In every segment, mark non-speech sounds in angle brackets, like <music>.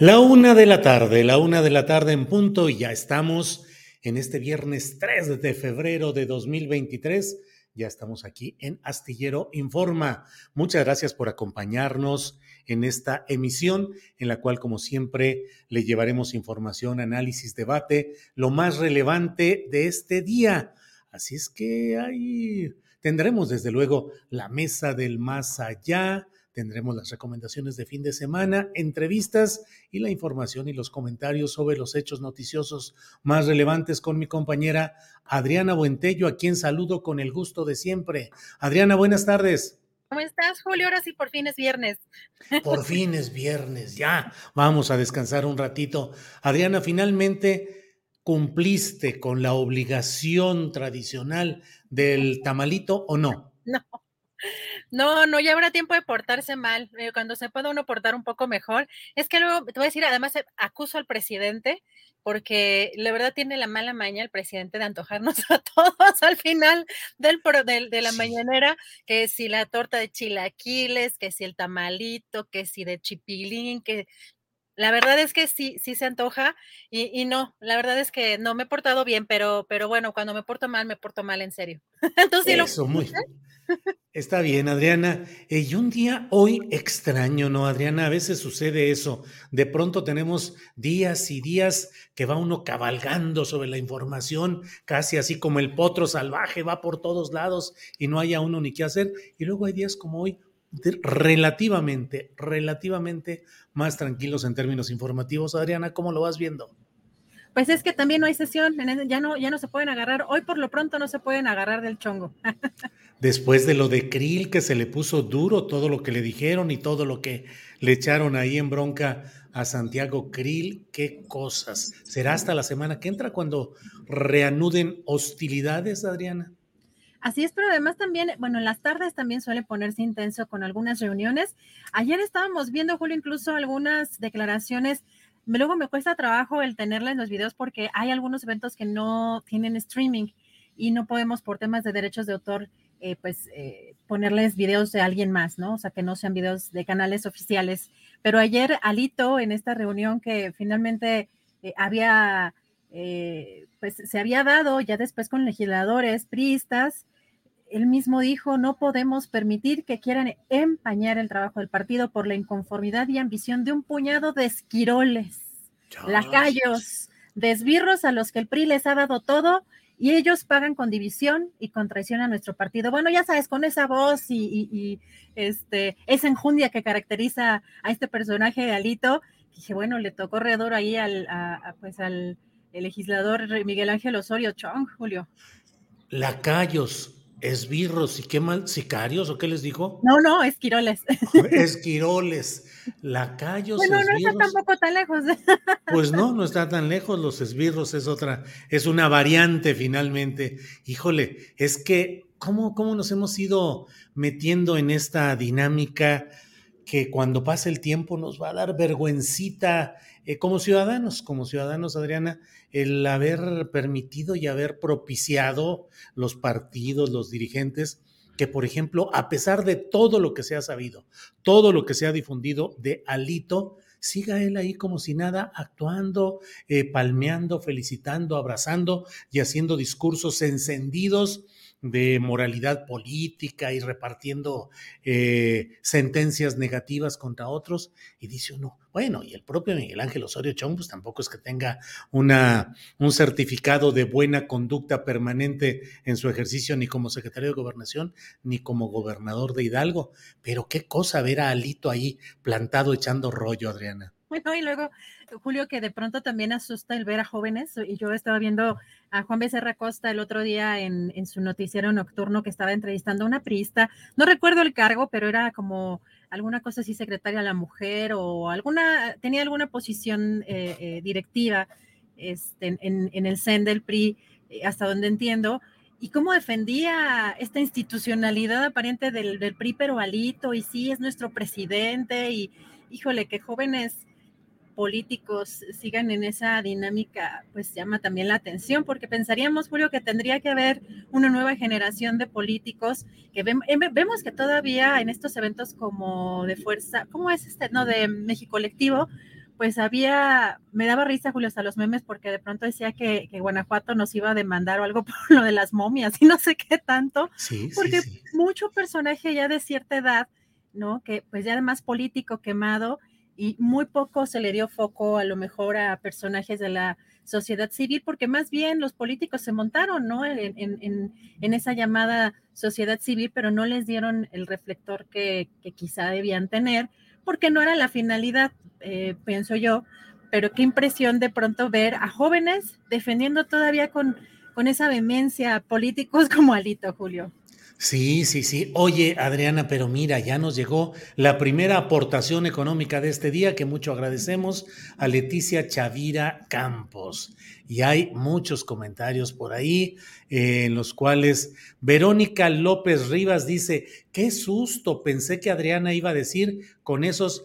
La una de la tarde, la una de la tarde en punto y ya estamos en este viernes 3 de febrero de 2023. Ya estamos aquí en Astillero Informa. Muchas gracias por acompañarnos en esta emisión en la cual, como siempre, le llevaremos información, análisis, debate, lo más relevante de este día. Así es que ahí tendremos, desde luego, la mesa del más allá, Tendremos las recomendaciones de fin de semana, entrevistas y la información y los comentarios sobre los hechos noticiosos más relevantes con mi compañera Adriana Buentello, a quien saludo con el gusto de siempre. Adriana, buenas tardes. ¿Cómo estás, Julio? Ahora sí, por fin es viernes. Por fin es viernes, ya. Vamos a descansar un ratito. Adriana, finalmente cumpliste con la obligación tradicional del tamalito o no? No. No, no, ya habrá tiempo de portarse mal. Eh, cuando se pueda uno portar un poco mejor. Es que luego, te voy a decir, además eh, acuso al presidente porque la verdad tiene la mala maña el presidente de antojarnos <laughs> a todos al final del, de la mañanera, que si la torta de chilaquiles, que si el tamalito, que si de chipilín, que la verdad es que sí, sí se antoja y, y, no, la verdad es que no me he portado bien, pero, pero bueno, cuando me porto mal, me porto mal en serio. <laughs> Entonces, Eso, muy, Está bien, Adriana. Eh, y un día hoy extraño, ¿no, Adriana? A veces sucede eso. De pronto tenemos días y días que va uno cabalgando sobre la información, casi así como el potro salvaje va por todos lados y no haya uno ni qué hacer. Y luego hay días como hoy relativamente, relativamente más tranquilos en términos informativos. Adriana, ¿cómo lo vas viendo? Pues es que también no hay sesión, ya no, ya no se pueden agarrar, hoy por lo pronto no se pueden agarrar del chongo. <laughs> Después de lo de Krill, que se le puso duro todo lo que le dijeron y todo lo que le echaron ahí en bronca a Santiago Krill, qué cosas. ¿Será hasta la semana que entra cuando reanuden hostilidades, Adriana? Así es, pero además también, bueno, en las tardes también suele ponerse intenso con algunas reuniones. Ayer estábamos viendo, Julio, incluso algunas declaraciones Luego me cuesta trabajo el tenerla en los videos porque hay algunos eventos que no tienen streaming y no podemos por temas de derechos de autor eh, pues eh, ponerles videos de alguien más, ¿no? O sea, que no sean videos de canales oficiales. Pero ayer Alito en esta reunión que finalmente eh, había, pues se había dado ya después con legisladores, priistas, él mismo dijo, no podemos permitir que quieran empañar el trabajo del partido por la inconformidad y ambición de un puñado de esquiroles, lacayos, desbirros a los que el PRI les ha dado todo y ellos pagan con división y con traición a nuestro partido. Bueno, ya sabes, con esa voz y, este, esa enjundia que caracteriza a este personaje de Alito, dije, bueno, le tocó redor ahí al, pues al legislador Miguel Ángel Osorio Chong, Julio. Lacayos, Esbirros, ¿y qué mal? ¿Sicarios o qué les dijo? No, no, esquiroles. <laughs> <laughs> Esquiroles, lacayos. Bueno, no está tampoco tan lejos. <laughs> Pues no, no está tan lejos. Los esbirros es otra, es una variante finalmente. Híjole, es que, ¿cómo, cómo nos hemos ido metiendo en esta dinámica que cuando pase el tiempo nos va a dar vergüencita eh, como ciudadanos, como ciudadanos, Adriana, el haber permitido y haber propiciado los partidos, los dirigentes, que por ejemplo, a pesar de todo lo que se ha sabido, todo lo que se ha difundido de Alito, siga él ahí como si nada, actuando, eh, palmeando, felicitando, abrazando y haciendo discursos encendidos de moralidad política y repartiendo eh, sentencias negativas contra otros. Y dice uno, bueno, y el propio Miguel Ángel Osorio Chong, pues tampoco es que tenga una, un certificado de buena conducta permanente en su ejercicio ni como secretario de gobernación, ni como gobernador de Hidalgo. Pero qué cosa ver a Alito ahí plantado echando rollo, Adriana. Bueno, y luego, Julio, que de pronto también asusta el ver a jóvenes, y yo estaba viendo a Juan Becerra Costa el otro día en, en su noticiero nocturno que estaba entrevistando a una priista, no recuerdo el cargo, pero era como alguna cosa así, secretaria de la mujer o alguna, tenía alguna posición eh, eh, directiva este, en, en, el CEN del PRI, eh, hasta donde entiendo, y cómo defendía esta institucionalidad aparente del, del PRI, pero alito, y sí, es nuestro presidente, y híjole, que jóvenes políticos sigan en esa dinámica, pues llama también la atención, porque pensaríamos, Julio, que tendría que haber una nueva generación de políticos que em, vemos que todavía en estos eventos como de fuerza, ¿cómo es este? No, de México Colectivo, pues había, me daba risa, Julio, hasta los memes, porque de pronto decía que, Guanajuato nos iba a demandar o algo <laughs> por lo de las momias y no sé qué tanto, porque mucho personaje ya de cierta edad, ¿no? Que pues ya además político quemado, y muy poco se le dio foco a lo mejor a personajes de la sociedad civil, porque más bien los políticos se montaron, ¿no? En, en, esa llamada sociedad civil, pero no les dieron el reflector que, quizá debían tener, porque no era la finalidad, eh, pienso yo, pero qué impresión de pronto ver a jóvenes defendiendo todavía con, con esa vehemencia políticos <laughs> como Alito, Julio. Sí, sí, sí. Oye, Adriana, pero mira, ya nos llegó la primera aportación económica de este día, que mucho agradecemos a Leticia Chavira Campos. Y hay muchos comentarios por ahí eh, en los cuales Verónica López Rivas dice, qué susto, pensé que Adriana iba a decir con esos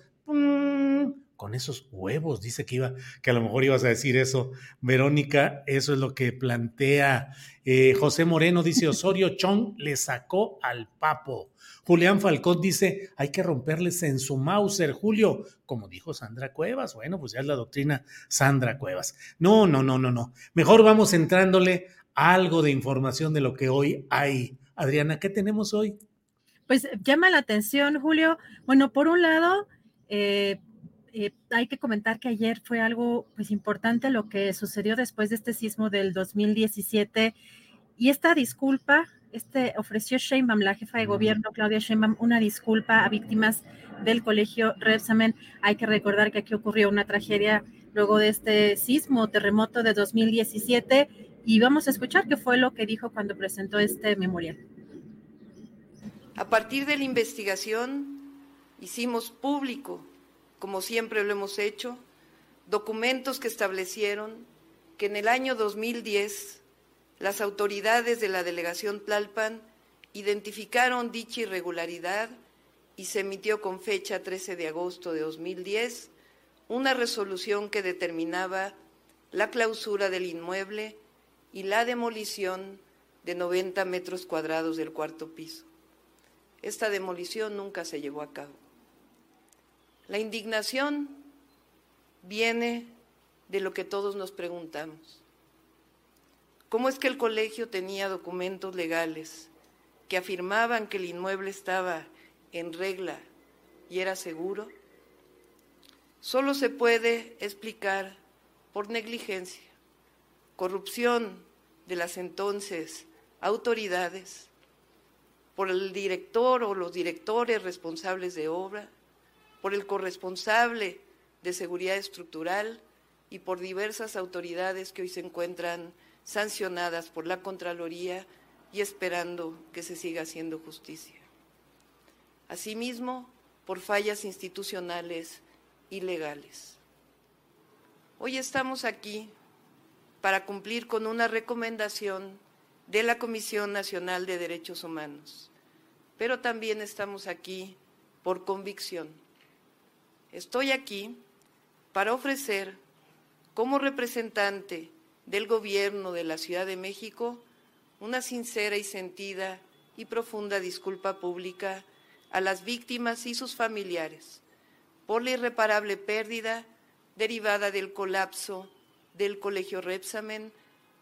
con esos huevos, dice que iba, que a lo mejor ibas a decir eso, Verónica, eso es lo que plantea eh, José Moreno, dice Osorio Chong le sacó al papo. Julián Falcón dice, hay que romperles en su Mauser, Julio, como dijo Sandra Cuevas. Bueno, pues ya es la doctrina Sandra Cuevas. No, no, no, no, no. Mejor vamos entrándole algo de información de lo que hoy hay. Adriana, ¿qué tenemos hoy? Pues llama la atención, Julio. Bueno, por un lado, eh, eh, hay que comentar que ayer fue algo pues importante lo que sucedió después de este sismo del 2017 y esta disculpa, este ofreció Sheinbaum, la jefa de gobierno Claudia Sheinbaum, una disculpa a víctimas del colegio Repsamen. Hay que recordar que aquí ocurrió una tragedia luego de este sismo, terremoto de 2017 y vamos a escuchar qué fue lo que dijo cuando presentó este memorial. A partir de la investigación hicimos público como siempre lo hemos hecho, documentos que establecieron que en el año 2010 las autoridades de la delegación Tlalpan identificaron dicha irregularidad y se emitió con fecha 13 de agosto de 2010 una resolución que determinaba la clausura del inmueble y la demolición de 90 metros cuadrados del cuarto piso. Esta demolición nunca se llevó a cabo. La indignación viene de lo que todos nos preguntamos. ¿Cómo es que el colegio tenía documentos legales que afirmaban que el inmueble estaba en regla y era seguro? Solo se puede explicar por negligencia, corrupción de las entonces autoridades, por el director o los directores responsables de obra, por el corresponsable de seguridad estructural y por diversas autoridades que hoy se encuentran sancionadas por la Contraloría y esperando que se siga haciendo justicia. Asimismo, por fallas institucionales y legales. Hoy estamos aquí para cumplir con una recomendación de la Comisión Nacional de Derechos Humanos, pero también estamos aquí por convicción. Estoy aquí para ofrecer como representante del Gobierno de la Ciudad de México una sincera y sentida y profunda disculpa pública a las víctimas y sus familiares por la irreparable pérdida derivada del colapso del Colegio Repsamen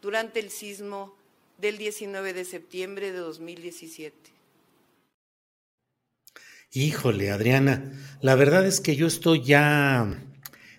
durante el sismo del 19 de septiembre de 2017. Híjole, Adriana, la verdad es que yo estoy ya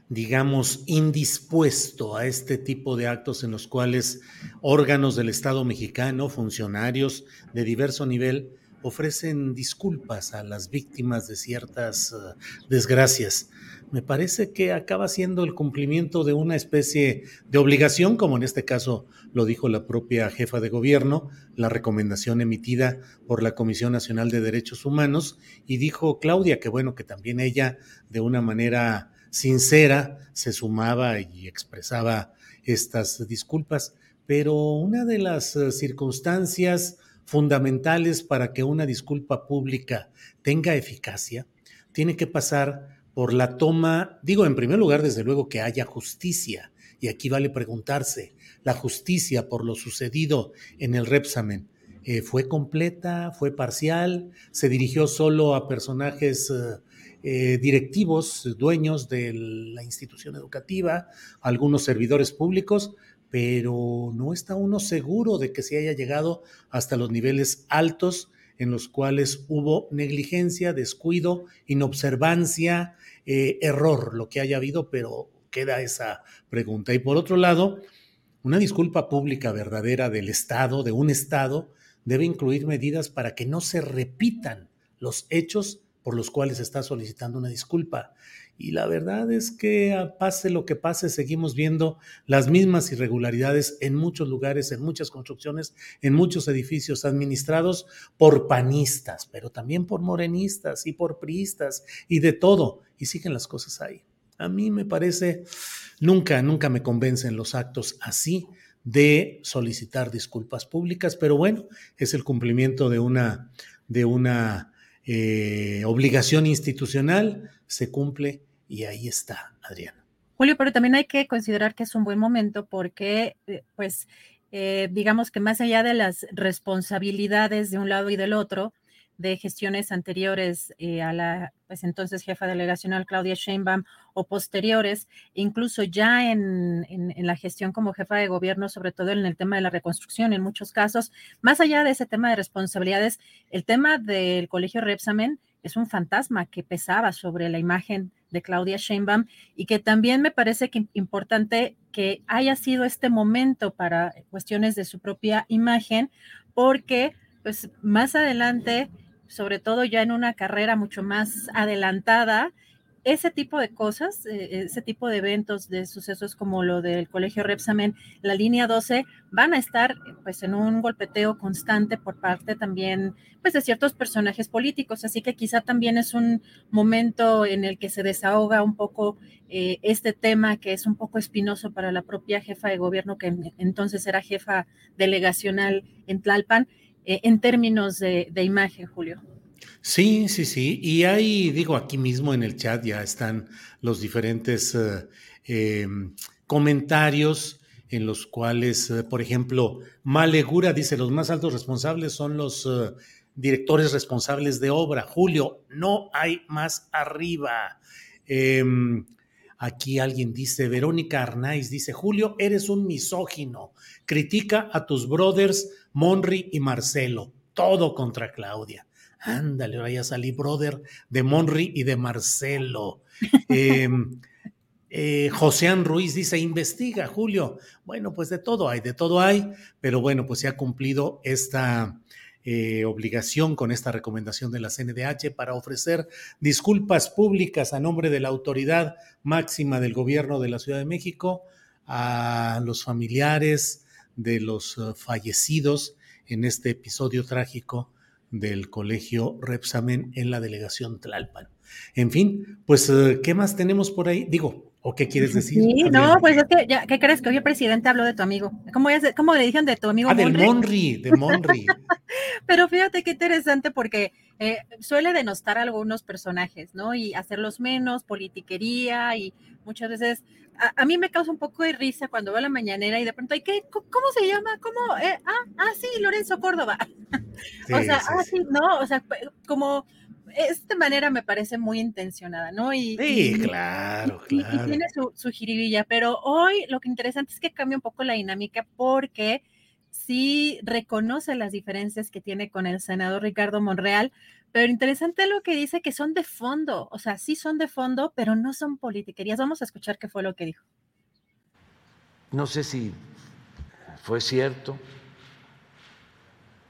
digamos, indispuesto a este tipo de actos en los cuales órganos del Estado mexicano, funcionarios de diverso nivel, ofrecen disculpas a las víctimas de ciertas uh, desgracias. Me parece que acaba siendo el cumplimiento de una especie de obligación, como en este caso lo dijo la propia jefa de gobierno, la recomendación emitida por la Comisión Nacional de Derechos Humanos, y dijo Claudia que bueno, que también ella de una manera sincera se sumaba y expresaba estas disculpas, pero una de las eh, circunstancias fundamentales para que una disculpa pública tenga eficacia tiene que pasar por la toma, digo en primer lugar, desde luego que haya justicia, y aquí vale preguntarse, la justicia por lo sucedido en el Repsamen, eh, ¿fue completa? ¿Fue parcial? ¿Se dirigió solo a personajes eh, eh, directivos, dueños de la institución educativa, algunos servidores públicos, pero no está uno seguro de que se haya llegado hasta los niveles altos en los cuales hubo negligencia, descuido, inobservancia, error, lo que haya habido, pero queda esa pregunta. Y por otro lado, una disculpa pública verdadera del Estado, de un Estado, debe incluir medidas para que no se repitan los hechos por los cuales está solicitando una disculpa. Y la verdad es que pase lo que pase, seguimos viendo las mismas irregularidades en muchos lugares, en muchas construcciones, en muchos edificios administrados por panistas, pero también por morenistas y por priistas y de todo. Y siguen las cosas ahí. A mí me parece, nunca, nunca me convencen los actos así de solicitar disculpas públicas, pero bueno, es el cumplimiento de una, de una eh, obligación institucional, se cumple y ahí está, Adriana. Julio, pero también hay que considerar que es un buen momento porque, eh, pues, eh, digamos que más allá de las responsabilidades de un lado y del otro, de gestiones anteriores eh, a la pues entonces jefa delegacional Claudia Sheinbaum o posteriores, incluso ya en, en, la gestión como jefa de gobierno, sobre todo en el tema de la reconstrucción, en muchos casos, más allá de ese tema de responsabilidades, el tema del colegio Repsamen es un fantasma que pesaba sobre la imagen de Claudia Sheinbaum y que también me parece que importante que haya sido este momento para cuestiones de su propia imagen, porque pues más adelante sobre todo ya en una carrera mucho más adelantada, ese tipo de cosas, eh, ese tipo de eventos, de sucesos como lo del Colegio Repsamen, la línea 12, van a estar pues en un golpeteo constante por parte también pues de ciertos personajes políticos, así que quizá también es un momento en el que se desahoga un poco eh, este tema que es un poco espinoso para la propia jefa de gobierno que entonces era jefa delegacional en Tlalpan eh, en términos de, imagen, Julio. Sí, sí, sí. Y ahí, digo, aquí mismo en el chat ya están los diferentes eh, em, comentarios en los cuales, eh, por ejemplo, Malegura dice, los más altos responsables son los directores responsables de obra. Julio, no hay más arriba. Em, aquí alguien dice, Verónica Arnaiz dice, Julio, eres un misógino. Critica a tus brothers Monry y Marcelo, todo contra Claudia. Ándale, ahora ya salí brother de Monry y de Marcelo. <laughs> Eh, eh, Ruiz dice, investiga, Julio. Bueno, pues de todo hay, de todo hay, pero bueno, pues se ha cumplido esta eh, obligación con esta recomendación de la CNDH para ofrecer disculpas públicas a nombre de la autoridad máxima del gobierno de la Ciudad de México a los familiares, de los eh, fallecidos en este episodio trágico del colegio Repsamen en la delegación Tlalpan. En fin, pues, eh, ¿qué más tenemos por ahí? Digo, ¿o qué quieres decir? Sí, no, pues es que, ya, ¿qué crees? Que hoy el presidente habló de tu amigo. ¿Cómo, es, cómo le dijeron de tu amigo? Ah, del Monri, de Monri. <laughs> Pero fíjate qué interesante porque eh, suele denostar a algunos personajes, ¿no? Y hacerlos menos, politiquería y muchas veces a, mí me causa un poco de risa cuando veo la mañanera y de pronto, ¿qué? ¿Cómo se llama? ¿Cómo? Eh, ah, ah, sí, Lorenzo Córdoba. <laughs> o sea, ah, sí, no, o sea, como esta manera me parece muy intencionada, ¿no? Y, sí, claro, claro. Y, tiene su, su jiribilla, pero hoy lo que interesante es que cambia un poco la dinámica porque sí reconoce las diferencias que tiene con el senador Ricardo Monreal, pero interesante lo que dice que son de fondo, o sea, sí son de fondo, pero no son politiquerías. Vamos a escuchar qué fue lo que dijo. No sé si fue cierto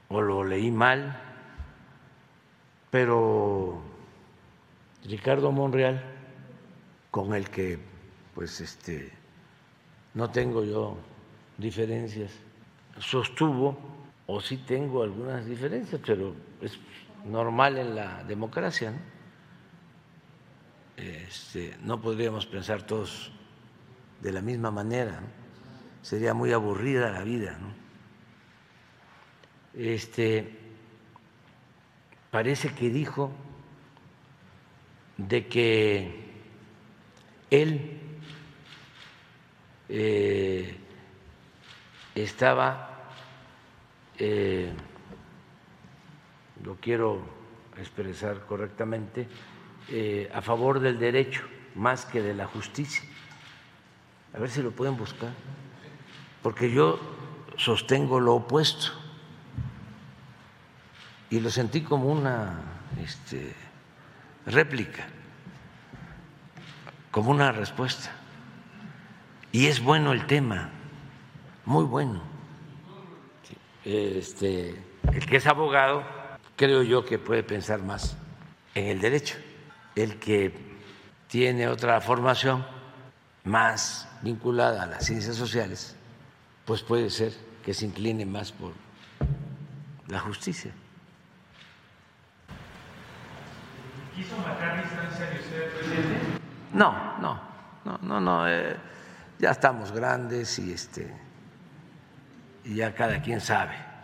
o lo leí mal, pero Ricardo Monreal, con el que pues este no tengo yo diferencias, sostuvo, o sí tengo algunas diferencias, pero es normal en la democracia. ¿no? Este, no podríamos pensar todos de la misma manera, sería muy aburrida la vida. ¿no? Este, parece que dijo de que él eh, estaba eh, lo quiero expresar correctamente, eh, a favor del derecho más que de la justicia. A ver si lo pueden buscar, porque yo sostengo lo opuesto y lo sentí como una este, réplica, como una respuesta. Y es bueno el tema, muy bueno. Este, el que es abogado creo yo que puede pensar más en el derecho. El que tiene otra formación más vinculada a las ciencias sociales, pues puede ser que se incline más por la justicia. ¿Quiso marcar distancia de usted, presidente? No, no, no, no, no. Eh, ya estamos grandes y este y ya cada quien sabe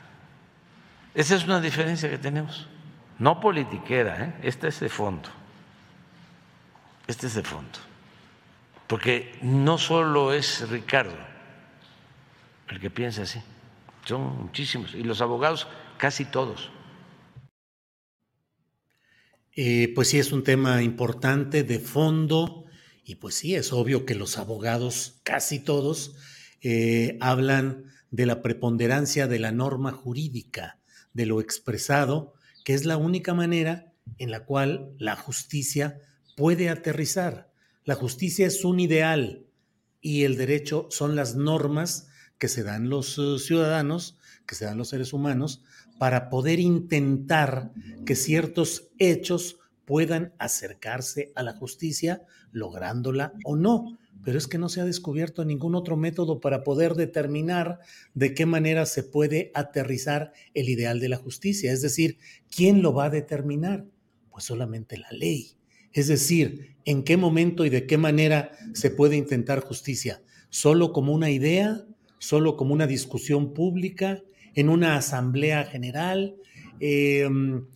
esa es una diferencia que tenemos. No politiquera, ¿eh? esta es de fondo. Este es de fondo. Porque no solo es Ricardo el que piensa así, son muchísimos. Y los abogados, casi todos. Eh, pues sí, es un tema importante de fondo. Y pues sí, es obvio que los abogados, casi todos, eh, hablan de la preponderancia de la norma jurídica de lo expresado, que es la única manera en la cual la justicia puede aterrizar. La justicia es un ideal y el derecho son las normas que se dan los eh, ciudadanos, que se dan los seres humanos, para poder intentar que ciertos hechos puedan acercarse a la justicia, lográndola o no pero es que no se ha descubierto ningún otro método para poder determinar de qué manera se puede aterrizar el ideal de la justicia. Es decir, ¿quién lo va a determinar? Pues solamente la ley. Es decir, ¿en qué momento y de qué manera se puede intentar justicia? ¿Solo como una idea? ¿Solo como una discusión pública? ¿En una asamblea general? Em,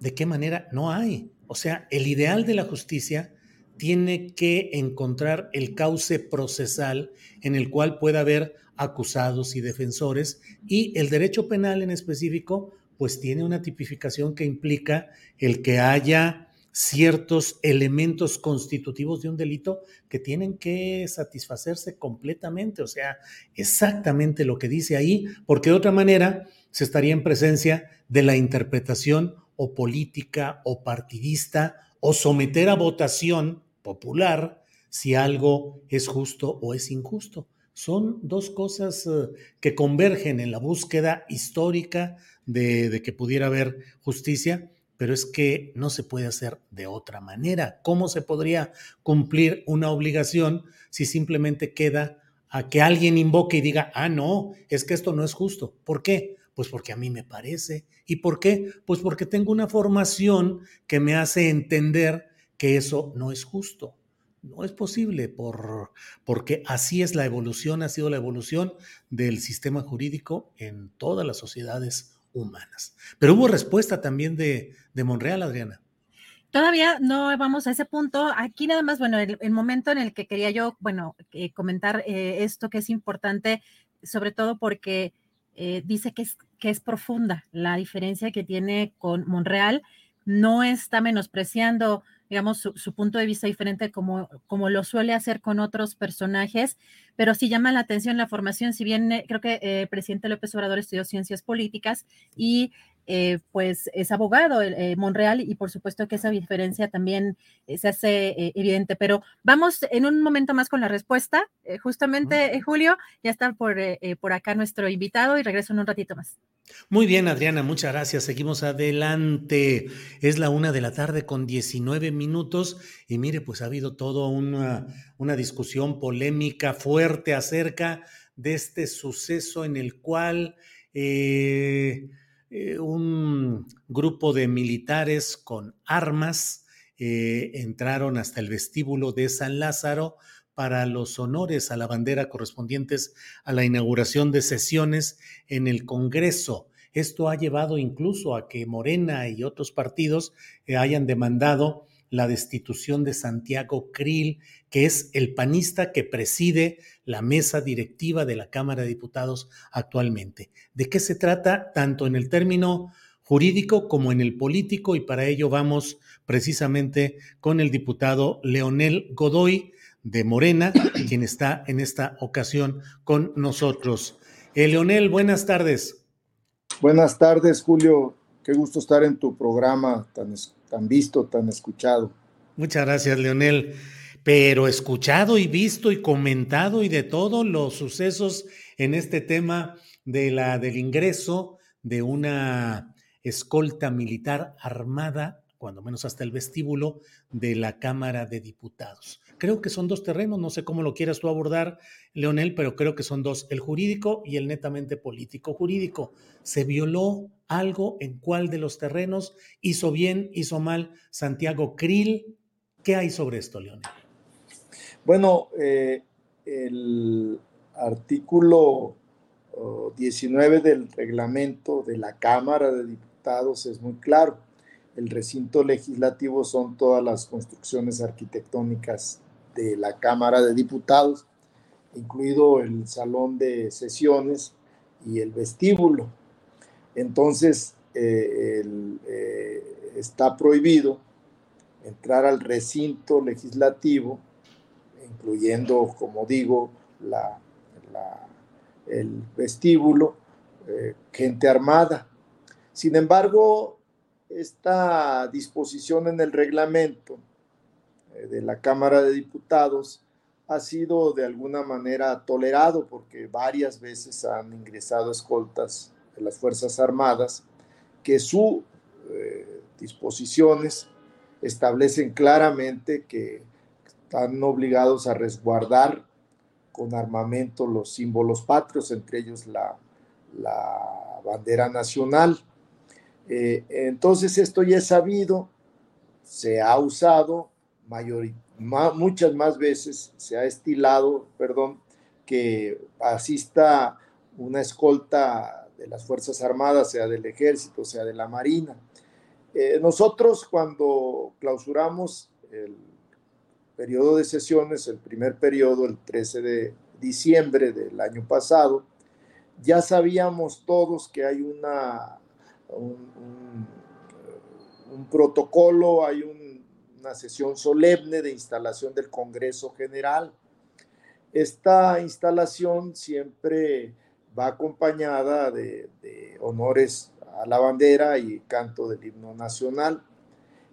¿De qué manera? No hay. O sea, el ideal de la justicia tiene que encontrar el cauce procesal en el cual pueda haber acusados y defensores y el derecho penal en específico pues tiene una tipificación que implica el que haya ciertos elementos constitutivos de un delito que tienen que satisfacerse completamente, o sea, exactamente lo que dice ahí, porque de otra manera se estaría en presencia de la interpretación o política o partidista o someter a votación popular si algo es justo o es injusto. Son dos cosas eh, que convergen en la búsqueda histórica de, que pudiera haber justicia, pero es que no se puede hacer de otra manera. ¿Cómo se podría cumplir una obligación si simplemente queda a que alguien invoque y diga, ah, no, es que esto no es justo? ¿Por qué? Pues porque a mí me parece. ¿Y por qué? Pues porque tengo una formación que me hace entender que eso no es justo. No es posible por, porque así es la evolución, ha sido la evolución del sistema jurídico en todas las sociedades humanas. Pero hubo respuesta también de, de Monreal, Adriana. Todavía no vamos a ese punto. Aquí nada más, bueno, el, momento en el que quería yo, bueno, eh, comentar eh, esto que es importante, sobre todo porque eh, dice que es, que es profunda la diferencia que tiene con Monreal. No está menospreciando, digamos, su, punto de vista diferente como, como lo suele hacer con otros personajes, pero sí llama la atención la formación, si bien creo que el presidente López Obrador estudió ciencias políticas y eh, pues es abogado eh, Monreal y por supuesto que esa diferencia también eh, se hace evidente. Pero vamos en un momento más con la respuesta. justamente, Julio, ya está por, por acá nuestro invitado y regreso en un ratito más. Muy bien, Adriana, muchas gracias. Seguimos adelante. Es la una de la tarde con 19 minutos y mire, pues ha habido toda una, una discusión polémica fuerte acerca de este suceso en el cual... Eh, un grupo de militares con armas eh, entraron hasta el vestíbulo de San Lázaro para los honores a la bandera correspondientes a la inauguración de sesiones en el Congreso. Esto ha llevado incluso a que Morena y otros partidos eh, hayan demandado la destitución de Santiago Krill, que es el panista que preside la mesa directiva de la Cámara de Diputados actualmente. ¿De qué se trata tanto en el término jurídico como en el político? Y para ello vamos precisamente con el diputado Leonel Godoy de Morena, <coughs> quien está en esta ocasión con nosotros. Eh, Leonel, buenas tardes. Buenas tardes, Julio. Qué gusto estar en tu programa tan, tan visto, tan escuchado. Muchas gracias, Leonel. Pero escuchado y visto y comentado y de todos los sucesos en este tema de la, del ingreso de una escolta militar armada, cuando menos hasta el vestíbulo, de la Cámara de Diputados. Creo que son dos terrenos, no sé cómo lo quieras tú abordar, Leonel, pero creo que son dos, el jurídico y el netamente político. Jurídico, ¿se violó algo en cuál de los terrenos? ¿Hizo bien, hizo mal Santiago Krill? ¿Qué hay sobre esto, Leonel? Bueno, eh, el artículo 19 del reglamento de la Cámara de Diputados es muy claro. El recinto legislativo son todas las construcciones arquitectónicas de la Cámara de Diputados, incluido el salón de sesiones y el vestíbulo. Entonces, eh, eh, está prohibido entrar al recinto legislativo, incluyendo, como digo, la, el vestíbulo, eh, gente armada. Sin embargo, esta disposición en el reglamento de la Cámara de Diputados ha sido de alguna manera tolerado porque varias veces han ingresado escoltas de las Fuerzas Armadas que sus eh, disposiciones establecen claramente que están obligados a resguardar con armamento los símbolos patrios, entre ellos la, bandera nacional. Eh, entonces esto ya es sabido, se ha usado muchas más veces, se ha estilado, perdón, que asista una escolta de las Fuerzas Armadas, sea del Ejército, sea de la Marina. Eh, nosotros cuando clausuramos el periodo de sesiones, el primer periodo, el 13 de diciembre del año pasado, ya sabíamos todos que hay una, un, protocolo, hay una sesión solemne de instalación del Congreso General. Esta instalación siempre va acompañada de, honores a la bandera y canto del himno nacional.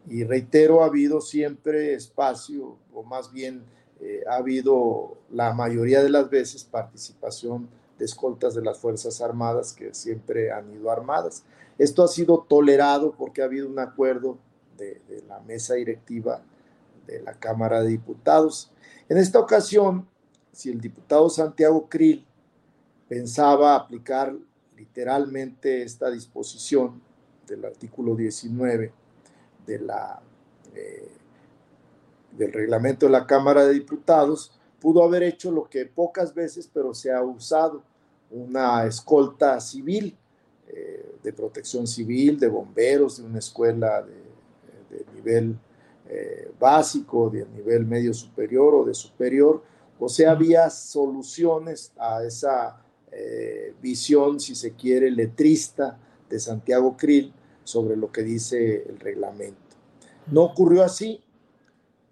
Y reitero, ha habido siempre espacio, o más bien eh, ha habido la mayoría de las veces participación de escoltas de las Fuerzas Armadas que siempre han ido armadas. Esto ha sido tolerado porque ha habido un acuerdo de, de la mesa directiva de la Cámara de Diputados. En esta ocasión, si el diputado Santiago Krill pensaba aplicar literalmente esta disposición del artículo 19 de la, eh, del reglamento de la Cámara de Diputados, pudo haber hecho lo que pocas veces, pero se ha usado, una escolta civil, eh, de protección civil, de bomberos, de una escuela de, eh, básico, de nivel medio superior o de superior. O sea, había soluciones a esa eh, visión, si se quiere, letrista de Santiago Krill sobre lo que dice el reglamento. No ocurrió así.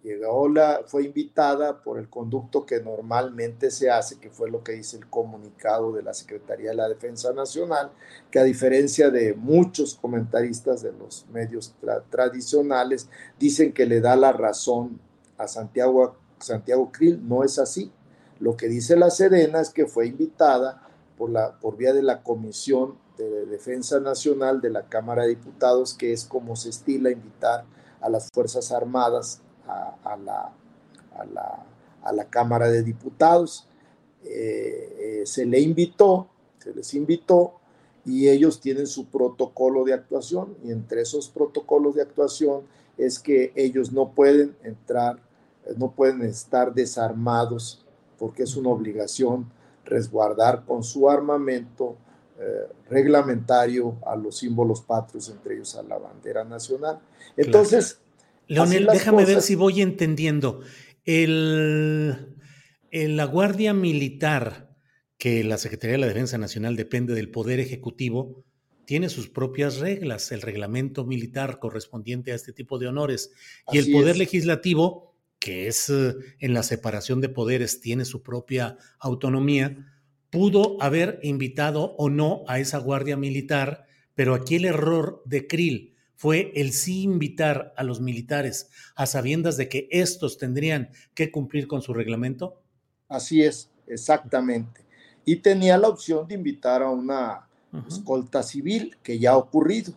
Llegó la, fue invitada por el conducto que normalmente se hace, que fue lo que dice el comunicado de la Secretaría de la Defensa Nacional, que a diferencia de muchos comentaristas de los medios tradicionales, dicen que le da la razón a Santiago, Santiago Krill. No es así. Lo que dice la Sedena es que fue invitada por, la, por vía de la Comisión de Defensa Nacional de la Cámara de Diputados, que es como se estila invitar a las Fuerzas Armadas a, la, a la, Cámara de Diputados. Eh, eh, se le invitó, se les invitó y ellos tienen su protocolo de actuación y entre esos protocolos de actuación es que ellos no pueden entrar, no pueden estar desarmados porque es una obligación resguardar con su armamento eh, reglamentario a los símbolos patrios, entre ellos a la bandera nacional. Entonces... Leonel, déjame ver si voy entendiendo. El, la Guardia Militar, que la Secretaría de la Defensa Nacional depende del Poder Ejecutivo, tiene sus propias reglas, el reglamento militar correspondiente a este tipo de honores. Y el Poder Legislativo que es eh, en la separación de poderes, tiene su propia autonomía, pudo haber invitado o no a esa guardia militar, pero aquí el error de Krill fue el sí invitar a los militares a sabiendas de que estos tendrían que cumplir con su reglamento. Así es, exactamente. Y tenía la opción de invitar a una escolta civil, que ya ha ocurrido.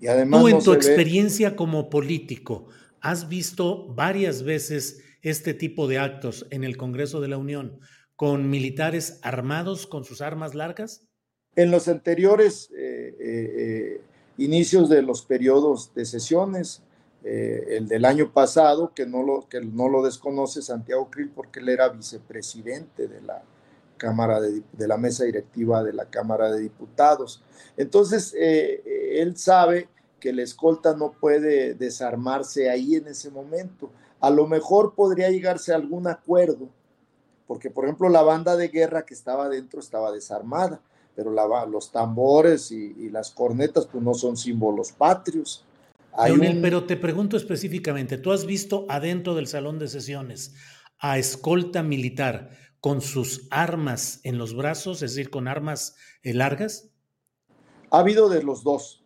Y además Tú en tu experiencia como político, has visto varias veces este tipo de actos en el Congreso de la Unión con militares armados con sus armas largas? En los anteriores eh, eh, eh, inicios de los periodos de sesiones, el del año pasado, que no lo, que no lo desconoce Santiago Krill porque él era vicepresidente de la Cámara de, de la mesa directiva de la Cámara de Diputados. Entonces, él sabe que la escolta no puede desarmarse ahí en ese momento. A lo mejor podría llegarse a algún acuerdo, porque por ejemplo la banda de guerra que estaba dentro estaba desarmada, pero la, los tambores y, las cornetas pues no son símbolos patrios. Pero te pregunto específicamente, ¿tú has visto adentro del salón de sesiones a escolta militar con sus armas en los brazos, es decir, con armas eh, largas? Ha habido de los dos,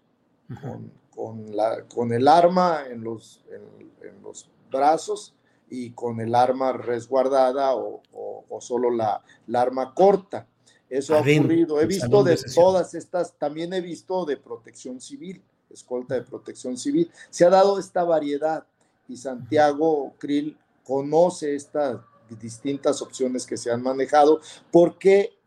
con, la, con el arma en los, en, los brazos y con el arma resguardada o, o, solo la, la, arma corta. Eso ha ocurrido. He visto de, todas estas, también he visto de protección civil, escolta de protección civil. Se ha dado esta variedad y Santiago Krill conoce estas distintas opciones que se han manejado porque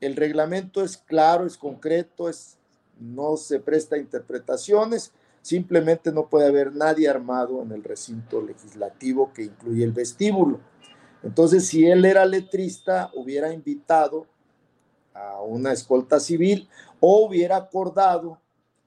el reglamento es claro, es concreto, es no se presta a interpretaciones, simplemente no puede haber nadie armado en el recinto legislativo que incluye el vestíbulo. Entonces, si él era letrista, hubiera invitado a una escolta civil o hubiera acordado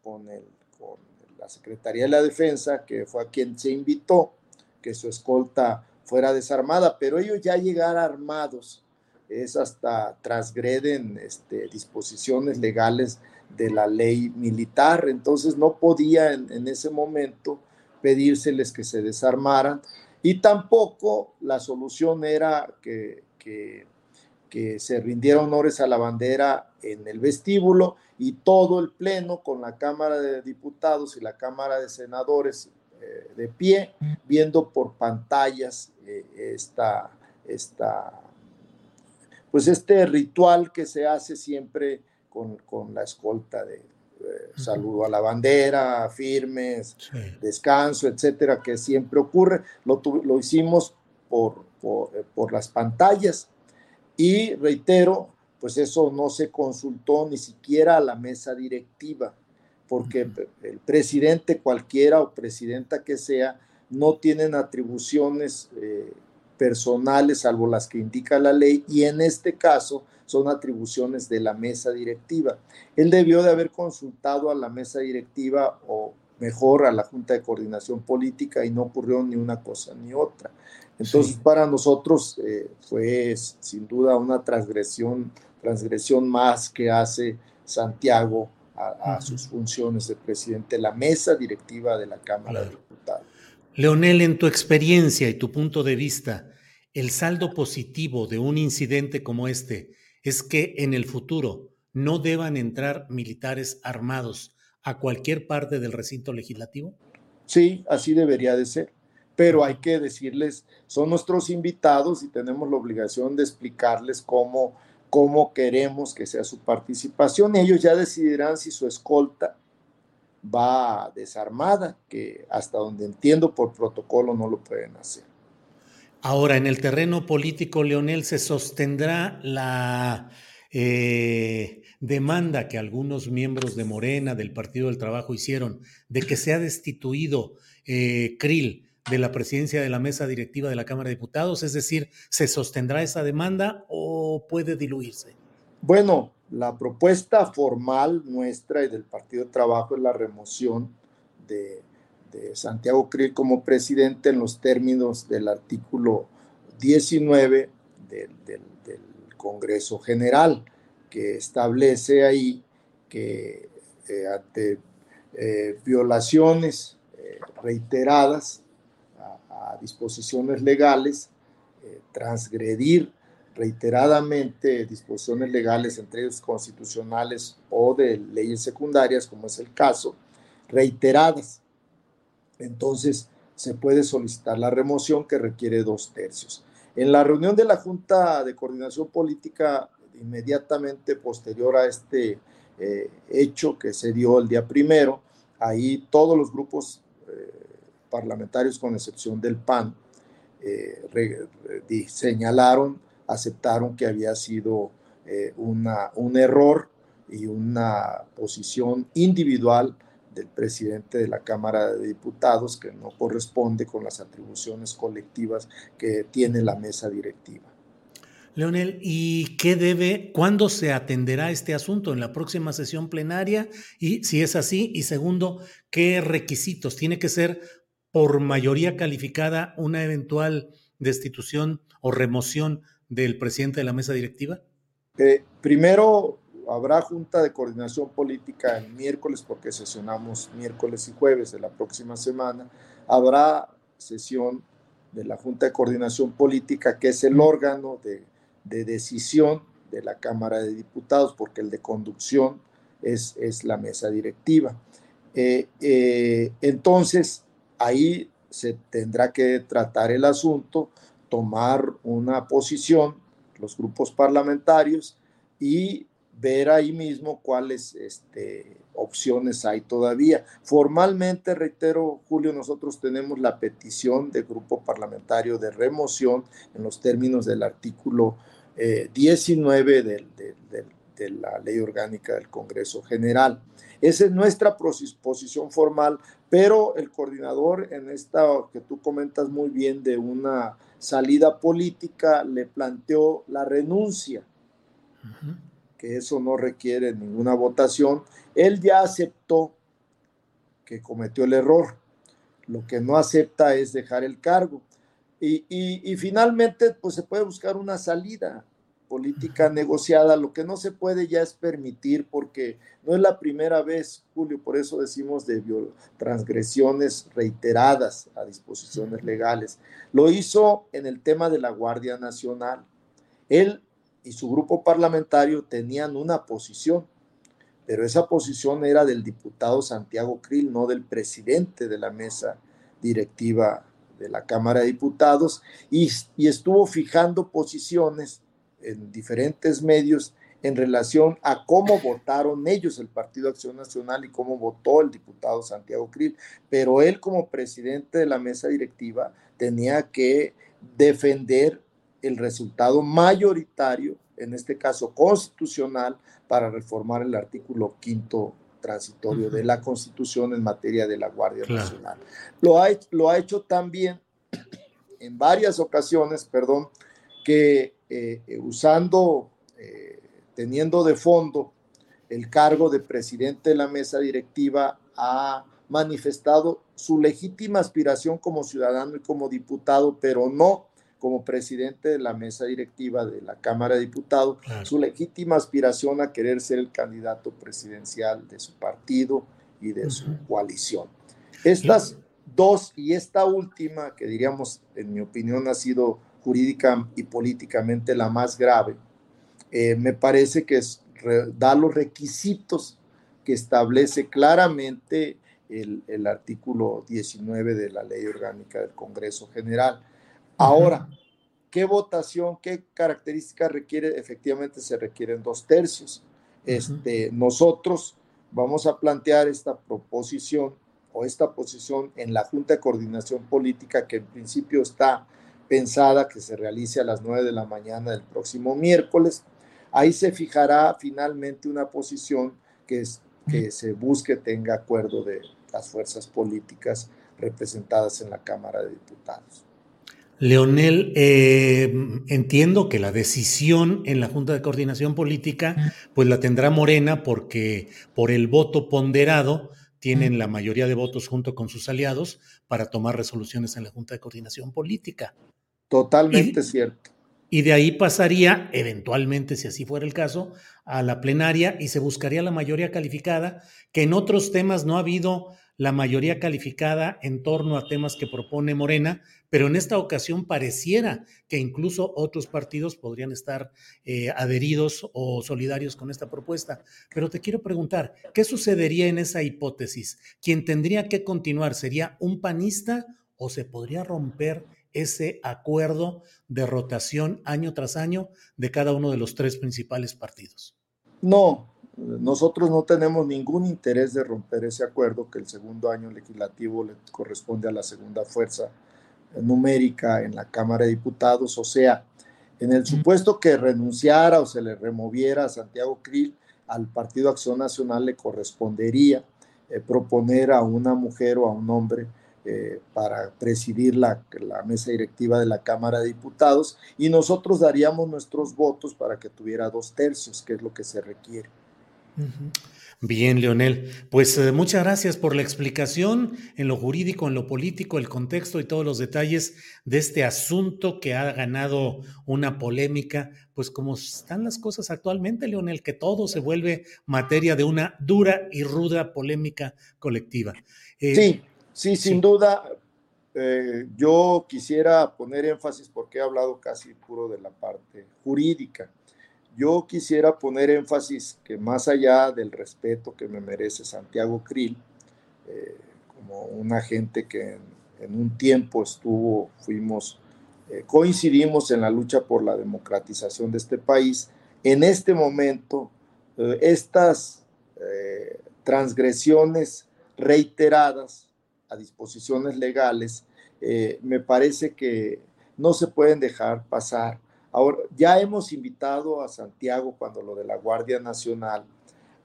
con, el, con la Secretaría de la Defensa, que fue a quien se invitó, que su escolta fuera desarmada, pero ellos ya llegar armados es hasta transgreden este, disposiciones legales de la ley militar, entonces no podía en, ese momento pedírseles que se desarmaran y tampoco la solución era que, se rindiera honores a la bandera en el vestíbulo y todo el pleno con la Cámara de Diputados y la Cámara de Senadores eh, de pie, viendo por pantallas eh, esta, esta, pues este ritual que se hace siempre con, la escolta de eh, saludo a la bandera, firmes, descanso, etcétera, que siempre ocurre. Lo, lo hicimos por, por, por, las pantallas y reitero, pues eso no se consultó ni siquiera a la mesa directiva, porque el presidente cualquiera o presidenta que sea no tienen atribuciones eh, personales salvo las que indica la ley y en este caso son atribuciones de la mesa directiva. Él debió de haber consultado a la mesa directiva o mejor a la Junta de Coordinación Política y no ocurrió ni una cosa ni otra. Entonces, para nosotros eh, fue sin duda una transgresión, transgresión más que hace Santiago a, sus funciones de presidente de la mesa directiva de la Cámara de Diputados. Leonel, en tu experiencia y tu punto de vista, el saldo positivo de un incidente como este es que en el futuro no deban entrar militares armados a cualquier parte del recinto legislativo? Sí, así debería de ser. Pero hay que decirles, son nuestros invitados y tenemos la obligación de explicarles cómo, cómo queremos que sea su participación. Ellos ya decidirán si su escolta va desarmada, que hasta donde entiendo por protocolo no lo pueden hacer. Ahora, en el terreno político, Leonel, se sostendrá la eh, demanda que algunos miembros de Morena, del Partido del Trabajo, hicieron de que sea destituido eh, Krill de la presidencia de la mesa directiva de la Cámara de Diputados? Es decir, ¿se sostendrá esa demanda o puede diluirse? Bueno, la propuesta formal nuestra y del Partido de Trabajo es la remoción de, Santiago Krill como presidente en los términos del artículo 19 del Congreso General, que establece ahí que eh, ante eh, violaciones eh, reiteradas disposiciones legales, transgredir reiteradamente disposiciones legales, entre ellos constitucionales o de leyes secundarias, como es el caso, reiteradas. Entonces, se puede solicitar la remoción que requiere dos tercios. En la reunión de la Junta de Coordinación Política inmediatamente posterior a este eh, hecho que se dio el día primero, ahí todos los grupos eh, parlamentarios, con excepción del PAN, eh, señalaron, aceptaron que había sido una, un error y una posición individual del presidente de la Cámara de Diputados que no corresponde con las atribuciones colectivas que tiene la mesa directiva. Leonel, ¿y qué debe, cuándo se atenderá este asunto? ¿En la próxima sesión plenaria? Y si es así, y segundo, ¿qué requisitos? ¿Tiene que ser por mayoría calificada una eventual destitución o remoción del presidente de la mesa directiva? Eh, primero, habrá junta de coordinación política el miércoles, porque sesionamos miércoles y jueves de la próxima semana. Habrá sesión de la Junta de Coordinación Política, que es el órgano de, decisión de la Cámara de Diputados, porque el de conducción es, es la mesa directiva. Eh, eh, entonces, ahí se tendrá que tratar el asunto, tomar una posición, los grupos parlamentarios, y ver ahí mismo cuáles este, opciones hay todavía. Formalmente, reitero, Julio, nosotros tenemos la petición del grupo parlamentario de remoción en los términos del artículo 19 eh, de la ley orgánica del Congreso General. Esa es nuestra posición formal, pero el coordinador en esta que tú comentas muy bien de una salida política le planteó la renuncia que eso no requiere ninguna votación, él ya aceptó que cometió el error. Lo que no acepta es dejar el cargo. Y, finalmente, pues se puede buscar una salida política negociada. Lo que no se puede ya es permitir, porque no es la primera vez, Julio, por eso decimos de transgresiones reiteradas a disposiciones legales. Lo hizo en el tema de la Guardia Nacional. Él y su grupo parlamentario tenían una posición, pero esa posición era del diputado Santiago Krill, no del presidente de la mesa directiva de la Cámara de Diputados, y, estuvo fijando posiciones en diferentes medios en relación a cómo votaron ellos el Partido Acción Nacional y cómo votó el diputado Santiago Krill. Pero él como presidente de la mesa directiva tenía que defender el resultado mayoritario en este caso constitucional, para reformar el artículo quinto transitorio de la Constitución en materia de la Guardia Nacional. Lo ha, lo ha hecho también en varias ocasiones, perdón, que eh, usando, eh, teniendo de fondo el cargo de presidente de la mesa directiva, ha manifestado su legítima aspiración como ciudadano y como diputado, pero no como presidente de la mesa directiva de la Cámara de Diputados, su legítima aspiración a querer ser el candidato presidencial de su partido y de su coalición. Estas dos y esta última, que diríamos, en mi opinión, ha sido jurídica y políticamente la más grave, eh, me parece que da los requisitos que establece claramente el, el, artículo 19 de la Ley Orgánica del Congreso General. Ahora, ¿qué votación, qué características requiere? Efectivamente, se requieren dos tercios. Este, Nosotros vamos a plantear esta proposición o esta posición en la Junta de Coordinación Política que en principio está pensada que se realice a las 9 de la mañana del próximo miércoles. Ahí se fijará finalmente una posición que, se busque tenga acuerdo de las fuerzas políticas representadas en la Cámara de Diputados. Leonel, eh, entiendo que la decisión en la Junta de Coordinación Política, pues la tendrá Morena porque por el voto ponderado tienen la mayoría de votos junto con sus aliados para tomar resoluciones en la Junta de Coordinación Política. Totalmente cierto. Y de ahí pasaría, eventualmente, si así fuera el caso, a la plenaria y se buscaría la mayoría calificada, que en otros temas no ha habido la mayoría calificada en torno a temas que propone Morena, pero en esta ocasión pareciera que incluso otros partidos podrían estar eh, adheridos o solidarios con esta propuesta. Pero te quiero preguntar, ¿qué sucedería en esa hipótesis? ¿Quién tendría que continuar sería un panista o se podría romper ese acuerdo de rotación año tras año de cada uno de los tres principales partidos? No, nosotros no tenemos ningún interés de romper ese acuerdo, que el segundo año legislativo le corresponde a la segunda fuerza numérica en la Cámara de Diputados. O sea, en el supuesto que renunciara o se le removiera a Santiago Krill, al Partido Acción Nacional le correspondería eh, proponer a una mujer o a un hombre eh, para presidir la, la, mesa directiva de la Cámara de Diputados y nosotros daríamos nuestros votos para que tuviera dos tercios, que es lo que se requiere. Bien, Leonel. Pues eh, muchas gracias por la explicación en lo jurídico, en lo político, el contexto y todos los detalles de este asunto que ha ganado una polémica, pues como están las cosas actualmente, Leonel, que todo se vuelve materia de una dura y ruda polémica colectiva. Eh, sí, sí, sin duda. Eh, yo quisiera poner énfasis porque he hablado casi puro de la parte jurídica yo quisiera poner énfasis que más allá del respeto que me merece Santiago Krill, eh, como una gente que en, un tiempo estuvo, fuimos, eh, coincidimos en la lucha por la democratización de este país, en este momento estas transgresiones reiteradas a disposiciones legales, me parece que no se pueden dejar pasar. Ahora, ya hemos invitado a Santiago cuando lo de la Guardia Nacional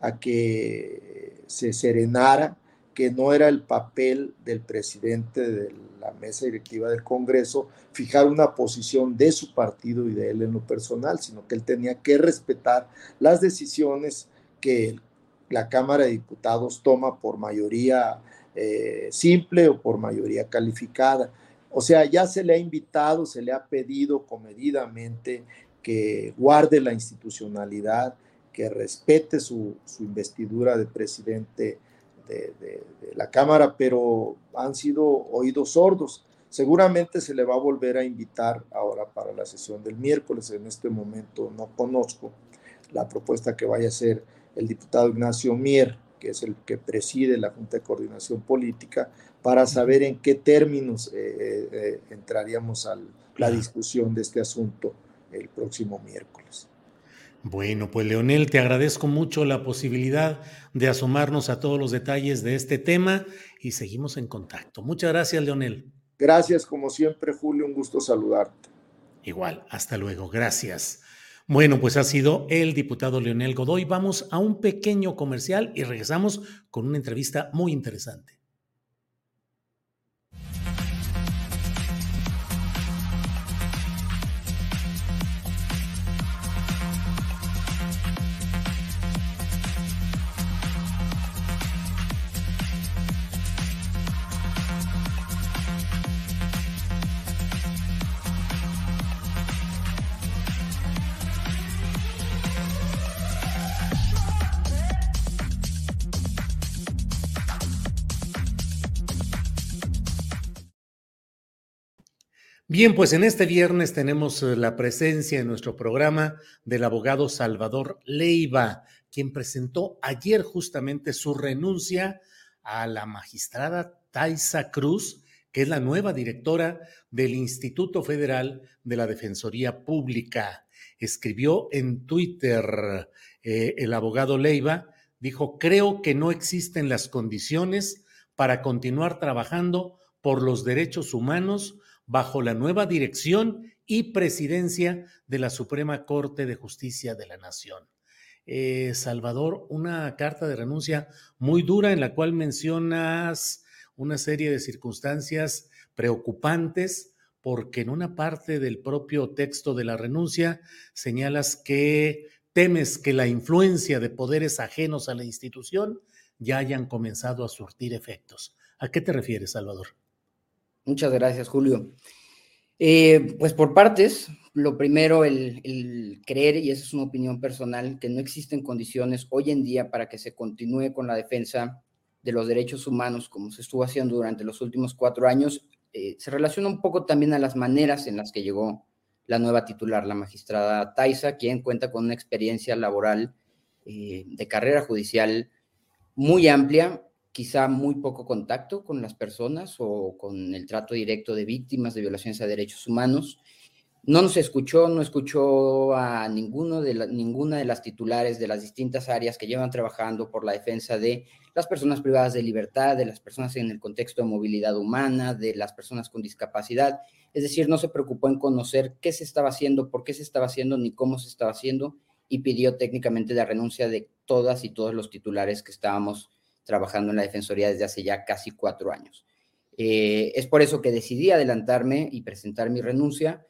a que se serenara que no era el papel del presidente de la mesa directiva del Congreso fijar una posición de su partido y de él en lo personal, sino que él tenía que respetar las decisiones que la Cámara de Diputados toma por mayoría eh, simple o por mayoría calificada. O sea, ya se le ha invitado, se le ha pedido comedidamente que guarde la institucionalidad, que respete su, investidura de presidente de, la Cámara, pero han sido oídos sordos. Seguramente se le va a volver a invitar ahora para la sesión del miércoles. En este momento no conozco la propuesta que vaya a hacer el diputado Ignacio Mier, que es el que preside la Junta de Coordinación Política, para saber en qué términos eh, eh, eh, entraríamos a la discusión de este asunto el próximo miércoles. Bueno, pues Leonel, te agradezco mucho la posibilidad de asomarnos a todos los detalles de este tema y seguimos en contacto. Muchas gracias, Leonel. Gracias, como siempre, Julio, un gusto saludarte. Igual, hasta luego, gracias. Bueno, pues ha sido el diputado Leonel Godoy. Vamos a un pequeño comercial y regresamos con una entrevista muy interesante. Bien, pues en este viernes tenemos eh, la presencia en nuestro programa del abogado Salvador Leiva, quien presentó ayer justamente su renuncia a la magistrada Taisa Cruz, que es la nueva directora del Instituto Federal de la Defensoría Pública. Escribió en Twitter eh, el abogado Leiva, dijo, creo que no existen las condiciones para continuar trabajando por los derechos humanos bajo la nueva dirección y presidencia de la Suprema Corte de Justicia de la Nación. Eh, Salvador, una carta de renuncia muy dura en la cual mencionas una serie de circunstancias preocupantes porque en una parte del propio texto de la renuncia señalas que temes que la influencia de poderes ajenos a la institución ya hayan comenzado a surtir efectos. ¿A qué te refieres, Salvador? Muchas gracias, Julio. Eh, pues por partes, lo primero, el, creer, y esa es una opinión personal, que no existen condiciones hoy en día para que se continúe con la defensa de los derechos humanos como se estuvo haciendo durante los últimos cuatro años, eh, se relaciona un poco también a las maneras en las que llegó la nueva titular, la magistrada Taisa, quien cuenta con una experiencia laboral eh, de carrera judicial muy amplia, quizá muy poco contacto con las personas o con el trato directo de víctimas de violaciones a derechos humanos. No nos escuchó, no escuchó a ninguno de ninguna de las titulares de las distintas áreas que llevan trabajando por la defensa de las personas privadas de libertad, de las personas en el contexto de movilidad humana, de las personas con discapacidad. Es decir, no se preocupó en conocer qué se estaba haciendo, por qué se estaba haciendo, ni cómo se estaba haciendo, y pidió técnicamente la renuncia de todas y todos los titulares que estábamos trabajando en la Defensoría desde hace ya casi cuatro años. Eh, es por eso que decidí adelantarme y presentar mi renuncia,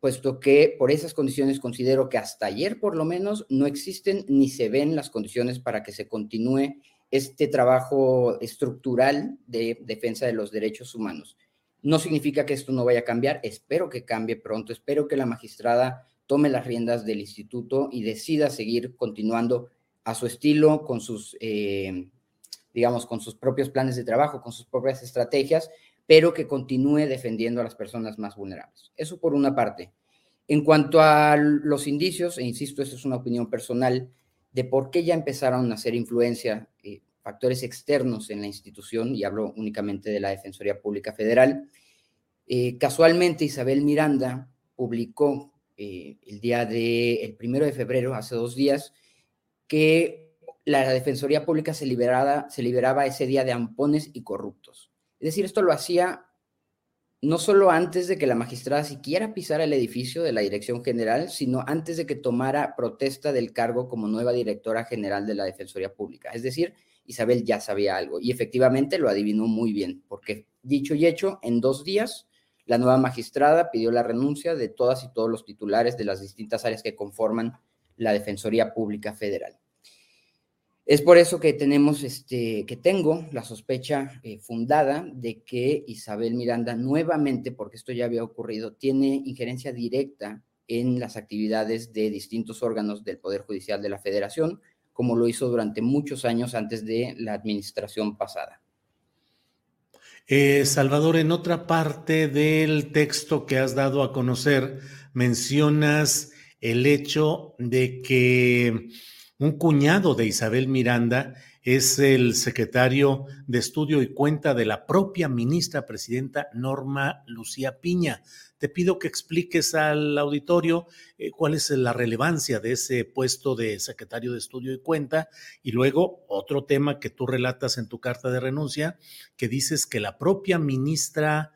puesto que por esas condiciones considero que hasta ayer por lo menos no existen ni se ven las condiciones para que se continúe este trabajo estructural de defensa de los derechos humanos. No significa que esto no vaya a cambiar, espero que cambie pronto, espero que la magistrada tome las riendas del instituto y decida seguir continuando a su estilo, con sus eh, digamos, con sus propios planes de trabajo, con sus propias estrategias, pero que continúe defendiendo a las personas más vulnerables. Eso por una parte. En cuanto a los indicios, e insisto, esto es una opinión personal, de por qué ya empezaron a hacer influencia eh, factores externos en la institución, y hablo únicamente de la Defensoría Pública Federal, eh, casualmente Isabel Miranda publicó eh, el día del el primero de febrero, hace dos días, que la Defensoría Pública se, liberaba ese día de ampones y corruptos. Es decir, esto lo hacía no solo antes de que la magistrada siquiera pisara el edificio de la Dirección General, sino antes de que tomara protesta del cargo como nueva directora general de la Defensoría Pública. Es decir, Isabel ya sabía algo y efectivamente lo adivinó muy bien, porque dicho y hecho, en dos días, la nueva magistrada pidió la renuncia de todas y todos los titulares de las distintas áreas que conforman la Defensoría Pública Federal. Es por eso que tenemos, este, que tengo la sospecha eh, fundada de que Isabel Miranda nuevamente, porque esto ya había ocurrido, tiene injerencia directa en las actividades de distintos órganos del Poder Judicial de la Federación, como lo hizo durante muchos años antes de la administración pasada. Eh, Salvador, en otra parte del texto que has dado a conocer, mencionas el hecho de que un cuñado de Isabel Miranda es el secretario de estudio y cuenta de la propia ministra presidenta Norma Lucía Piña. Te pido que expliques al auditorio eh, cuál es la relevancia de ese puesto de secretario de estudio y cuenta. Y luego otro tema que tú relatas en tu carta de renuncia, que dices que la propia ministra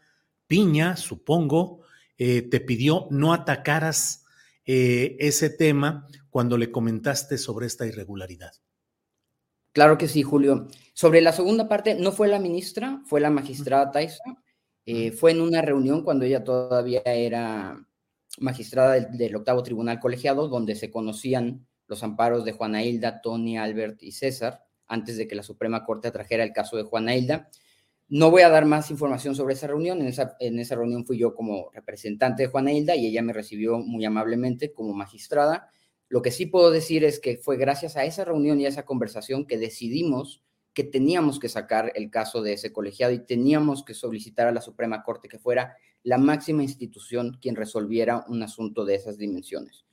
Piña, supongo, eh, te pidió no atacaras eh, ese tema cuando le comentaste sobre esta irregularidad. Claro que sí, Julio. Sobre la segunda parte, no fue la ministra, fue la magistrada Taisa. Eh, fue en una reunión cuando ella todavía era magistrada del, octavo tribunal colegiado, donde se conocían los amparos de Juana Hilda, Tony, Albert y César, antes de que la Suprema Corte trajera el caso de Juana Hilda. No voy a dar más información sobre esa reunión. En esa, en esa reunión fui yo como representante de Juana Hilda y ella me recibió muy amablemente como magistrada. Lo que sí puedo decir es que fue gracias a esa reunión y a esa conversación que decidimos que teníamos que sacar el caso de ese colegiado y teníamos que solicitar a la Suprema Corte que fuera la máxima institución quien resolviera un asunto de esas dimensiones.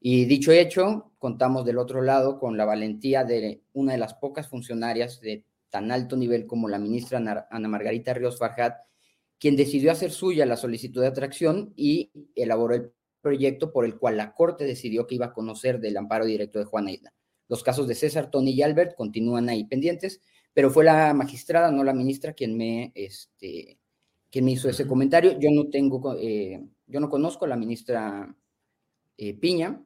Y dicho hecho, contamos del otro lado con la valentía de una de las pocas funcionarias de tan alto nivel como la ministra Ana Margarita Ríos Farjat, quien decidió hacer suya la solicitud de atracción y elaboró el proyecto por el cual la Corte decidió que iba a conocer del amparo directo de Juana Isla. Los casos de César, Tony y Albert continúan ahí pendientes, pero fue la magistrada, no la ministra, quien me, este, quien me hizo ese comentario. Yo no tengo, eh, yo no conozco a la ministra eh, Piña.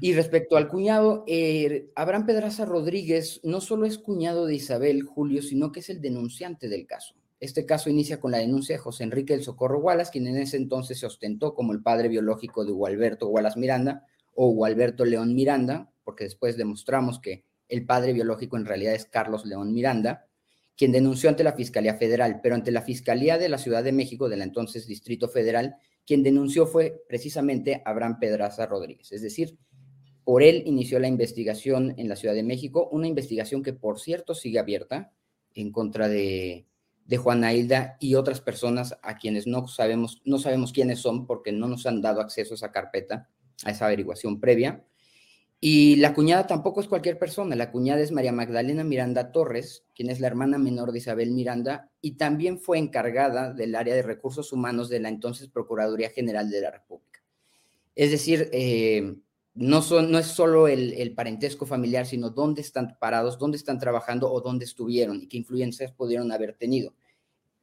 Y respecto al cuñado, eh, Abraham Pedraza Rodríguez no solo es cuñado de Isabel Julio, sino que es el denunciante del caso. Este caso inicia con la denuncia de José Enrique del Socorro Wallace, quien en ese entonces se ostentó como el padre biológico de Gualberto Wallace Miranda o Gualberto León Miranda, porque después demostramos que el padre biológico en realidad es Carlos León Miranda, quien denunció ante la Fiscalía Federal, pero ante la Fiscalía de la Ciudad de México, del entonces Distrito Federal, quien denunció fue precisamente Abraham Pedraza Rodríguez. Es decir, por él inició la investigación en la Ciudad de México, una investigación que, por cierto, sigue abierta en contra de, Juana Hilda y otras personas a quienes no sabemos, no sabemos quiénes son porque no nos han dado acceso a esa carpeta, a esa averiguación previa. Y la cuñada tampoco es cualquier persona, la cuñada es María Magdalena Miranda Torres, quien es la hermana menor de Isabel Miranda y también fue encargada del área de recursos humanos de la entonces Procuraduría General de la República. Es decir, eh, no, son, no es solo el, el, parentesco familiar, sino dónde están parados, dónde están trabajando o dónde estuvieron y qué influencias pudieron haber tenido,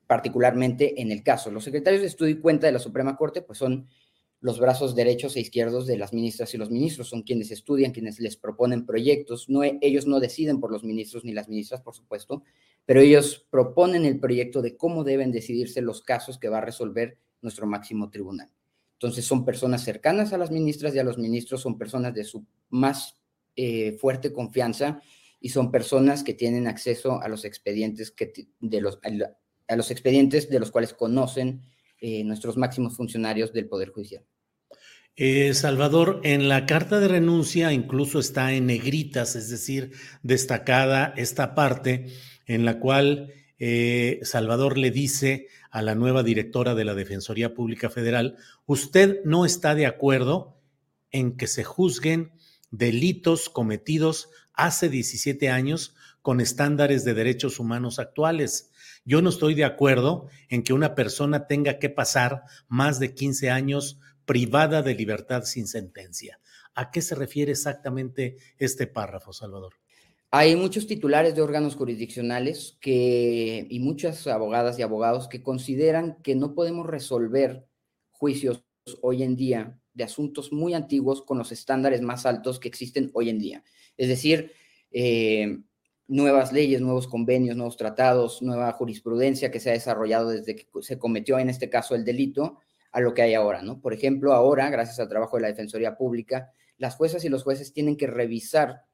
particularmente en el caso. Los secretarios de estudio y cuenta de la Suprema Corte pues son los brazos derechos e izquierdos de las ministras y los ministros, son quienes estudian, quienes les proponen proyectos, no, ellos no deciden por los ministros ni las ministras, por supuesto, pero ellos proponen el proyecto de cómo deben decidirse los casos que va a resolver nuestro máximo tribunal. Entonces son personas cercanas a las ministras y a los ministros, son personas de su más eh, fuerte confianza y son personas que tienen acceso a los expedientes que de los, a los expedientes de los cuales conocen eh, nuestros máximos funcionarios del Poder Judicial. Eh, Salvador, en la carta de renuncia incluso está en negritas, es decir, destacada esta parte en la cual eh, Salvador le dice a la nueva directora de la Defensoría Pública Federal, usted no está de acuerdo en que se juzguen delitos cometidos hace 17 años con estándares de derechos humanos actuales. Yo no estoy de acuerdo en que una persona tenga que pasar más de 15 años privada de libertad sin sentencia. ¿A qué se refiere exactamente este párrafo, Salvador? Hay muchos titulares de órganos jurisdiccionales que, y muchas abogadas y abogados que consideran que no podemos resolver juicios hoy en día de asuntos muy antiguos con los estándares más altos que existen hoy en día. Es decir, eh, nuevas leyes, nuevos convenios, nuevos tratados, nueva jurisprudencia que se ha desarrollado desde que se cometió en este caso el delito a lo que hay ahora, ¿no? Por ejemplo, ahora, gracias al trabajo de la Defensoría Pública, las juezas y los jueces tienen que revisar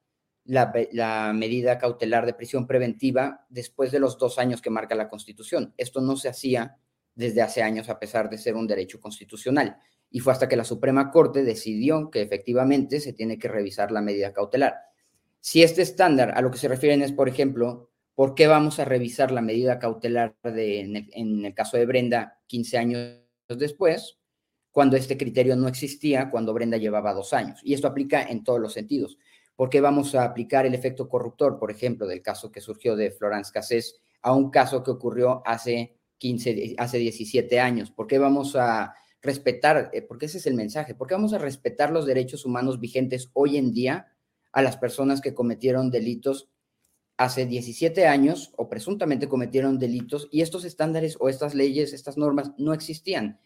la, medida cautelar de prisión preventiva después de los dos años que marca la Constitución. Esto no se hacía desde hace años a pesar de ser un derecho constitucional. Y fue hasta que la Suprema Corte decidió que efectivamente se tiene que revisar la medida cautelar. Si este estándar a lo que se refieren es, por ejemplo, ¿por qué vamos a revisar la medida cautelar de, en, el, caso de Brenda 15 años después, cuando este criterio no existía, cuando Brenda llevaba dos años? Y esto aplica en todos los sentidos. ¿Por qué vamos a aplicar el efecto corruptor, por ejemplo, del caso que surgió de Florence Cassés a un caso que ocurrió hace 15, hace 17 años? ¿Por qué vamos a respetar, eh, porque ese es el mensaje, por qué vamos a respetar los derechos humanos vigentes hoy en día a las personas que cometieron delitos hace 17 años o presuntamente cometieron delitos y estos estándares o estas leyes, estas normas no existían.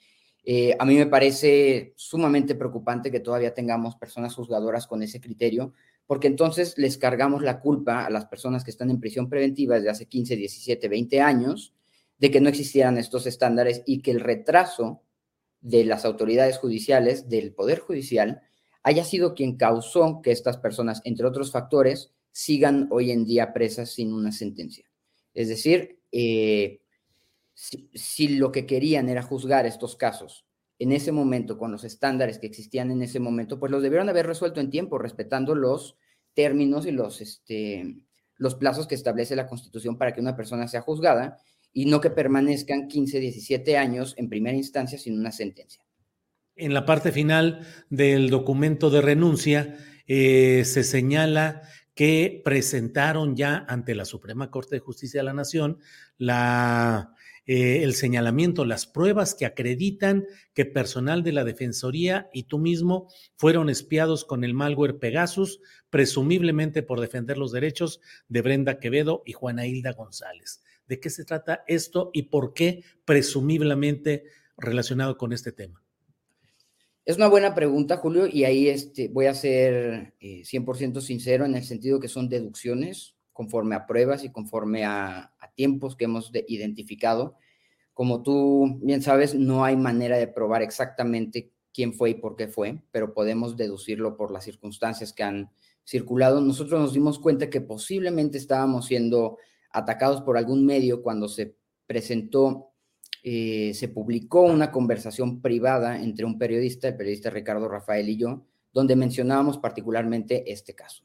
Eh, a mí me parece sumamente preocupante que todavía tengamos personas juzgadoras con ese criterio, porque entonces les cargamos la culpa a las personas que están en prisión preventiva desde hace 15, 17, 20 años de que no existieran estos estándares y que el retraso de las autoridades judiciales, del Poder Judicial, haya sido quien causó que estas personas, entre otros factores, sigan hoy en día presas sin una sentencia. Es decir, eh, si, lo que querían era juzgar estos casos en ese momento, con los estándares que existían en ese momento, pues los debieron haber resuelto en tiempo, respetando los términos y los, este, los plazos que establece la Constitución para que una persona sea juzgada y no que permanezcan 15, 17 años en primera instancia sin una sentencia. En la parte final del documento de renuncia eh, se señala que presentaron ya ante la Suprema Corte de Justicia de la Nación eh, el señalamiento, las pruebas que acreditan que personal de la Defensoría y tú mismo fueron espiados con el malware Pegasus, presumiblemente por defender los derechos de Brenda Quevedo y Juana Hilda González. ¿De qué se trata esto y por qué presumiblemente relacionado con este tema? Es una buena pregunta, Julio, y ahí este, voy a ser 100% eh, sincero en el sentido que son deducciones conforme a pruebas y conforme a, tiempos que hemos identificado. Como tú bien sabes, no hay manera de probar exactamente quién fue y por qué fue, pero podemos deducirlo por las circunstancias que han circulado. Nosotros nos dimos cuenta que posiblemente estábamos siendo atacados por algún medio cuando se presentó, eh, se publicó una conversación privada entre un periodista, el periodista Ricardo Rafael y yo, donde mencionábamos particularmente este caso.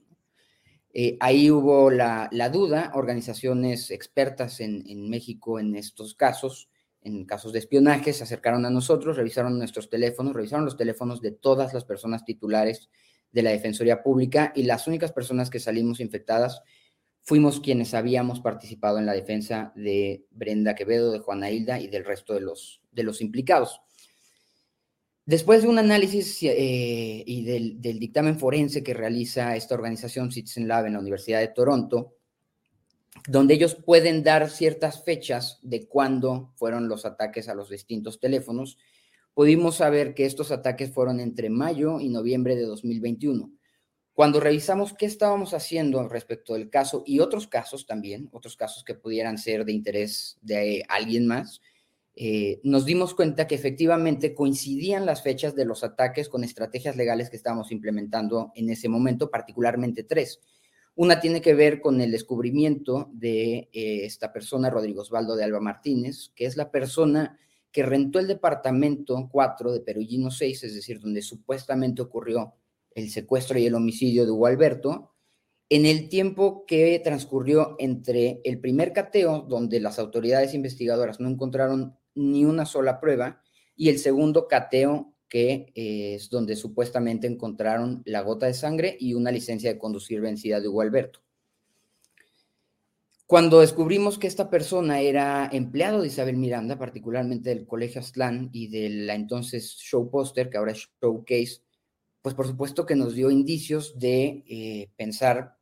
Eh, ahí hubo la, duda, organizaciones expertas en, en, México en estos casos, en casos de espionaje, se acercaron a nosotros, revisaron nuestros teléfonos, revisaron los teléfonos de todas las personas titulares de la Defensoría Pública y las únicas personas que salimos infectadas fuimos quienes habíamos participado en la defensa de Brenda Quevedo, de Juana Hilda y del resto de los, de los implicados. Después de un análisis eh, y del, dictamen forense que realiza esta organización Citizen Lab en la Universidad de Toronto, donde ellos pueden dar ciertas fechas de cuándo fueron los ataques a los distintos teléfonos, pudimos saber que estos ataques fueron entre mayo y noviembre de 2021. Cuando revisamos qué estábamos haciendo respecto del caso y otros casos también, otros casos que pudieran ser de interés de alguien más, eh, nos dimos cuenta que efectivamente coincidían las fechas de los ataques con estrategias legales que estábamos implementando en ese momento, particularmente tres. Una tiene que ver con el descubrimiento de eh, esta persona, Rodrigo Osvaldo de Alba Martínez, que es la persona que rentó el departamento 4 de Perugino 6, es decir, donde supuestamente ocurrió el secuestro y el homicidio de Hugo Alberto, en el tiempo que transcurrió entre el primer cateo, donde las autoridades investigadoras no encontraron ni una sola prueba, y el segundo cateo, que es donde supuestamente encontraron la gota de sangre y una licencia de conducir vencida de Hugo Alberto. Cuando descubrimos que esta persona era empleado de Isabel Miranda, particularmente del Colegio Aztlán y de la entonces Show Poster, que ahora es Showcase, pues por supuesto que nos dio indicios de eh, pensar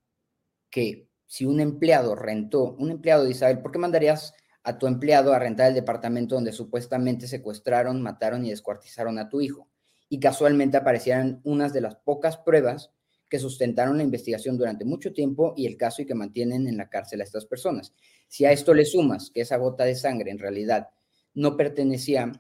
que si un empleado rentó, un empleado de Isabel, ¿por qué mandarías a tu empleado a rentar el departamento donde supuestamente secuestraron, mataron y descuartizaron a tu hijo. Y casualmente aparecieran unas de las pocas pruebas que sustentaron la investigación durante mucho tiempo y el caso y que mantienen en la cárcel a estas personas. Si a esto le sumas que esa gota de sangre en realidad no pertenecía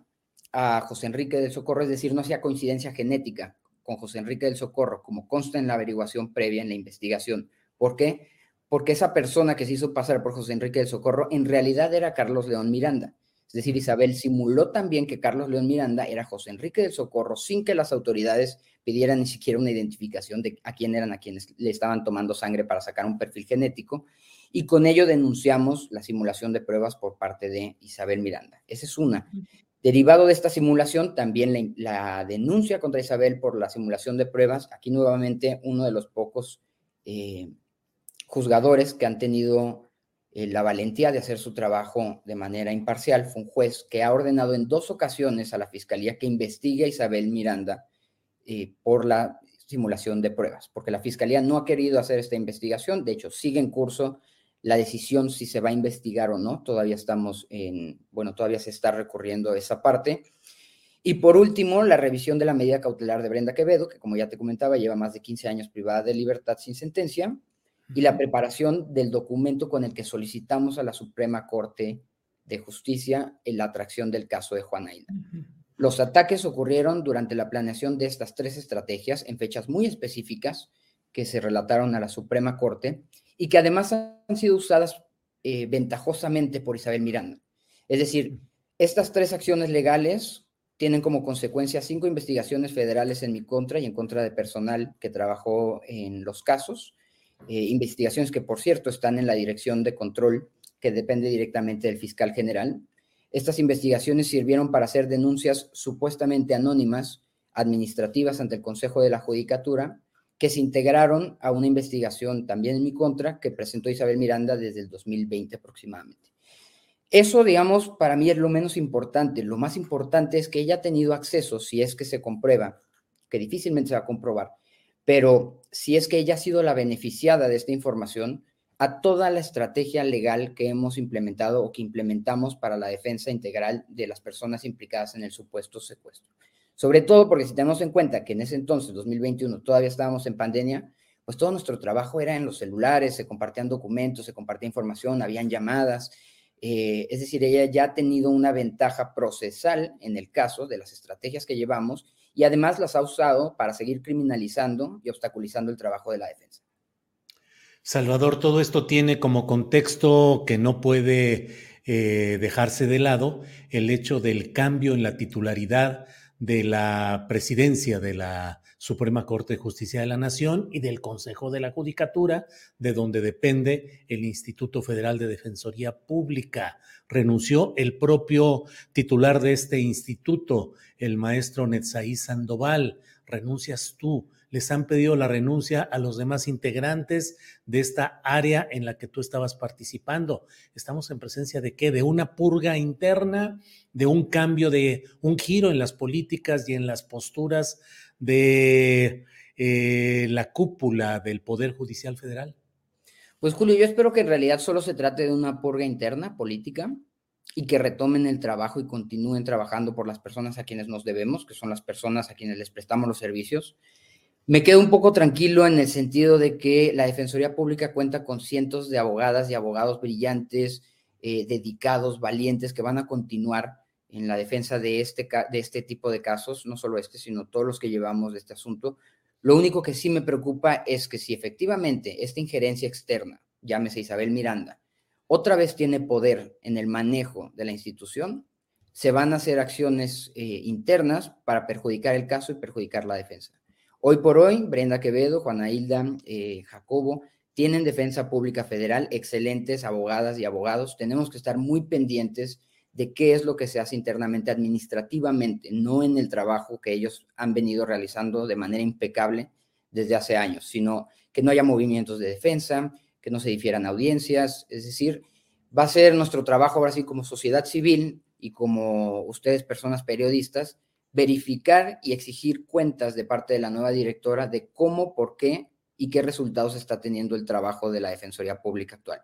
a José Enrique del Socorro, es decir, no hacía coincidencia genética con José Enrique del Socorro, como consta en la averiguación previa en la investigación. ¿Por qué? porque esa persona que se hizo pasar por José Enrique del Socorro en realidad era Carlos León Miranda. Es decir, Isabel simuló también que Carlos León Miranda era José Enrique del Socorro sin que las autoridades pidieran ni siquiera una identificación de a quién eran a quienes le estaban tomando sangre para sacar un perfil genético. Y con ello denunciamos la simulación de pruebas por parte de Isabel Miranda. Esa es una. Derivado de esta simulación, también la, denuncia contra Isabel por la simulación de pruebas. Aquí nuevamente uno de los pocos eh, juzgadores que han tenido eh, la valentía de hacer su trabajo de manera imparcial. Fue un juez que ha ordenado en dos ocasiones a la fiscalía que investigue a Isabel Miranda eh, por la simulación de pruebas, porque la fiscalía no ha querido hacer esta investigación. De hecho, sigue en curso la decisión si se va a investigar o no. Todavía estamos en, bueno, todavía se está recurriendo a esa parte. Y por último, la revisión de la medida cautelar de Brenda Quevedo, que como ya te comentaba, lleva más de 15 años privada de libertad sin sentencia, y la preparación del documento con el que solicitamos a la Suprema Corte de Justicia en la atracción del caso de Juan Aida. Los ataques ocurrieron durante la planeación de estas tres estrategias en fechas muy específicas que se relataron a la Suprema Corte y que además han sido usadas eh, ventajosamente por Isabel Miranda. Es decir, estas tres acciones legales tienen como consecuencia cinco investigaciones federales en mi contra y en contra de personal que trabajó en los casos, eh, investigaciones que, por cierto, están en la Dirección de Control, que depende directamente del fiscal general. Estas investigaciones sirvieron para hacer denuncias supuestamente anónimas, administrativas ante el Consejo de la Judicatura, que se integraron a una investigación también en mi contra que presentó Isabel Miranda desde el 2020 aproximadamente. Eso, digamos, para mí es lo menos importante. Lo más importante es que ella ha tenido acceso, si es que se comprueba, que difícilmente se va a comprobar, pero si es que ella ha sido la beneficiada de esta información, a toda la estrategia legal que hemos implementado o que implementamos para la defensa integral de las personas implicadas en el supuesto secuestro. Sobre todo porque si tenemos en cuenta que en ese entonces, 2021, todavía estábamos en pandemia, pues todo nuestro trabajo era en los celulares, se compartían documentos, se compartía información, habían llamadas. Eh, es decir, ella ya ha tenido una ventaja procesal en el caso de las estrategias que llevamos y además las ha usado para seguir criminalizando y obstaculizando el trabajo de la defensa. Salvador, todo esto tiene como contexto que no puede eh, dejarse de lado el hecho del cambio en la titularidad de la presidencia de la Suprema Corte de Justicia de la Nación y del Consejo de la Judicatura, de donde depende el Instituto Federal de Defensoría Pública. Renunció el propio titular de este instituto, el maestro Netzaí Sandoval. Renuncias tú les han pedido la renuncia a los demás integrantes de esta área en la que tú estabas participando. Estamos en presencia de qué? De una purga interna, de un cambio, de un giro en las políticas y en las posturas de eh, la cúpula del Poder Judicial Federal. Pues Julio, yo espero que en realidad solo se trate de una purga interna política y que retomen el trabajo y continúen trabajando por las personas a quienes nos debemos, que son las personas a quienes les prestamos los servicios me quedo un poco tranquilo en el sentido de que la Defensoría Pública cuenta con cientos de abogadas y abogados brillantes, eh, dedicados, valientes, que van a continuar en la defensa de este, de este tipo de casos, no solo este, sino todos los que llevamos de este asunto. Lo único que sí me preocupa es que si efectivamente esta injerencia externa, llámese Isabel Miranda, otra vez tiene poder en el manejo de la institución, se van a hacer acciones eh, internas para perjudicar el caso y perjudicar la defensa. Hoy por hoy, Brenda Quevedo, Juana Hilda, eh, Jacobo, tienen defensa pública federal, excelentes abogadas y abogados. Tenemos que estar muy pendientes de qué es lo que se hace internamente administrativamente, no en el trabajo que ellos han venido realizando de manera impecable desde hace años, sino que no haya movimientos de defensa, que no se difieran audiencias, es decir, va a ser nuestro trabajo ahora sí como sociedad civil y como ustedes personas periodistas, verificar y exigir cuentas de parte de la nueva directora de cómo, por qué y qué resultados está teniendo el trabajo de la Defensoría Pública actual.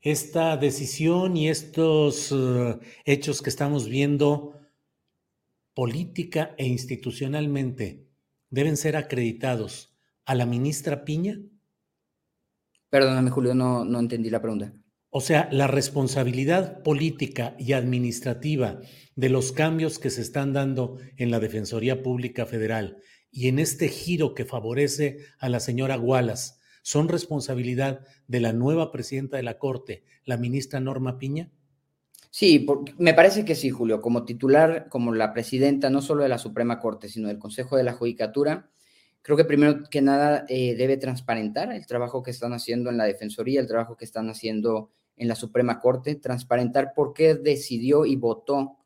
Esta decisión y estos eh, hechos que estamos viendo política e institucionalmente deben ser acreditados a la ministra Piña? Perdóname, Julio, no, no entendí la pregunta. O sea, la responsabilidad política y administrativa de los cambios que se están dando en la Defensoría Pública Federal y en este giro que favorece a la señora Wallace son responsabilidad de la nueva presidenta de la Corte, la ministra Norma Piña? Sí, me parece que sí, Julio. Como titular, como la presidenta no solo de la Suprema Corte, sino del Consejo de la Judicatura, creo que primero que nada eh, debe transparentar el trabajo que están haciendo en la Defensoría, el trabajo que están haciendo en la Suprema Corte, transparentar por qué decidió y votó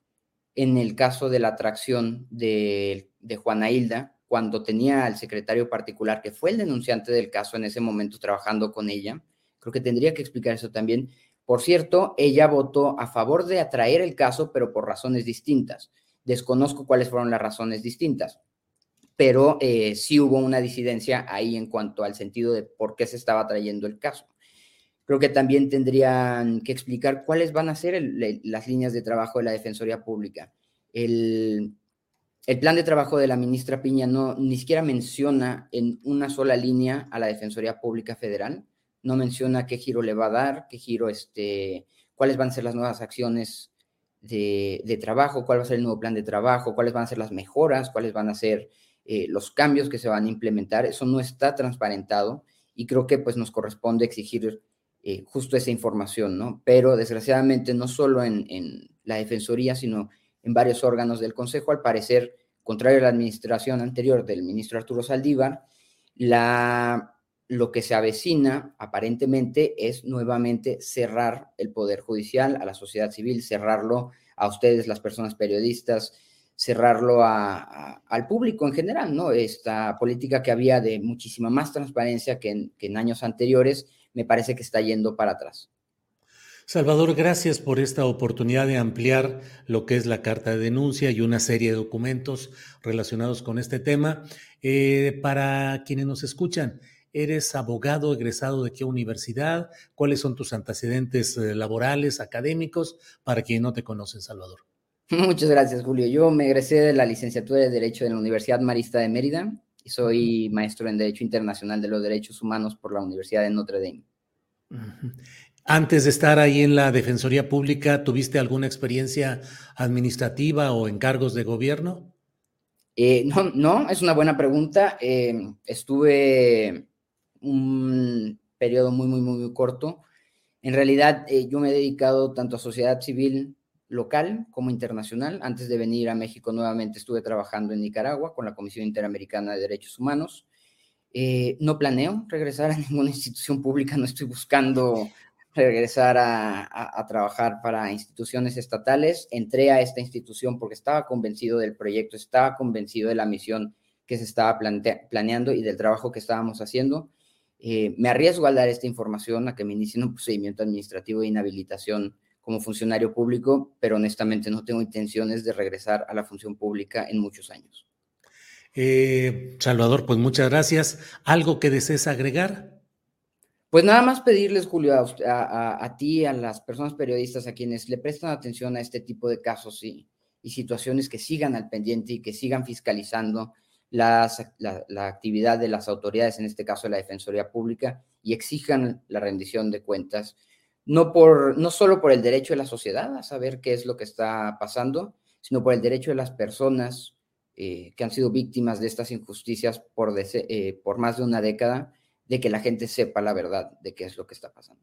en el caso de la atracción de, Juana Hilda, cuando tenía al secretario particular, que fue el denunciante del caso en ese momento trabajando con ella. Creo que tendría que explicar eso también. Por cierto, ella votó a favor de atraer el caso, pero por razones distintas. Desconozco cuáles fueron las razones distintas, pero eh, sí hubo una disidencia ahí en cuanto al sentido de por qué se estaba trayendo el caso creo que también tendrían que explicar cuáles van a ser las líneas de trabajo de la Defensoría Pública. El, el plan de trabajo de la ministra Piña no ni siquiera menciona en una sola línea a la Defensoría Pública Federal, no menciona qué giro le va a dar, qué giro, este, cuáles van a ser las nuevas acciones de, de trabajo, cuál va a ser el nuevo plan de trabajo, cuáles van a ser las mejoras, cuáles van a ser eh, los cambios que se van a implementar. Eso no está transparentado y creo que pues nos corresponde exigir eh, justo esa información, ¿no? Pero desgraciadamente no solo en, la Defensoría, sino en varios órganos del Consejo, al parecer, contrario a la administración anterior del ministro Arturo Saldívar, la, lo que se avecina aparentemente es nuevamente cerrar el Poder Judicial a la sociedad civil, cerrarlo a ustedes, las personas periodistas, cerrarlo al público en general, ¿no? Esta política que había de muchísima más transparencia que en, que en años anteriores, me parece que está yendo para atrás. Salvador, gracias por esta oportunidad de ampliar lo que es la carta de denuncia y una serie de documentos relacionados con este tema. Eh, para quienes nos escuchan, ¿eres abogado egresado de qué universidad? ¿Cuáles son tus antecedentes eh, laborales, académicos? Para quien no te conocen, Salvador. Muchas gracias, Julio. Yo me egresé de la licenciatura de Derecho de la Universidad Marista de Mérida y soy maestro en Derecho Internacional de los Derechos Humanos por la Universidad de Notre Dame. Antes de estar ahí en la Defensoría Pública, ¿tuviste alguna experiencia administrativa o encargos de gobierno? Eh, no, no, es una buena pregunta. Eh, estuve un periodo muy, muy, muy, muy corto. En realidad, eh, yo me he dedicado tanto a sociedad civil local como internacional. Antes de venir a México nuevamente estuve trabajando en Nicaragua con la Comisión Interamericana de Derechos Humanos. Eh, no planeo regresar a <laughs> ninguna institución pública, no estoy buscando regresar a, trabajar para instituciones estatales. Entré a esta institución porque estaba convencido del proyecto, estaba convencido de la misión que se estaba planeando y del trabajo que estábamos haciendo. Eh, me arriesgo a dar esta información, a que me inicien un procedimiento administrativo de inhabilitación como funcionario público, pero honestamente no tengo intenciones de regresar a la función pública en muchos años. Eh, Salvador, pues muchas gracias. ¿Algo que desees agregar? Pues nada más pedirles, Julio, a, a, ti, a las personas periodistas, a quienes le prestan atención a este tipo de casos y, y situaciones que sigan al pendiente y que sigan fiscalizando las, la, la, actividad de las autoridades, en este caso de la Defensoría Pública, y exijan la rendición de cuentas, no, por, no solo por el derecho de la sociedad a saber qué es lo que está pasando, sino por el derecho de las personas eh, que han sido víctimas de estas injusticias por, eh, por más de una década de que la gente sepa la verdad de qué es lo que está pasando.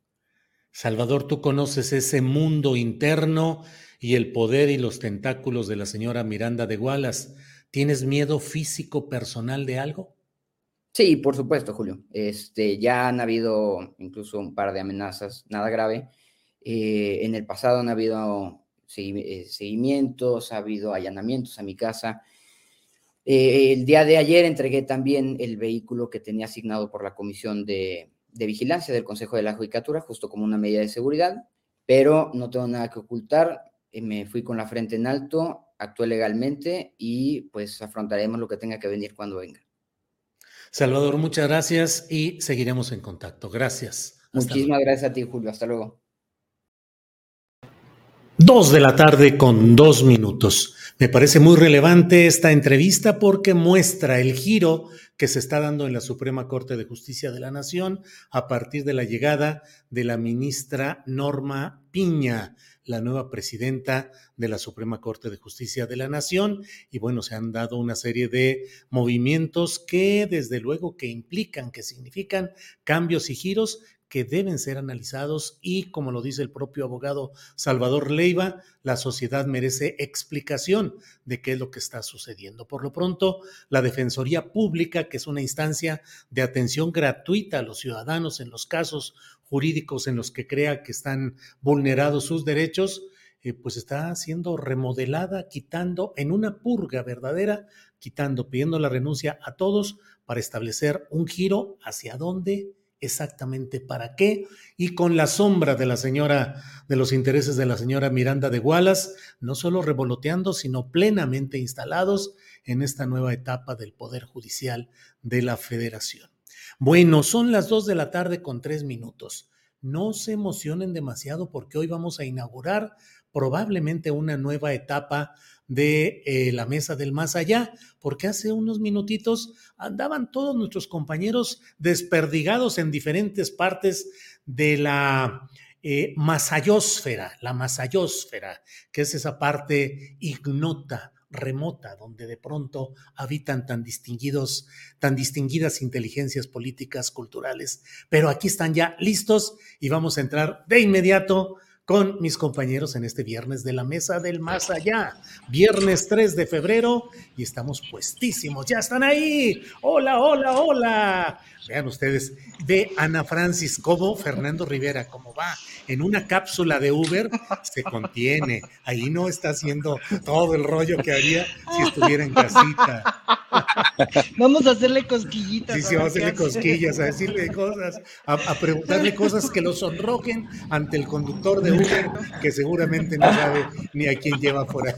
Salvador, tú conoces ese mundo interno y el poder y los tentáculos de la señora Miranda de Gualas. ¿Tienes miedo físico personal de algo? Sí, por supuesto, Julio. Este, ya han habido incluso un par de amenazas, nada grave. Eh, en el pasado han habido eh, seguimientos, ha habido allanamientos a mi casa. Eh, el día de ayer entregué también el vehículo que tenía asignado por la Comisión de, Vigilancia del Consejo de la Judicatura, justo como una medida de seguridad, pero no tengo nada que ocultar. Me fui con la frente en alto, actué legalmente y pues afrontaremos lo que tenga que venir cuando venga. Salvador, muchas gracias y seguiremos en contacto. Gracias. Muchísimas gracias a ti, Julio. Hasta luego. Dos de la tarde con dos minutos. Me parece muy relevante esta entrevista porque muestra el giro que se está dando en la Suprema Corte de Justicia de la Nación a partir de la llegada de la ministra Norma Piña, la nueva presidenta de la Suprema Corte de Justicia de la Nación. Y bueno, se han dado una serie de movimientos que desde luego que implican, que significan cambios y giros que deben ser analizados y, como lo dice el propio abogado Salvador Leiva, la sociedad merece explicación de qué es lo que está sucediendo. Por lo pronto, la Defensoría Pública, que es una instancia de atención gratuita a los ciudadanos en los casos jurídicos en los que crea que están vulnerados sus derechos, eh, pues está siendo remodelada, quitando en una purga verdadera, quitando, pidiendo la renuncia a todos para establecer un giro hacia dónde exactamente para qué y con la sombra de la señora, de los intereses de la señora Miranda de Wallace, no solo revoloteando, sino plenamente instalados en esta nueva etapa del Poder Judicial de la Federación. Bueno, son las dos de la tarde con tres minutos. No se emocionen demasiado porque hoy vamos a inaugurar probablemente una nueva etapa de eh, la mesa del más allá, porque hace unos minutitos andaban todos nuestros compañeros desperdigados en diferentes partes de la eh, masayósfera, la masayósfera, que es esa parte ignota, remota, donde de pronto habitan tan distinguidos, tan distinguidas inteligencias políticas, culturales. Pero aquí están ya listos y vamos a entrar de inmediato con mis compañeros en este viernes de la Mesa del Más Allá. Viernes 3 de febrero y estamos puestísimos. Ya están ahí. Hola, hola, hola. Vean ustedes, ve Ana Francis como Fernando Rivera, cómo va en una cápsula de Uber, se contiene. Ahí no está haciendo todo el rollo que haría si estuviera en casita. Vamos a hacerle cosquillitas. Sí, sí, vamos a hacerle cosquillas, a decirle cosas, a, a, preguntarle cosas que lo sonrojen ante el conductor de <laughs> Que seguramente no sabe ni a quién lleva por ahí.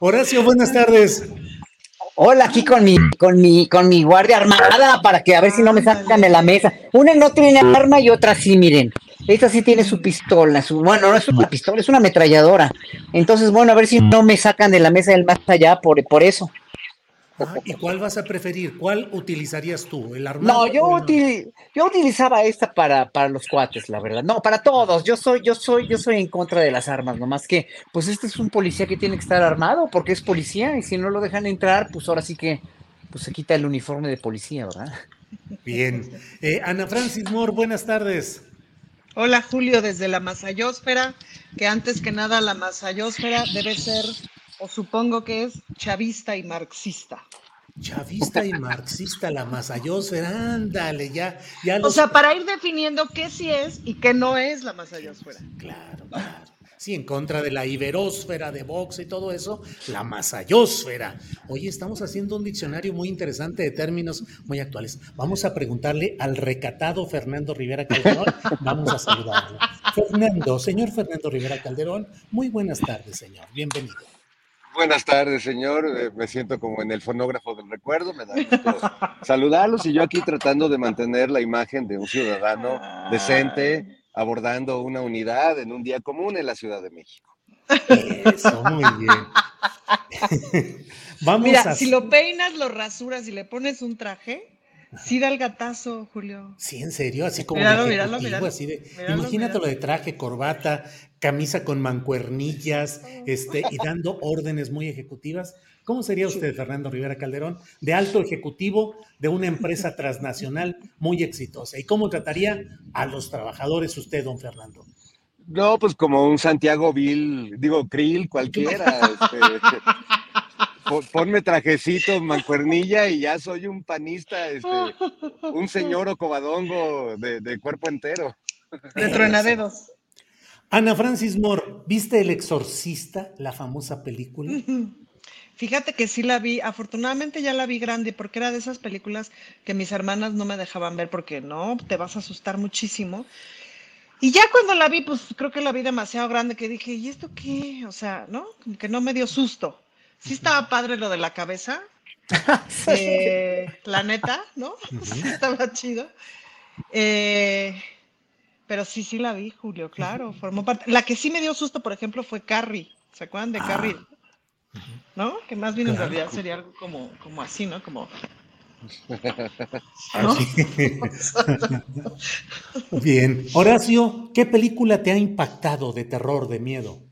Horacio, buenas tardes. Hola, aquí con mi, con mi, con mi guardia armada para que a ver si no me sacan de la mesa. Una no tiene arma y otra sí, miren. Esta sí tiene su pistola, su, bueno, no es una pistola, es una ametralladora. Entonces, bueno, a ver si no me sacan de la mesa del más allá por, por eso. Ah, ¿Y cuál vas a preferir? ¿Cuál utilizarías tú? ¿El armado? No, yo, util, yo utilizaba esta para, para los cuates, la verdad. No, para todos. Yo soy, yo soy, yo soy en contra de las armas, nomás que, pues este es un policía que tiene que estar armado porque es policía y si no lo dejan entrar, pues ahora sí que pues se quita el uniforme de policía, ¿verdad? Bien. Eh, Ana Francis Moore, buenas tardes. Hola Julio, desde la Masayósfera, que antes que nada la Masayósfera debe ser o supongo que es chavista y marxista. Chavista y marxista, la masayosfera, ándale, ya, ya los... O sea, para ir definiendo qué sí es y qué no es la masayosfera. Claro, claro. Sí, en contra de la iberósfera de Vox y todo eso, la masayósfera. Oye, estamos haciendo un diccionario muy interesante de términos muy actuales. Vamos a preguntarle al recatado Fernando Rivera Calderón. Vamos a saludarlo. Fernando, señor Fernando Rivera Calderón, muy buenas tardes, señor. Bienvenido. Buenas tardes, señor. Eh, me siento como en el fonógrafo del recuerdo. Me da gusto <laughs> saludarlos y yo aquí tratando de mantener la imagen de un ciudadano decente, abordando una unidad en un día común en la Ciudad de México. Eso, muy bien. <laughs> Vamos Mira, si lo peinas, lo rasuras y le pones un traje, Sí da el gatazo, Julio. Sí, en serio, así como así de, imagínate lo de traje, corbata, camisa con mancuernillas, este, y dando órdenes muy ejecutivas. ¿Cómo sería usted, Fernando Rivera Calderón, de alto ejecutivo de una empresa transnacional muy exitosa? ¿Y cómo trataría a los trabajadores usted, don Fernando? No, pues como un Santiago Vil, digo, Krill, cualquiera. Este, ponme trajecito, mancuernilla y ya soy un panista, este, un señor <laughs> ocobadongo de, de cuerpo entero. De truenadedos. Ana Francis Moore, ¿viste El Exorcista, la famosa película? Fíjate que sí la vi, afortunadamente ya la vi grande porque era de esas películas que mis hermanas no me dejaban ver porque no, te vas a asustar muchísimo. Y ya cuando la vi, pues creo que la vi demasiado grande que dije, ¿y esto qué? O sea, ¿no? Como que no me dio susto. Sí estaba padre lo de la cabeza. <laughs> eh, la neta, ¿no? <laughs> Sí estaba chido. Eh, pero sí, sí la vi, Julio, claro, formó parte. La que sí me dio susto, por ejemplo, fue Carrie. ¿Se acuerdan de Carrie? Ah. ¿No? Que más bien en realidad sería algo como, como así, ¿no? Como. <laughs> ¿no? <laughs> bien. Horacio, ¿qué película te ha impactado de terror, de miedo?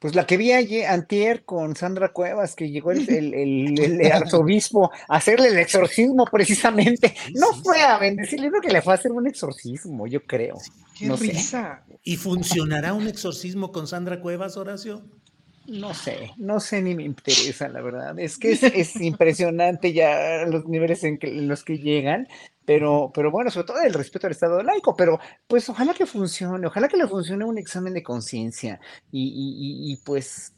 Pues la que vi ayer, antier con Sandra Cuevas, que llegó el, el, <laughs> arzobispo a hacerle el exorcismo precisamente. No fue a bendecirle, creo que le fue a hacer un exorcismo, yo creo. Qué no risa. ¿Y funcionará un exorcismo con Sandra Cuevas, Horacio? No sé, no sé ni me interesa, la verdad. Es que es, impresionante ya los niveles en, en, los que llegan pero, pero bueno, sobre todo el respeto al Estado laico, pero pues ojalá que funcione, ojalá que le funcione un examen de conciencia y, y, pues,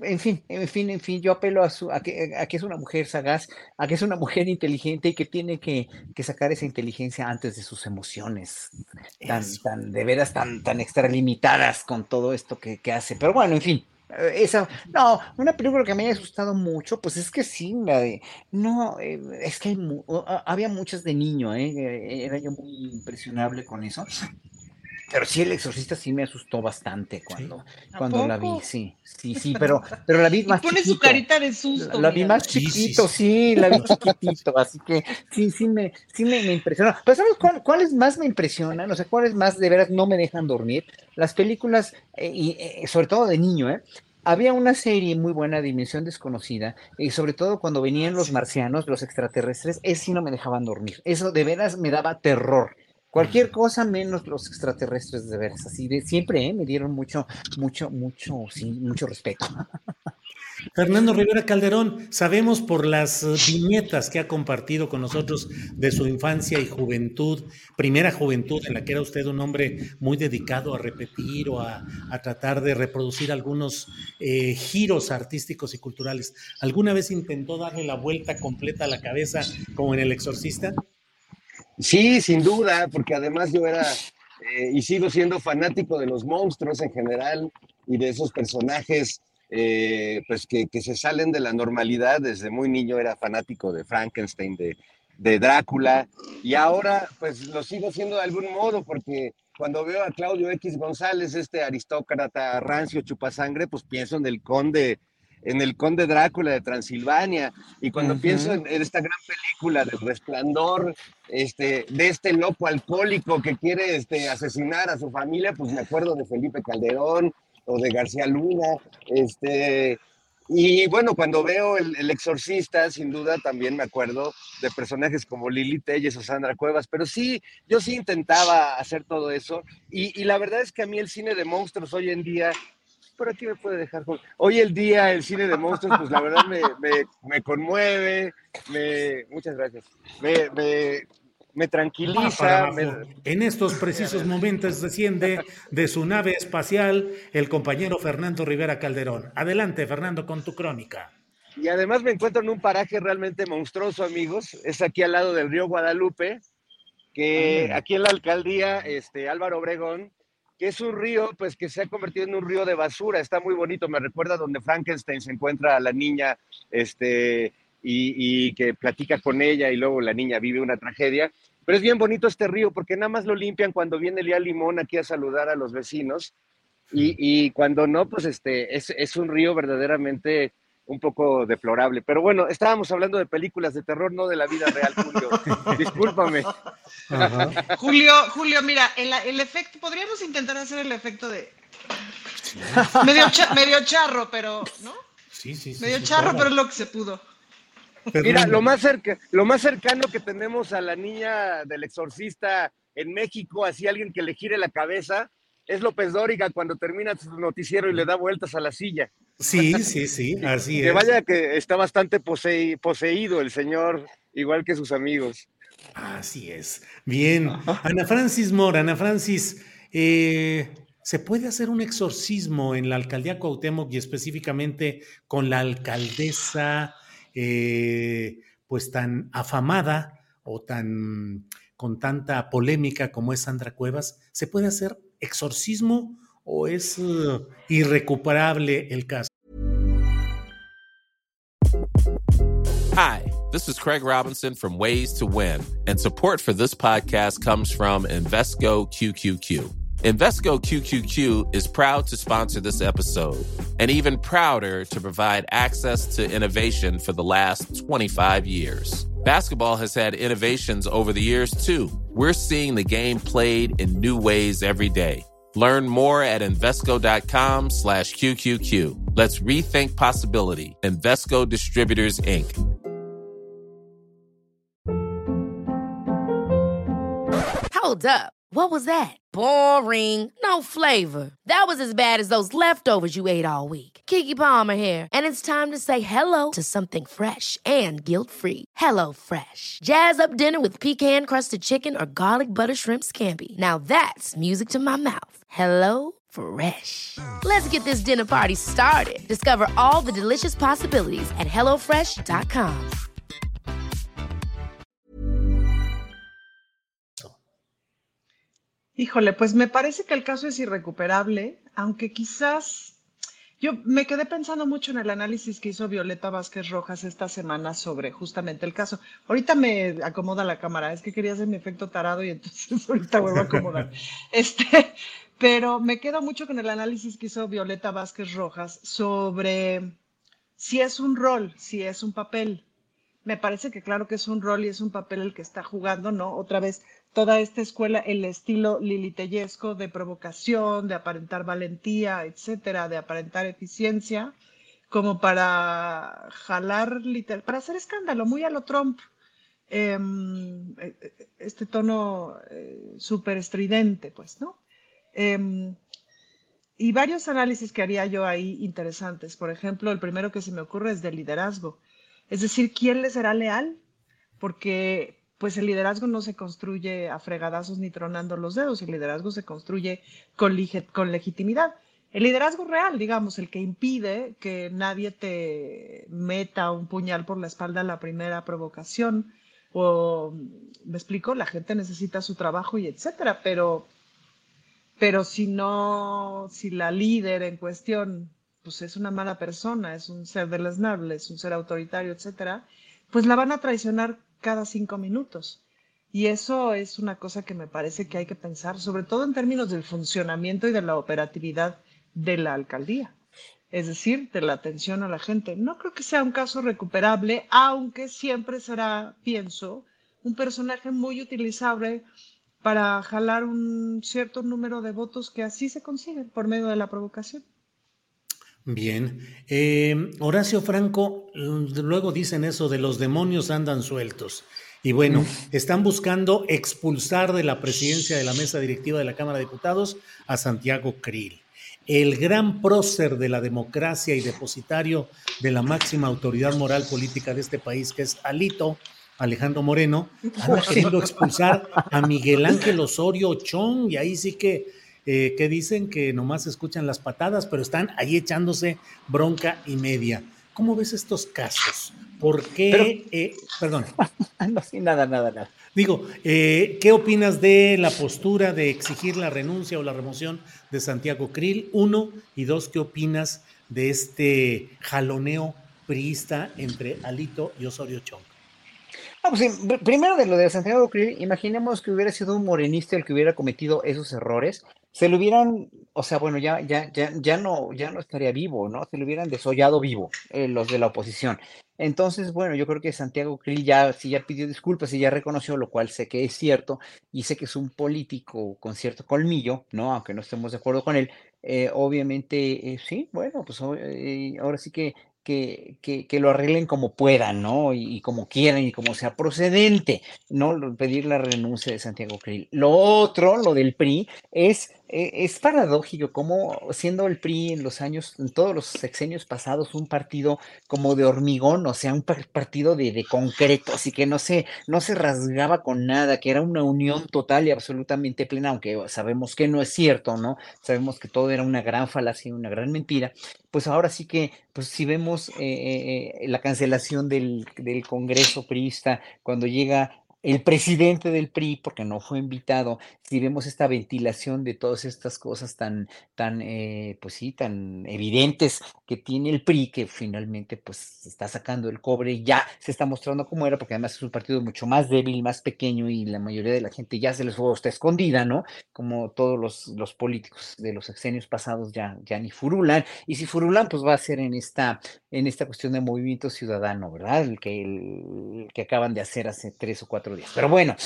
en fin, en fin, en fin, yo apelo a, su, a, que, a que es una mujer sagaz, a que es una mujer inteligente y que tiene que, que sacar esa inteligencia antes de sus emociones, tan, tan, de veras tan, tan extralimitadas con todo esto que, que hace. Pero bueno, en fin. Eh, esa, no, una película que me haya asustado mucho, pues es que sí, la de, no, eh, es que había muchas de niño, ¿eh? era yo muy impresionable con eso. Pero sí, el exorcista sí me asustó bastante cuando, cuando la vi, sí, sí, sí, <laughs> pero, pero la vi más pone su carita de susto. La, vi más chiquito, sí, la vi chiquitito, así que sí, sí me, sí me, me impresionó. Pero ¿sabes cuáles más me impresionan? O sea, cuáles más de veras no me dejan dormir? Las películas, eh, y eh, sobre todo de niño, ¿eh? había una serie muy buena, Dimensión Desconocida, y sobre todo cuando venían los marcianos, los extraterrestres, es sí no me dejaban dormir. Eso de veras me daba terror. Cualquier cosa menos los extraterrestres de veras, así de siempre ¿eh? me dieron mucho, mucho, mucho, sí, mucho respeto. <laughs> Fernando Rivera Calderón, sabemos por las viñetas que ha compartido con nosotros de su infancia y juventud, primera juventud en la que era usted un hombre muy dedicado a repetir o a, tratar de reproducir algunos eh, giros artísticos y culturales. ¿Alguna vez intentó darle la vuelta completa a la cabeza como en El Exorcista? Sí, sin duda, porque además yo era eh, y sigo siendo fanático de los monstruos en general y de esos personajes eh, pues que, se salen de la normalidad. Desde muy niño era fanático de Frankenstein, de, Drácula, y ahora pues lo sigo siendo de algún modo porque cuando veo a Claudio X González, este aristócrata rancio chupasangre, pues pienso en el conde en el Conde Drácula de Transilvania, y cuando pienso en, esta gran película del resplandor, este, de este loco alcohólico que quiere este, asesinar a su familia, pues me acuerdo de Felipe Calderón o de García Luna, este, y bueno, cuando veo el, Exorcista, sin duda también me acuerdo de personajes como Lili Telles o Sandra Cuevas, pero sí, yo sí intentaba hacer todo eso, y, y la verdad es que a mí el cine de monstruos hoy en día por aquí me puede dejar. Hoy el día, el cine de monstruos, pues la verdad me, me, conmueve, me, muchas gracias, me, me tranquiliza. En estos precisos momentos desciende de su nave espacial el compañero Fernando Rivera Calderón. Adelante, Fernando, con tu crónica. Y además me encuentro en un paraje realmente monstruoso, amigos. Es aquí al lado del río Guadalupe, que aquí en la alcaldía, este, Álvaro Obregón, que es un río, pues que se ha convertido en un río de basura. Está muy bonito, me recuerda donde Frankenstein se encuentra a la niña, este, y, que platica con ella y luego la niña vive una tragedia. Pero es bien bonito este río porque nada más lo limpian cuando viene Lía Limón aquí a saludar a los vecinos. Y, cuando no, pues este, es, es un río verdaderamente un poco deplorable. Pero bueno, estábamos hablando de películas de terror, no de la vida real, Julio. <laughs> Discúlpame. Julio, Julio, mira, el, efecto, podríamos intentar hacer el efecto de medio, medio charro, pero, ¿no? Sí, sí, sí. Medio charro, pero es lo que se pudo. Mira, lo más, cerca, lo más cercano que tenemos a la niña del exorcista en México, así alguien que le gire la cabeza, es López Dóriga cuando termina su noticiero y le da vueltas a la silla. Sí, sí, sí, así es. Que vaya que está bastante poseído el señor, igual que sus amigos. Así es. Bien. Ana Francis Mora, Ana Francis, eh, ¿se puede hacer un exorcismo en la alcaldía Cuauhtémoc y específicamente con la alcaldesa eh, pues tan afamada o tan con tanta polémica como es Sandra Cuevas? ¿Se puede hacer exorcismo o es uh, irrecuperable el caso? Hi, this is Craig Robinson from Ways to Win, and support for this podcast comes from Invesco QQQ. Invesco QQQ is proud to sponsor this episode and even prouder to provide access to innovation for the last 25 years. Basketball has had innovations over the years, too. We're seeing the game played in new ways every day Learn more at Invesco.com slash QQQ. Let's rethink possibility. Investco Distributors, Inc. Hold up. What was that? Boring. No flavor. That was as bad as those leftovers you ate all week. Kiki Palmer here, and it's time to say hello to something fresh and guilt-free. Hello Fresh. Jazz up dinner with pecan-crusted chicken or garlic butter shrimp scampi. Now that's music to my mouth. Hello Fresh. Let's get this dinner party started. Discover all the delicious possibilities at hellofresh.com. Híjole, pues me parece que el caso es irrecuperable, aunque quizás Yo me quedé pensando mucho en el análisis que hizo Violeta Vázquez Rojas esta semana sobre justamente el caso. Ahorita me acomoda la cámara, es que quería hacer mi efecto tarado y entonces <laughs> ahorita vuelvo a acomodar. Este, pero me quedo mucho con el análisis que hizo Violeta Vázquez Rojas sobre si es un rol, si es un papel. Me parece que claro que es un rol y es un papel el que está jugando, ¿no? Otra vez, toda esta escuela, el estilo lilitellesco de provocación, de aparentar valentía, etcétera, de aparentar eficiencia, como para jalar, para hacer escándalo, muy a lo Trump. Em, e, e, este tono eh, súper estridente, pues, ¿no? Em, y varios análisis que haría yo ahí interesantes. Por ejemplo, el primero que se me ocurre es de liderazgo. Es decir, ¿quién le será leal? Porque pues el liderazgo no se construye a fregadazos ni tronando los dedos, el liderazgo se construye con, con legitimidad. El liderazgo real, digamos, el que impide que nadie te meta un puñal por la espalda a la primera provocación, o, me explico, la gente necesita su trabajo y etcétera, pero pero si no, si la líder en cuestión, pues es una mala persona, es un ser deleznable, es un ser autoritario, etcétera, pues la van a traicionar cada cinco minutos. Y eso es una cosa que me parece que hay que pensar, sobre todo en términos del funcionamiento y de la operatividad de la alcaldía, es decir, de la atención a la gente. No creo que sea un caso recuperable, aunque siempre será, pienso, un personaje muy utilizable para jalar un cierto número de votos que así se consiguen por medio de la provocación. Bien. Eh, Horacio Franco, luego dicen eso de los demonios andan sueltos. Y bueno, están buscando expulsar de la presidencia de la mesa directiva de la Cámara de Diputados a Santiago Krill, el gran prócer de la democracia y depositario de la máxima autoridad moral política de este país, que es Alito, Alejandro Moreno, anda <laughs> queriendo expulsar a Miguel Ángel Osorio Chong, y ahí sí que, eh, que dicen que nomás escuchan las patadas, pero están ahí echándose bronca y media. ¿Cómo ves estos casos? ¿Por qué? Eh, perdón. <laughs> No, sin nada, nada, nada. Digo, eh, ¿qué opinas de la postura de exigir la renuncia o la remoción de Santiago Krill? Uno, y dos, ¿qué opinas de este jaloneo priista entre Alito y Osorio Chong? Pues primero de lo de Santiago Krill, imaginemos que hubiera sido un morenista el que hubiera cometido esos errores, se lo hubieran, o sea, bueno, ya, ya, ya, ya no, ya no estaría vivo, ¿no? Se lo hubieran desollado vivo, eh, los de la oposición. Entonces, bueno, yo creo que Santiago Krill ya, sí ya pidió disculpas y ya reconoció, lo cual sé que es cierto, y sé que es un político con cierto colmillo, ¿no? Aunque no estemos de acuerdo con él, eh, obviamente, eh, sí, bueno, pues ahora sí que que, que, lo arreglen como puedan, ¿no? Y, como quieran y como sea procedente, ¿no? Pedir la renuncia de Santiago Krill. Lo otro, lo del PRI, es e, es paradójico como siendo el PRI en los años, en todos los sexenios pasados, un partido como de hormigón, o sea, un partido de, de, concreto, así que no se, no se rasgaba con nada, que era una unión total y absolutamente plena, aunque sabemos que no es cierto, ¿no? Sabemos que todo era una gran falacia, una gran mentira. Pues ahora sí que, pues si vemos eh, eh, eh, la cancelación del, del Congreso priista, cuando llega el presidente del PRI, porque no fue invitado, si vemos esta ventilación de todas estas cosas tan, tan, eh, pues sí, tan evidentes que tiene el PRI, que finalmente pues está sacando el cobre ya se está mostrando como era, porque además es un partido mucho más débil, más pequeño y la mayoría de la gente ya se les fue, está escondida, ¿no? Como todos los, los políticos de los sexenios pasados ya, ya ni furulan, y si furulan, pues va a ser en esta, en esta cuestión de movimiento ciudadano, ¿verdad? El que, el que acaban de hacer hace tres o cuatro días. Pero bueno,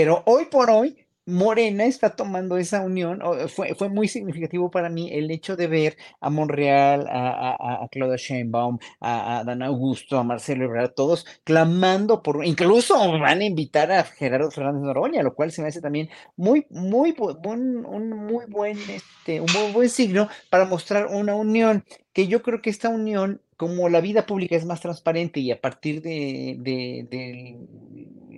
pero hoy por hoy, Morena está tomando esa unión. Fue, fue muy significativo para mí el hecho de ver a Monreal, a, a, Claudia Sheinbaum, a, Dan Augusto, a Marcelo Ebrard, todos clamando por, incluso van a invitar a Gerardo Fernández Noroña, lo cual se me hace también muy, muy buen, un muy buen, este, un muy buen signo para mostrar una unión, que yo creo que esta unión como la vida pública es más transparente y a partir de,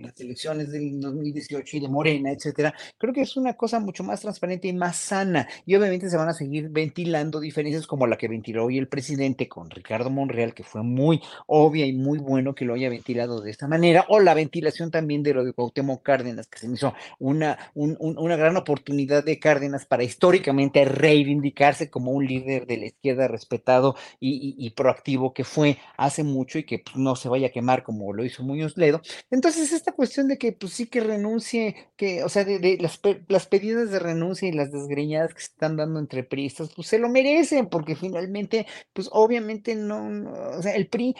las elecciones del 2018 y de Morena, etcétera, creo que es una cosa mucho más transparente y más sana. Y obviamente se van a seguir ventilando diferencias como la que ventiló hoy el presidente con Ricardo Monreal, que fue muy obvia y muy bueno que lo haya ventilado de esta manera, o la ventilación también de lo de Cuauhtémoc Cárdenas, que se me hizo una, una gran oportunidad de Cárdenas para históricamente reivindicarse como un líder de la izquierda respetado y, proactivo que fue hace mucho y que pues, no se vaya a quemar como lo hizo Muñoz Ledo. Entonces, esta cuestión de que pues sí que renuncie, que, o sea, de, las, las, pedidas de renuncia y las desgreñadas que se están dando entre priistas, pues se lo merecen, porque finalmente, pues obviamente no o sea, el PRI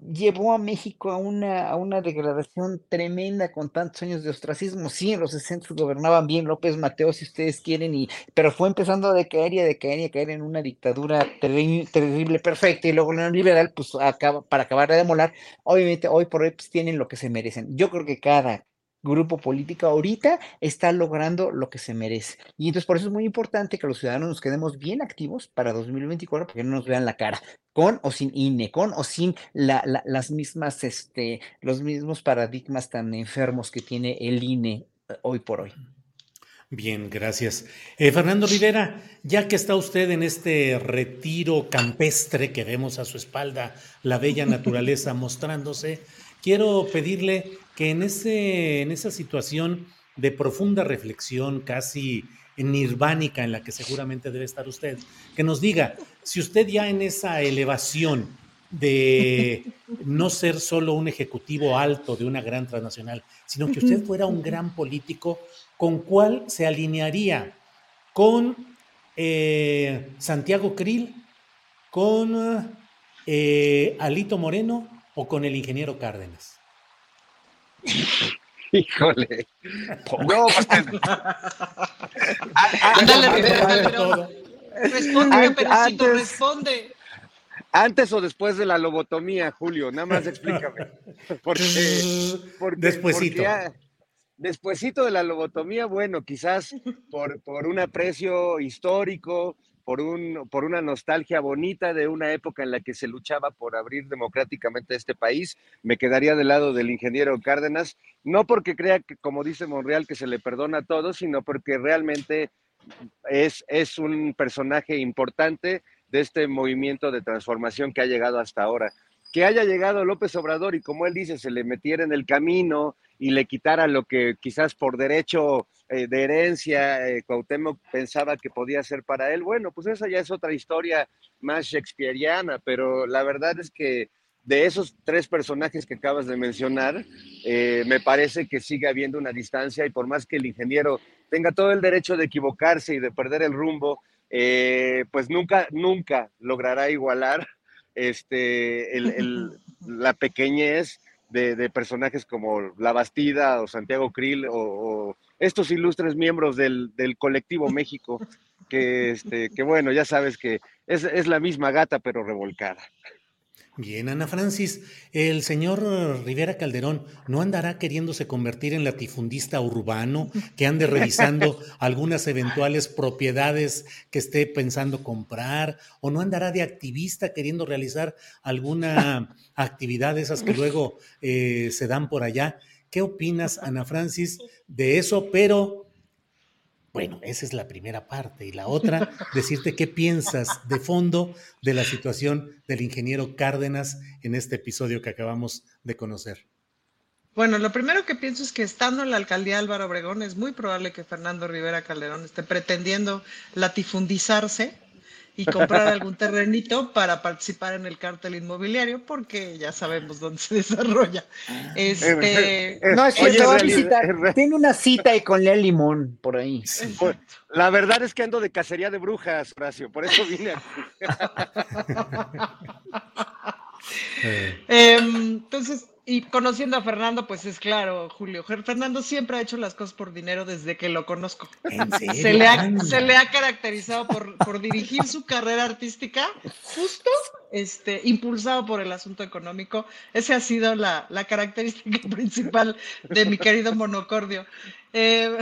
llevó a México a una, a una degradación tremenda con tantos años de ostracismo. Sí, en los 60 gobernaban bien López Mateo, si ustedes quieren, y, pero fue empezando a decaer y a decaer y a caer en una dictadura terrible, perfecta, y luego la liberal, pues acaba, para acabar de demolar, obviamente hoy por hoy pues, tienen lo que se merecen. Yo creo que cada grupo político ahorita está logrando lo que se merece. Y entonces por eso es muy importante que los ciudadanos nos quedemos bien activos para 2024, porque no nos vean la cara, con o sin INE, con o sin las mismas, este, los mismos paradigmas tan enfermos que tiene el INE eh, hoy por hoy. Bien, gracias. Eh, Fernando Rivera, ya que está usted en este retiro campestre que vemos a su espalda, la bella naturaleza <laughs> mostrándose, quiero pedirle que en, ese, en esa situación de profunda reflexión, casi nirvánica en la que seguramente debe estar usted, que nos diga si usted ya en esa elevación de no ser solo un ejecutivo alto de una gran transnacional, sino que usted fuera un gran político, ¿con cuál se alinearía? ¿Con eh, Santiago Krill? ¿Con eh, Alito Moreno o con el ingeniero Cárdenas? <laughs> Híjole. No, pues. <laughs> Ándale, Responde, responde. ¿Antes o después de la lobotomía, Julio? Nada más explícame. <laughs> Porque, porque despuésito. despuésito de la lobotomía, bueno, quizás por, por un aprecio histórico, por, un, por una nostalgia bonita de una época en la que se luchaba por abrir democráticamente este país. Me quedaría del lado del ingeniero Cárdenas, no porque crea que, como dice Monreal, que se le perdona todo, sino porque realmente es, es un personaje importante de este movimiento de transformación que ha llegado hasta ahora. Que haya llegado López Obrador y como él dice, se le metiera en el camino y le quitara lo que quizás por derecho eh, de herencia eh, Cuauhtémoc pensaba que podía ser para él, bueno, pues esa ya es otra historia más shakespeariana, pero la verdad es que de esos tres personajes que acabas de mencionar, eh, me parece que sigue habiendo una distancia y por más que el ingeniero tenga todo el derecho de equivocarse y de perder el rumbo, pues nunca, nunca logrará igualar este, <laughs> la pequeñez de, personajes como La Bastida o Santiago Krill o, estos ilustres miembros del, colectivo México, que, este, que bueno, ya sabes que es, es la misma gata pero revolcada. Bien, Ana Francis, el señor Rivera Calderón no andará queriéndose convertir en latifundista urbano, que ande revisando <laughs> algunas eventuales propiedades que esté pensando comprar, o no andará de activista queriendo realizar alguna actividad de esas que luego eh, se dan por allá. ¿Qué opinas, Ana Francis, de eso? Pero bueno, esa es la primera parte. Y la otra, <laughs> decirte qué piensas de fondo de la situación del ingeniero Cárdenas en este episodio que acabamos de conocer. Bueno, lo primero que pienso es que estando en la alcaldía Álvaro Obregón es muy probable que Fernando Rivera Calderón esté pretendiendo latifundizarse y comprar algún terrenito para participar en el cártel inmobiliario, porque ya sabemos dónde se desarrolla. Este, no, es cierto, va a visitar. Tiene una cita y con Lea Limón por ahí. Pues, la verdad es que ando de cacería de brujas, Horacio, por eso vine <laughs> entonces, y conociendo a Fernando, pues es claro, Julio. Fernando siempre ha hecho las cosas por dinero desde que lo conozco. Se, le ha, caracterizado por, dirigir su carrera artística justo este, impulsado por el asunto económico. Esa ha sido la, característica <laughs> principal de mi querido monocordio. Eh,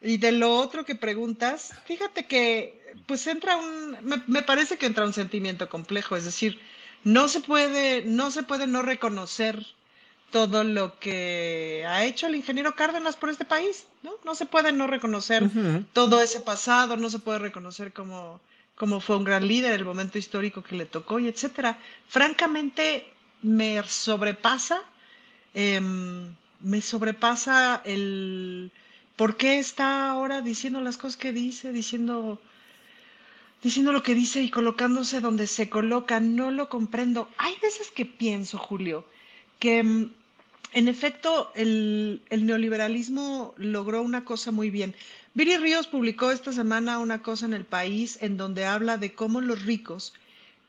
y de lo otro que preguntas, fíjate que pues entra un, me parece que entra un sentimiento complejo, es decir, no se puede, no se puede no reconocer todo lo que ha hecho el ingeniero Cárdenas por este país, ¿no? No se puede no reconocer todo ese pasado, no se puede reconocer como, como fue un gran líder, el momento histórico que le tocó y etcétera. Francamente, me sobrepasa, em, me sobrepasa el por qué está ahora diciendo las cosas que dice, diciendo diciendo lo que dice y colocándose donde se coloca, no lo comprendo. Hay veces que pienso, Julio, que mm, en efecto el, neoliberalismo logró una cosa muy bien. Viri Ríos publicó esta semana una cosa en el país en donde habla de cómo los ricos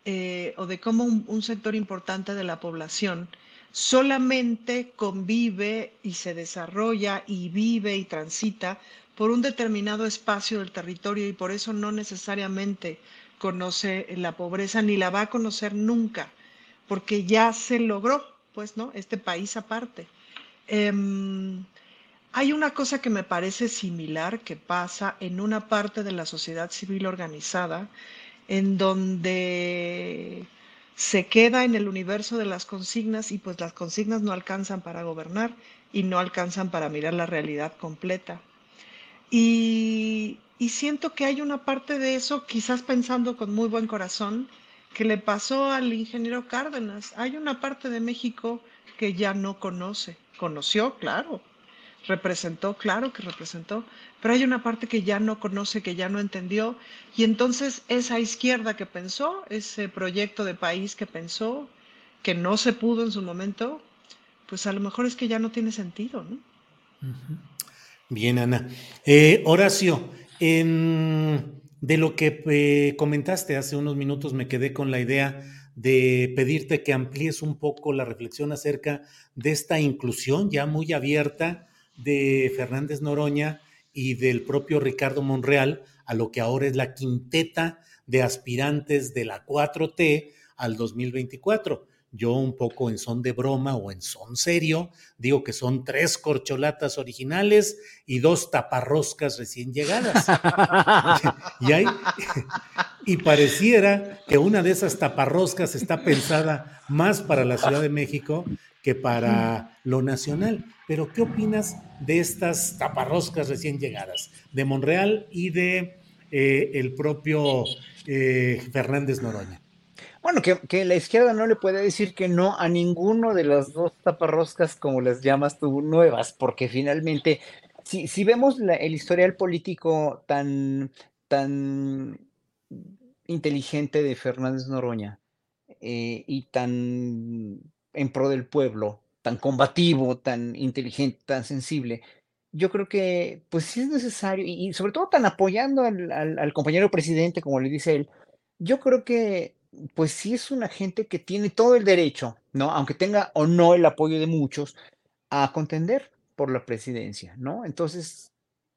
eh, o de cómo un sector importante de la población solamente convive y se desarrolla y vive y transita por un determinado espacio del territorio y por eso no necesariamente conoce la pobreza ni la va a conocer nunca, porque ya se logró, pues, ¿no? Este país aparte. Em, hay una cosa que me parece similar que pasa en una parte de la sociedad civil organizada, en donde se queda en el universo de las consignas y pues las consignas no alcanzan para gobernar y no alcanzan para mirar la realidad completa. Y, siento que hay una parte de eso, quizás pensando con muy buen corazón, que le pasó al ingeniero Cárdenas. Hay una parte de México que ya no conoce. Conoció, claro. Representó, claro que representó. Pero hay una parte que ya no conoce, que ya no entendió. Y entonces esa izquierda que pensó, ese proyecto de país que pensó, que no se pudo en su momento, pues a lo mejor es que ya no tiene sentido, ¿no? Bien, Ana. Eh, Horacio, de lo que eh, comentaste hace unos minutos me quedé con la idea de pedirte que amplíes un poco la reflexión acerca de esta inclusión ya muy abierta de Fernández Noroña y del propio Ricardo Monreal a lo que ahora es la quinteta de aspirantes de la 4T al 2024 yo un poco en son de broma o en son serio, digo que son tres corcholatas originales y dos taparroscas recién llegadas. <laughs> y, y pareciera que una de esas taparroscas está pensada más para la Ciudad de México que para lo nacional. Pero, ¿qué opinas de estas taparroscas recién llegadas? De Monreal y de eh, el propio eh, Fernández Noroña. Bueno, que, la izquierda no le puede decir que no a ninguno de las dos taparroscas, como las llamas tú, nuevas, porque finalmente, si, vemos el historial político tan, tan inteligente de Fernández Noroña eh, y tan en pro del pueblo, tan combativo, tan inteligente, tan sensible, yo creo que pues sí es necesario, y, sobre todo tan apoyando al, compañero presidente, como le dice él, yo creo que pues sí es una gente que tiene todo el derecho, ¿no? Aunque tenga o no el apoyo de muchos, a contender por la presidencia, ¿no? Entonces,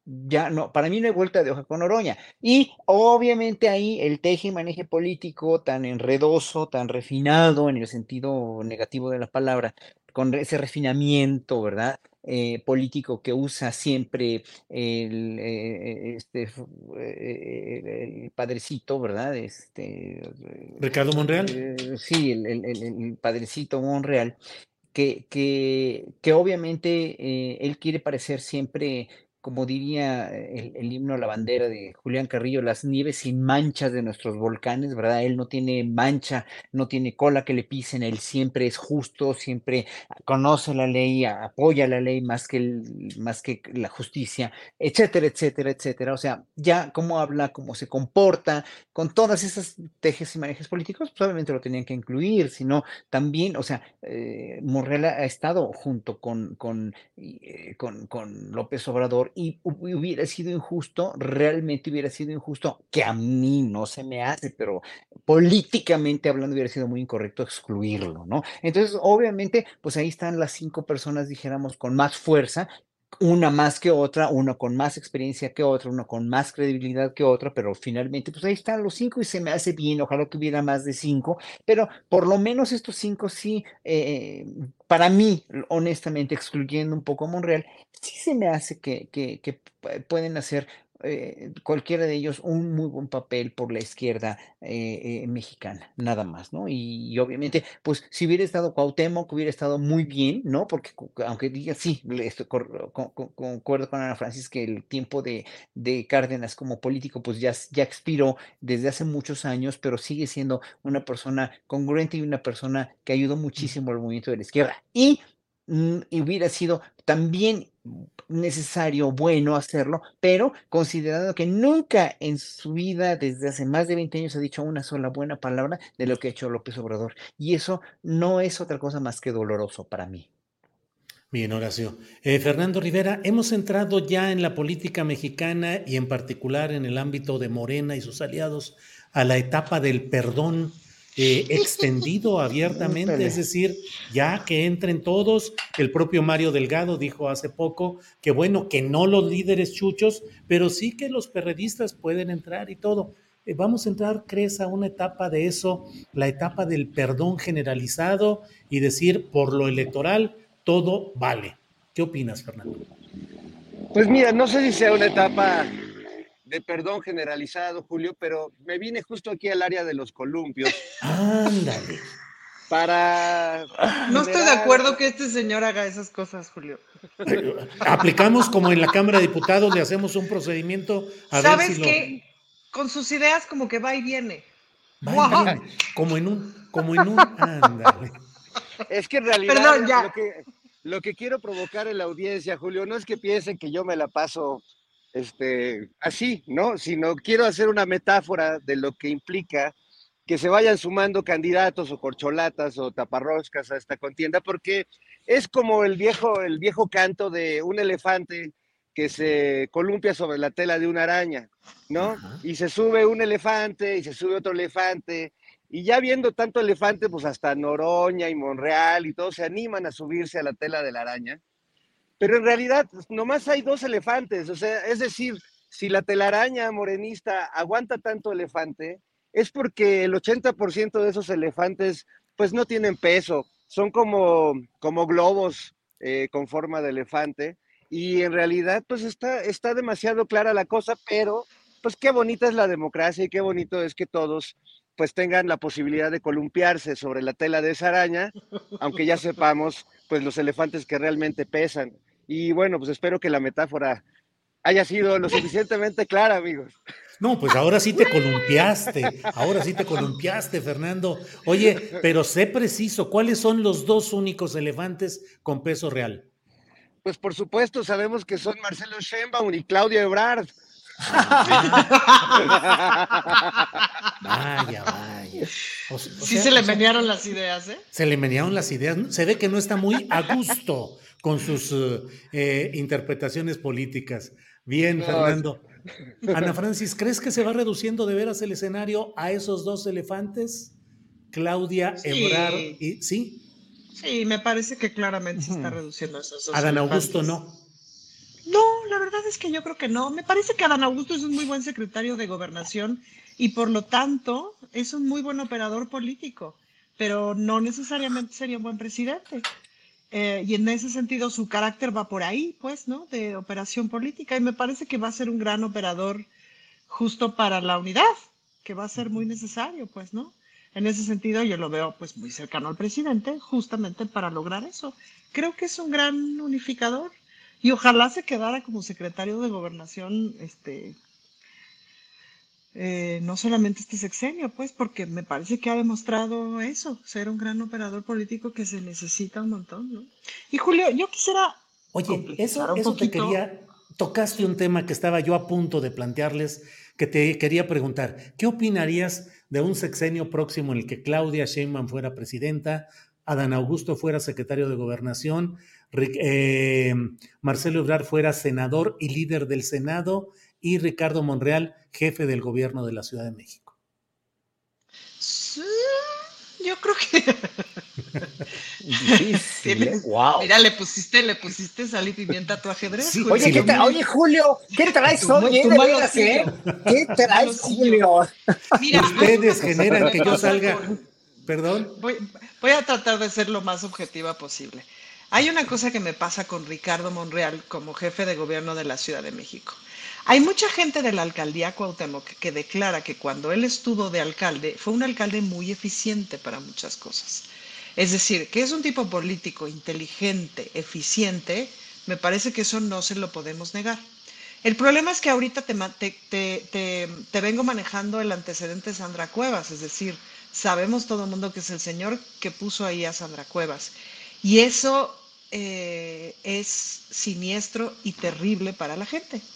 ya no, para mí no hay vuelta de hoja con Oroña. Y obviamente ahí el teje y maneje político tan enredoso, tan refinado en el sentido negativo de la palabra, con ese refinamiento, ¿verdad? Eh, político que usa siempre el, eh, este, eh, el padrecito, ¿verdad? Este, Ricardo Monreal. sí, el, el, padrecito Monreal, que, que, que obviamente él quiere parecer siempre como diría el, himno a la bandera de Julián Carrillo, las nieves sin manchas de nuestros volcanes, ¿verdad? Él no tiene mancha, no tiene cola que le pisen, él siempre es justo, siempre conoce la ley, apoya la ley más que, más que la justicia, etcétera, etcétera, etcétera. O sea, ya cómo habla, cómo se comporta, con todas esas tejes y manejes políticos, pues obviamente lo tenían que incluir, sino también, o sea, eh, ha estado junto con, con, eh, con, con López Obrador y hubiera sido injusto, realmente hubiera sido injusto, que a mí no se me hace, pero políticamente hablando hubiera sido muy incorrecto excluirlo, ¿no? Entonces, obviamente, pues ahí están las cinco personas, dijéramos, con más fuerza una más que otra, una con más experiencia que otra, una con más credibilidad que otra, pero finalmente, pues ahí están los cinco y se me hace bien, ojalá que hubiera más de cinco, pero por lo menos estos cinco sí, eh, para mí, honestamente, excluyendo un poco a Monreal, sí se me hace que, que, que pueden hacer eh, cualquiera de ellos un muy buen papel por la izquierda eh, eh, mexicana, nada más, ¿no? Y, y obviamente, pues si hubiera estado Cuauhtémoc, hubiera estado muy bien, ¿no? Porque aunque diga, sí, estoy con- con- concuerdo con Ana Francis que el tiempo de, de Cárdenas como político, pues ya, ya expiró desde hace muchos años, pero sigue siendo una persona congruente y una persona que ayudó muchísimo al movimiento de la izquierda. Y mm, hubiera sido también necesario, bueno hacerlo, pero considerando que nunca en su vida, desde hace más de 20 años, ha dicho una sola buena palabra de lo que ha hecho López Obrador. Y eso no es otra cosa más que doloroso para mí. Bien, Horacio. Eh, Fernando Rivera, hemos entrado ya en la política mexicana y en particular en el ámbito de Morena y sus aliados a la etapa del perdón eh, <laughs> extendido abiertamente, es decir, ya que entren todos. El propio Mario Delgado dijo hace poco que bueno, que no los líderes chuchos, pero sí que los perredistas pueden entrar y todo. Eh, Vamos a entrar, crees, a una etapa de eso, la etapa del perdón generalizado y decir por lo electoral todo vale. ¿Qué opinas, Fernando? Pues mira, no sé si sea una etapa de perdón generalizado, Julio, pero me vine justo aquí al área de los columpios <laughs> Ándale. para... No estoy de acuerdo que este señor haga esas cosas, Julio. <laughs> Aplicamos como en la Cámara de Diputados, le hacemos un procedimiento a ver ¿Sabes si lo... qué? Con sus ideas como que va y viene. Va y Guau. viene, como en un, como en un, ándale. Es que en realidad Perdón, ya. Lo, que, lo que quiero provocar en la audiencia, Julio, no es que piensen que yo me la paso este, así, ¿no? Sino quiero hacer una metáfora de lo que implica que se vayan sumando candidatos o corcholatas o taparroscas a esta contienda, porque es como el viejo, el viejo canto de un elefante que se columpia sobre la tela de una araña, ¿no? Y se sube un elefante y se sube otro elefante, y ya viendo tanto elefante, pues hasta Noroña y Monreal y todos se animan a subirse a la tela de la araña. Pero en realidad nomás hay dos elefantes, o sea, es decir, si la telaraña morenista aguanta tanto elefante, es porque el 80% de esos elefantes pues no tienen peso, son como, como globos eh, con forma de elefante y en realidad pues está, está demasiado clara la cosa, pero pues qué bonita es la democracia y qué bonito es que todos pues tengan la posibilidad de columpiarse sobre la tela de esa araña, aunque ya sepamos pues los elefantes que realmente pesan. Y bueno, pues espero que la metáfora haya sido lo suficientemente clara, amigos. No, pues ahora sí te columpiaste, ahora sí te columpiaste, Fernando. Oye, pero sé preciso, ¿cuáles son los dos únicos elefantes con peso real? Pues por supuesto sabemos que son Marcelo Sheinbaum y Claudia Ebrard. Vaya, vaya. O, o Sí sea, se le menearon las ideas, ¿eh? se le menearon las ideas. Se ve que no está muy a gusto con sus eh, eh, interpretaciones políticas. Bien, No, Fernando. Ana Francis, ¿crees que se va reduciendo de veras el escenario a esos dos elefantes? Claudia Sí. Ebrard y sí, Sí, me parece que claramente se está reduciendo esos dos Adán Augusto elefantes. No, la verdad es que yo creo que no. Me parece que Adán Augusto es un muy buen secretario de gobernación y por lo tanto es un muy buen operador político, pero no necesariamente sería un buen presidente. Eh, y en ese sentido su carácter va por ahí, pues, ¿no? De operación política y me parece que va a ser un gran operador justo para la unidad, que va a ser muy necesario, pues, ¿no? En ese sentido yo lo veo pues muy cercano al presidente justamente para lograr eso. Creo que es un gran unificador y ojalá se quedara como secretario de gobernación, este, eh, no solamente este sexenio, pues, porque me parece que ha demostrado eso, ser un gran operador político que se necesita un montón, ¿no? Y Julio, yo quisiera Oye, eso, eso te quería, tocaste un tema que estaba yo a punto de plantearles, que te quería preguntar. ¿Qué opinarías de un sexenio próximo en el que Claudia Sheinbaum fuera presidenta, Adán Augusto fuera secretario de gobernación, eh, Marcelo Ebrard fuera senador y líder del Senado y Ricardo Monreal jefe del gobierno de la Ciudad de México? Sí, yo creo que Difícil, <laughs> ¿eh? Wow. Mira, le pusiste, le pusiste sal y pimienta a tu ajedrez. Sí, Julio. Oye, ¿qué tra- Oye, Julio, ¿qué <laughs> traes Tu- hoy, eh? ¿eh? ¿Qué traes. Julio? Mira, Ustedes generan que yo salga, perdón. Voy, voy a tratar de ser lo más objetiva posible. Hay una cosa que me pasa con Ricardo Monreal como jefe de gobierno de la Ciudad de México. Hay mucha gente de la alcaldía Cuauhtémoc que declara que cuando él estuvo de alcalde fue un alcalde muy eficiente para muchas cosas. Es decir, que es un tipo político inteligente, eficiente, me parece que eso no se lo podemos negar. El problema es que ahorita te, te, vengo manejando el antecedente de Sandra Cuevas, es decir, sabemos todo el mundo que es el señor que puso ahí a Sandra Cuevas. Y eso eh, es siniestro y terrible para la gente.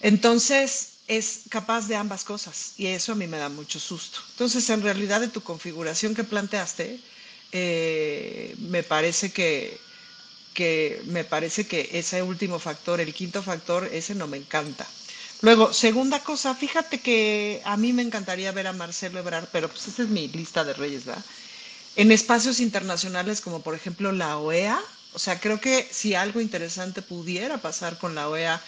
Entonces, es capaz de ambas cosas y eso a mí me da mucho susto. Entonces, en realidad, de tu configuración que planteaste, eh, me parece que que me parece que ese último factor, el quinto factor, ese no me encanta. Luego, segunda cosa, fíjate que a mí me encantaría ver a Marcelo Ebrard, pero pues esa es mi lista de reyes, ¿verdad? En espacios internacionales como por ejemplo la OEA, o sea, creo que si algo interesante pudiera pasar con la OEA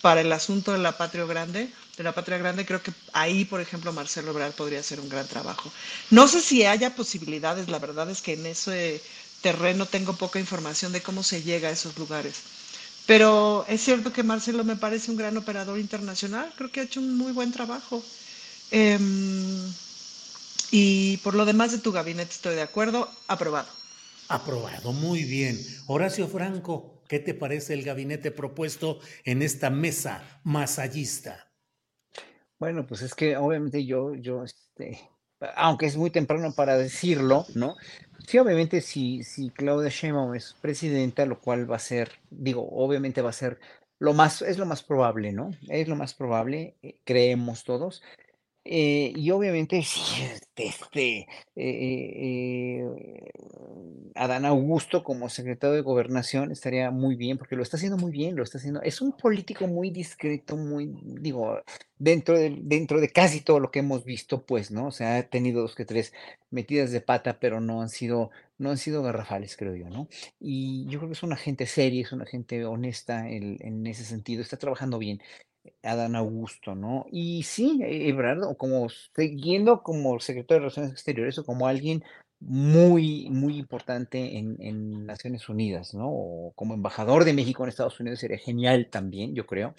para el asunto de la patria grande, de la patria grande, creo que ahí, por ejemplo, Marcelo Ebrard podría hacer un gran trabajo. No sé si haya posibilidades, la verdad es que en ese terreno tengo poca información de cómo se llega a esos lugares. Pero es cierto que Marcelo me parece un gran operador internacional, creo que ha hecho un muy buen trabajo. Em, y por lo demás de tu gabinete estoy de acuerdo, aprobado. Aprobado, muy bien. Horacio Franco, ¿qué te parece el gabinete propuesto en esta mesa masallista? Bueno, pues es que obviamente yo, yo, este, aunque es muy temprano para decirlo, ¿no? Sí, obviamente si, si Claudia Sheinbaum es presidenta, lo cual va a ser, digo, obviamente va a ser lo más, es lo más probable, ¿no? Es lo más probable, eh, creemos todos. Eh, y obviamente, <laughs> sí, este, este eh, eh, Adán Augusto como secretario de Gobernación estaría muy bien, porque lo está haciendo muy bien, lo está haciendo. Es un político muy discreto, muy, digo, dentro de, dentro de casi todo lo que hemos visto, pues, ¿no? O sea, ha tenido dos que tres metidas de pata, pero no han sido, no han sido garrafales, creo yo, ¿no? Y yo creo que es una gente seria, es una gente honesta en, en ese sentido, está trabajando bien. Adán Augusto, ¿no? Y sí, Ebrard, o como siguiendo como secretario de Relaciones Exteriores o como alguien muy, muy importante en, en, Naciones Unidas, ¿no? O como embajador de México en Estados Unidos sería genial también, yo creo.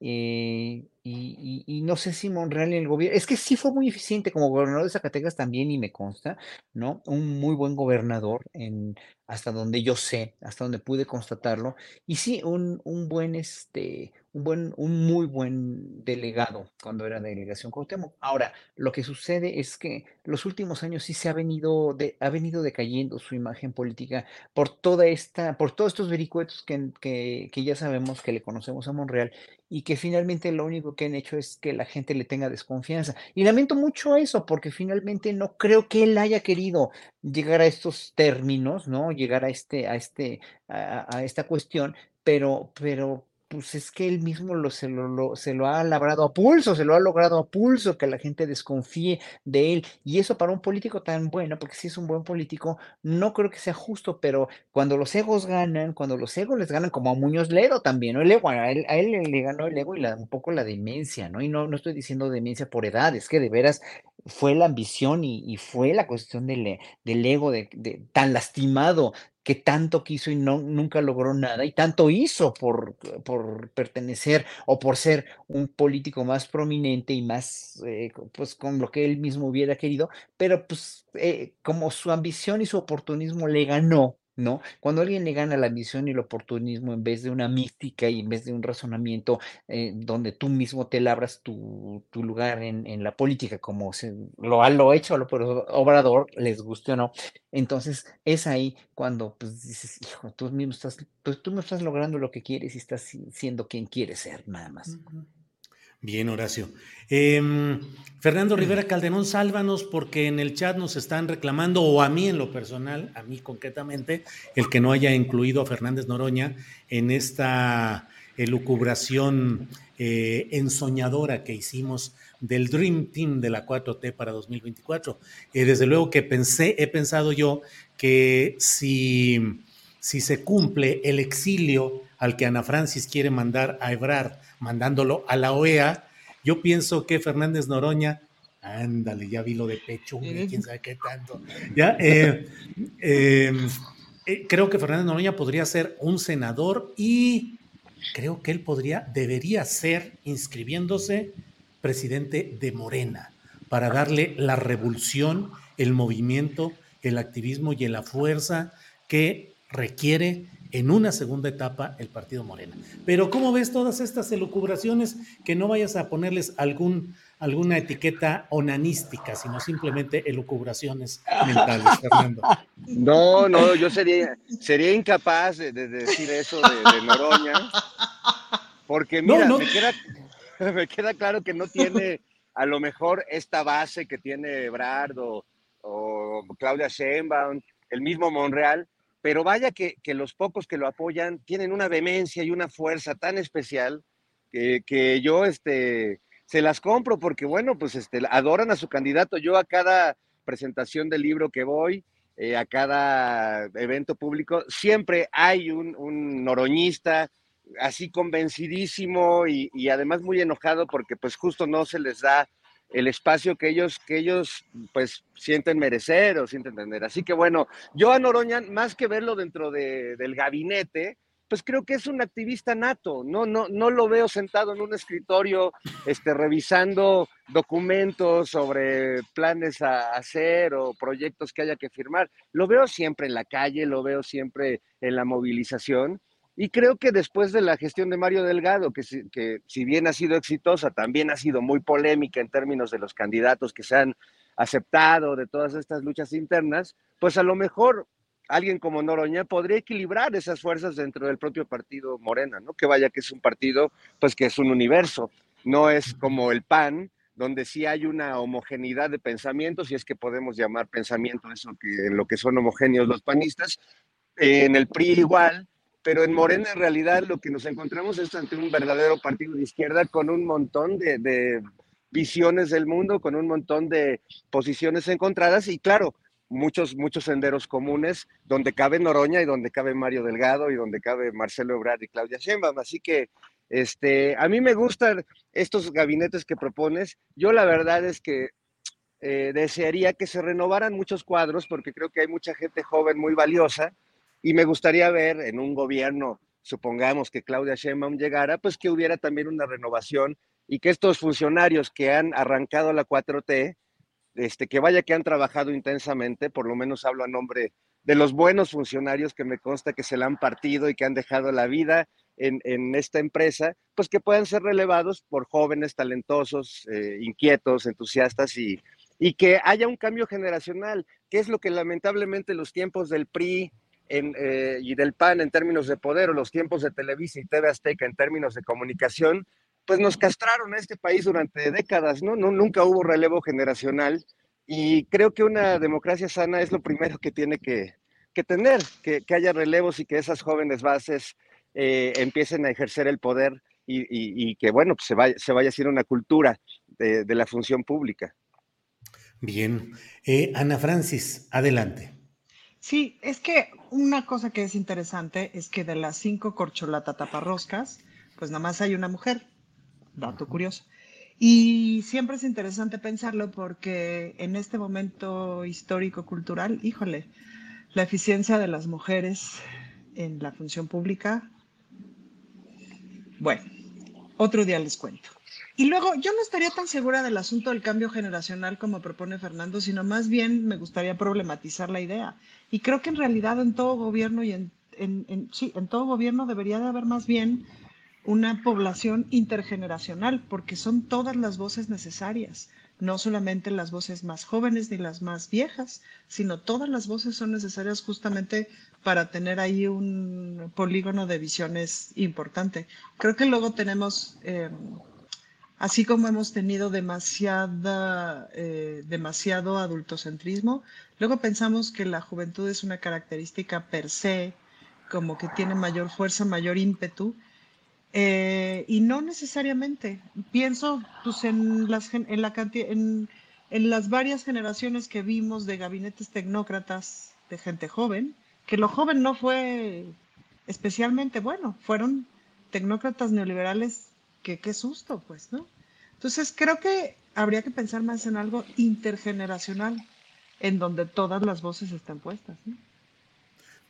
Eh, y, y, no sé si Monreal en el gobierno, es que sí fue muy eficiente como gobernador de Zacatecas también y me consta, ¿no? Un muy buen gobernador en, hasta donde yo sé, hasta donde pude constatarlo. Y sí, un, un buen, este, un buen, un muy buen delegado cuando era delegación Cuauhtémoc. Ahora, lo que sucede es que los últimos años sí se ha venido, de, ha venido decayendo su imagen política por toda esta, por todos estos vericuetos que, que, ya sabemos que le conocemos a Monreal y que finalmente lo único que han hecho es que la gente le tenga desconfianza. Y lamento mucho eso, porque finalmente no creo que él haya querido llegar a estos términos, ¿no? Llegar a este, a este, a, a esta cuestión, pero, pero pues es que él mismo lo, se, lo, se lo ha labrado a pulso, se lo ha logrado a pulso, que la gente desconfíe de él. Y eso para un político tan bueno, porque si es un buen político, no creo que sea justo, pero cuando los egos ganan, cuando los egos les ganan, como a Muñoz Ledo también, ¿no? El ego, a, él, a él le ganó el ego y un poco la demencia, ¿no? Y no, no estoy diciendo demencia por edad, es que de veras fue la ambición y, fue la cuestión del, ego de, de, tan lastimado que tanto quiso y no, nunca logró nada, y tanto hizo por, por pertenecer o por ser un político más prominente y más, eh, pues con lo que él mismo hubiera querido, pero pues eh, como su ambición y su oportunismo le ganó, ¿no? Cuando alguien le gana la ambición y el oportunismo en vez de una mística y en vez de un razonamiento eh, donde tú mismo te labras tu, lugar en, la política, como lo ha lo hecho lo Obrador, les guste o no, entonces es ahí cuando pues dices, hijo, tú mismo estás, pues, tú no estás logrando lo que quieres y estás siendo quien quieres ser, nada más. Bien, Horacio. Eh, Fernando Rivera Calderón, sálvanos porque en el chat nos están reclamando, o a mí en lo personal, a mí concretamente, el que no haya incluido a Fernández Noroña en esta elucubración eh, ensoñadora que hicimos del Dream Team de la 4T para 2024. Eh, desde luego que pensé, he pensado yo que si, si se cumple el exilio al que Ana Francis quiere mandar a Ebrard, mandándolo a la OEA, yo pienso que Fernández Noroña, ándale, ya vi lo de pecho, quién sabe qué tanto, ya, eh, eh, eh, creo que Fernández Noroña podría ser un senador y creo que él podría, debería ser inscribiéndose presidente de Morena para darle la revolución, el movimiento, el activismo y la fuerza que requiere en una segunda etapa el partido Morena. Pero ¿cómo ves todas estas elucubraciones? Que no vayas a ponerles algún, alguna etiqueta onanística, sino simplemente elucubraciones mentales, Fernando. <laughs> No, no, yo sería, sería incapaz de, decir eso de, Noroña, porque mira, Me, queda, <laughs> me queda claro que no tiene a lo mejor esta base que tiene Ebrard o, o Claudia Sheinbaum, el mismo Monreal, pero vaya que, los pocos que lo apoyan tienen una vehemencia y una fuerza tan especial que, yo este, se las compro porque, bueno, pues este, adoran a su candidato. Yo a cada presentación del libro que voy, eh, a cada evento público, siempre hay un, noroñista así convencidísimo y, y, además muy enojado porque pues justo no se les da el espacio que ellos, que ellos pues sienten merecer o sienten tener. Así que bueno, yo a Noroña, más que verlo dentro de, del gabinete, pues creo que es un activista nato, no, no, no lo veo sentado en un escritorio este, revisando documentos sobre planes a hacer o proyectos que haya que firmar. Lo veo siempre en la calle, lo veo siempre en la movilización y creo que después de la gestión de Mario Delgado, que, que si bien ha sido exitosa, también ha sido muy polémica en términos de los candidatos que se han aceptado, de todas estas luchas internas, pues a lo mejor alguien como Noroña podría equilibrar esas fuerzas dentro del propio partido Morena, ¿no? Que vaya que es un partido, pues que es un universo, no es como el PAN, donde sí hay una homogeneidad de pensamientos, y es que podemos llamar pensamiento eso que en lo que son homogéneos los panistas, en el PRI igual, pero en Morena en realidad lo que nos encontramos es ante un verdadero partido de izquierda con un montón de, visiones del mundo, con un montón de posiciones encontradas y claro, muchos, muchos senderos comunes donde cabe Noroña y donde cabe Mario Delgado y donde cabe Marcelo Ebrard y Claudia Sheinbaum. Así que este, a mí me gustan estos gabinetes que propones. Yo la verdad es que eh, desearía que se renovaran muchos cuadros porque creo que hay mucha gente joven muy valiosa y me gustaría ver en un gobierno, supongamos que Claudia Sheinbaum llegara, pues que hubiera también una renovación y que estos funcionarios que han arrancado la 4T, este, que vaya que han trabajado intensamente, por lo menos hablo a nombre de los buenos funcionarios que me consta que se la han partido y que han dejado la vida en, en esta empresa, pues que puedan ser relevados por jóvenes talentosos, eh, inquietos, entusiastas y, y que haya un cambio generacional, que es lo que lamentablemente los tiempos del PRI, eh, y del PAN en términos de poder o los tiempos de Televisa y TV Azteca en términos de comunicación, pues nos castraron a este país durante décadas, ¿no? nunca hubo relevo generacional y creo que una democracia sana es lo primero que tiene que, tener, que, haya relevos y que esas jóvenes bases eh, empiecen a ejercer el poder y, que, bueno, pues se vaya, se vaya haciendo una cultura de, la función pública. Bien. Eh, Ana Francis, adelante. Sí, es que una cosa que es interesante es que de las cinco corcholata taparroscas, pues nada más hay una mujer. Dato curioso. Y siempre es interesante pensarlo porque en este momento histórico-cultural, híjole, la eficiencia de las mujeres en la función pública, bueno, otro día les cuento. Y luego, yo no estaría tan segura del asunto del cambio generacional como propone Fernando, sino más bien me gustaría problematizar la idea. Y creo que en realidad en todo gobierno y en, en, sí, en todo gobierno debería de haber más bien una población intergeneracional, porque son todas las voces necesarias, no solamente las voces más jóvenes ni las más viejas, sino todas las voces son necesarias justamente para tener ahí un polígono de visiones importante. Creo que luego tenemos eh, así como hemos tenido demasiada, eh, demasiado adultocentrismo, luego pensamos que la juventud es una característica per se, como que tiene mayor fuerza, mayor ímpetu, eh, y no necesariamente. Pienso pues, en, las, en, la en, en las varias generaciones que vimos de gabinetes tecnócratas de gente joven, que lo joven no fue especialmente bueno, fueron tecnócratas neoliberales que qué susto, pues, ¿no? Entonces creo que habría que pensar más en algo intergeneracional, en donde todas las voces están puestas. ¿no?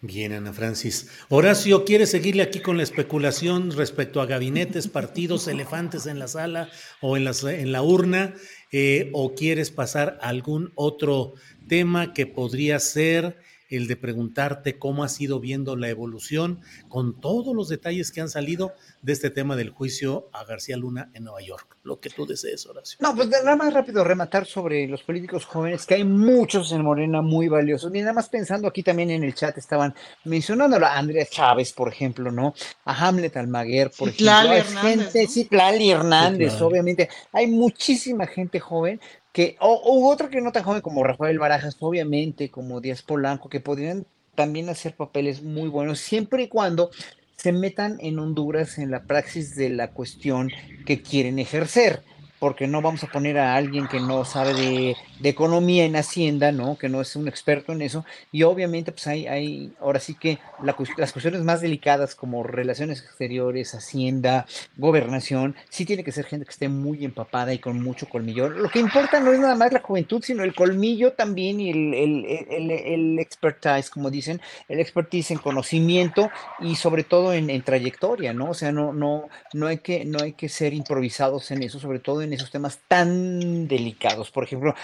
Bien, Ana Francis. Horacio, ¿quiere seguirle aquí con la especulación respecto a gabinetes, <laughs> partidos, elefantes en la sala o en, las, en la urna? Eh, ¿O quieres pasar a algún otro tema que podría ser el de preguntarte cómo has ido viendo la evolución con todos los detalles que han salido de este tema del juicio a García Luna en Nueva York. Lo que tú desees, Horacio. No, pues nada más rápido rematar sobre los políticos jóvenes, que hay muchos en Morena muy valiosos. Y nada más pensando aquí también en el chat estaban mencionando a Andrea Chávez, por ejemplo, ¿no? A Hamlet Almaguer, por ejemplo. Hernández, gente, sí, Clali Hernández, obviamente. Hay muchísima gente joven que, o, otra que no tan joven como Rafael Barajas, obviamente, como Díaz Polanco, que podrían también hacer papeles muy buenos, siempre y cuando se metan en Honduras en la praxis de la cuestión que quieren ejercer porque no vamos a poner a alguien que no sabe de, economía en Hacienda, ¿no? Que no es un experto en eso. Y obviamente, pues hay, hay ahora sí que las cuestiones más delicadas como relaciones exteriores, Hacienda, gobernación, sí tiene que ser gente que esté muy empapada y con mucho colmillo. Lo que importa no es nada más la juventud, sino el colmillo también y el, el, el, expertise, como dicen, el expertise en conocimiento y sobre todo en, en, trayectoria, ¿no? O sea, no, no, no, hay que, no hay que ser improvisados en eso, sobre todo en esos temas tan delicados. Por ejemplo,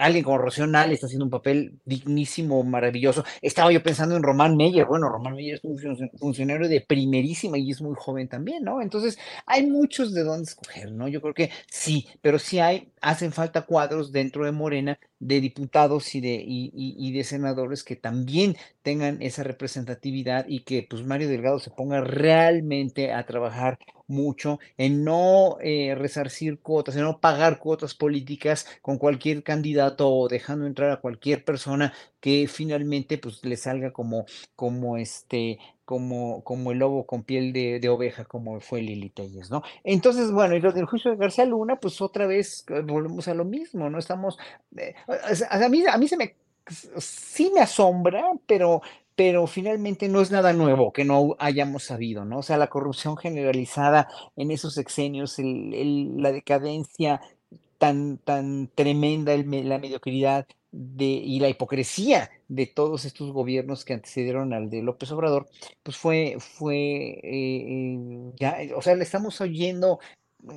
alguien como Rocío está haciendo un papel dignísimo, maravilloso. Estaba yo pensando en Román Meyer. Bueno, Román Meyer es un funcionario de primerísima y es muy joven también, ¿no? Entonces, hay muchos de dónde escoger, ¿no? Yo creo que sí, pero sí hay, hacen falta cuadros dentro de Morena de diputados y de, y, de senadores que también tengan esa representatividad y que pues Mario Delgado se ponga realmente a trabajar mucho en no eh, resarcir cuotas, en no pagar cuotas políticas con cualquier candidato o dejando entrar a cualquier persona que finalmente pues le salga como, como este, como, como el lobo con piel de, oveja, como fue Lili Telles, ¿no? Entonces, bueno, y lo del juicio de García Luna, pues otra vez eh, volvemos a lo mismo, ¿no? Estamos, eh, a, mí, a mí se me, sí me asombra, pero, pero finalmente no es nada nuevo que no hayamos sabido, ¿no? O sea, la corrupción generalizada en esos sexenios, la decadencia tan, tan tremenda, la mediocridad de, y la hipocresía de todos estos gobiernos que antecedieron al de López Obrador, pues fue, fue, eh, eh, ya, o sea, le estamos oyendo,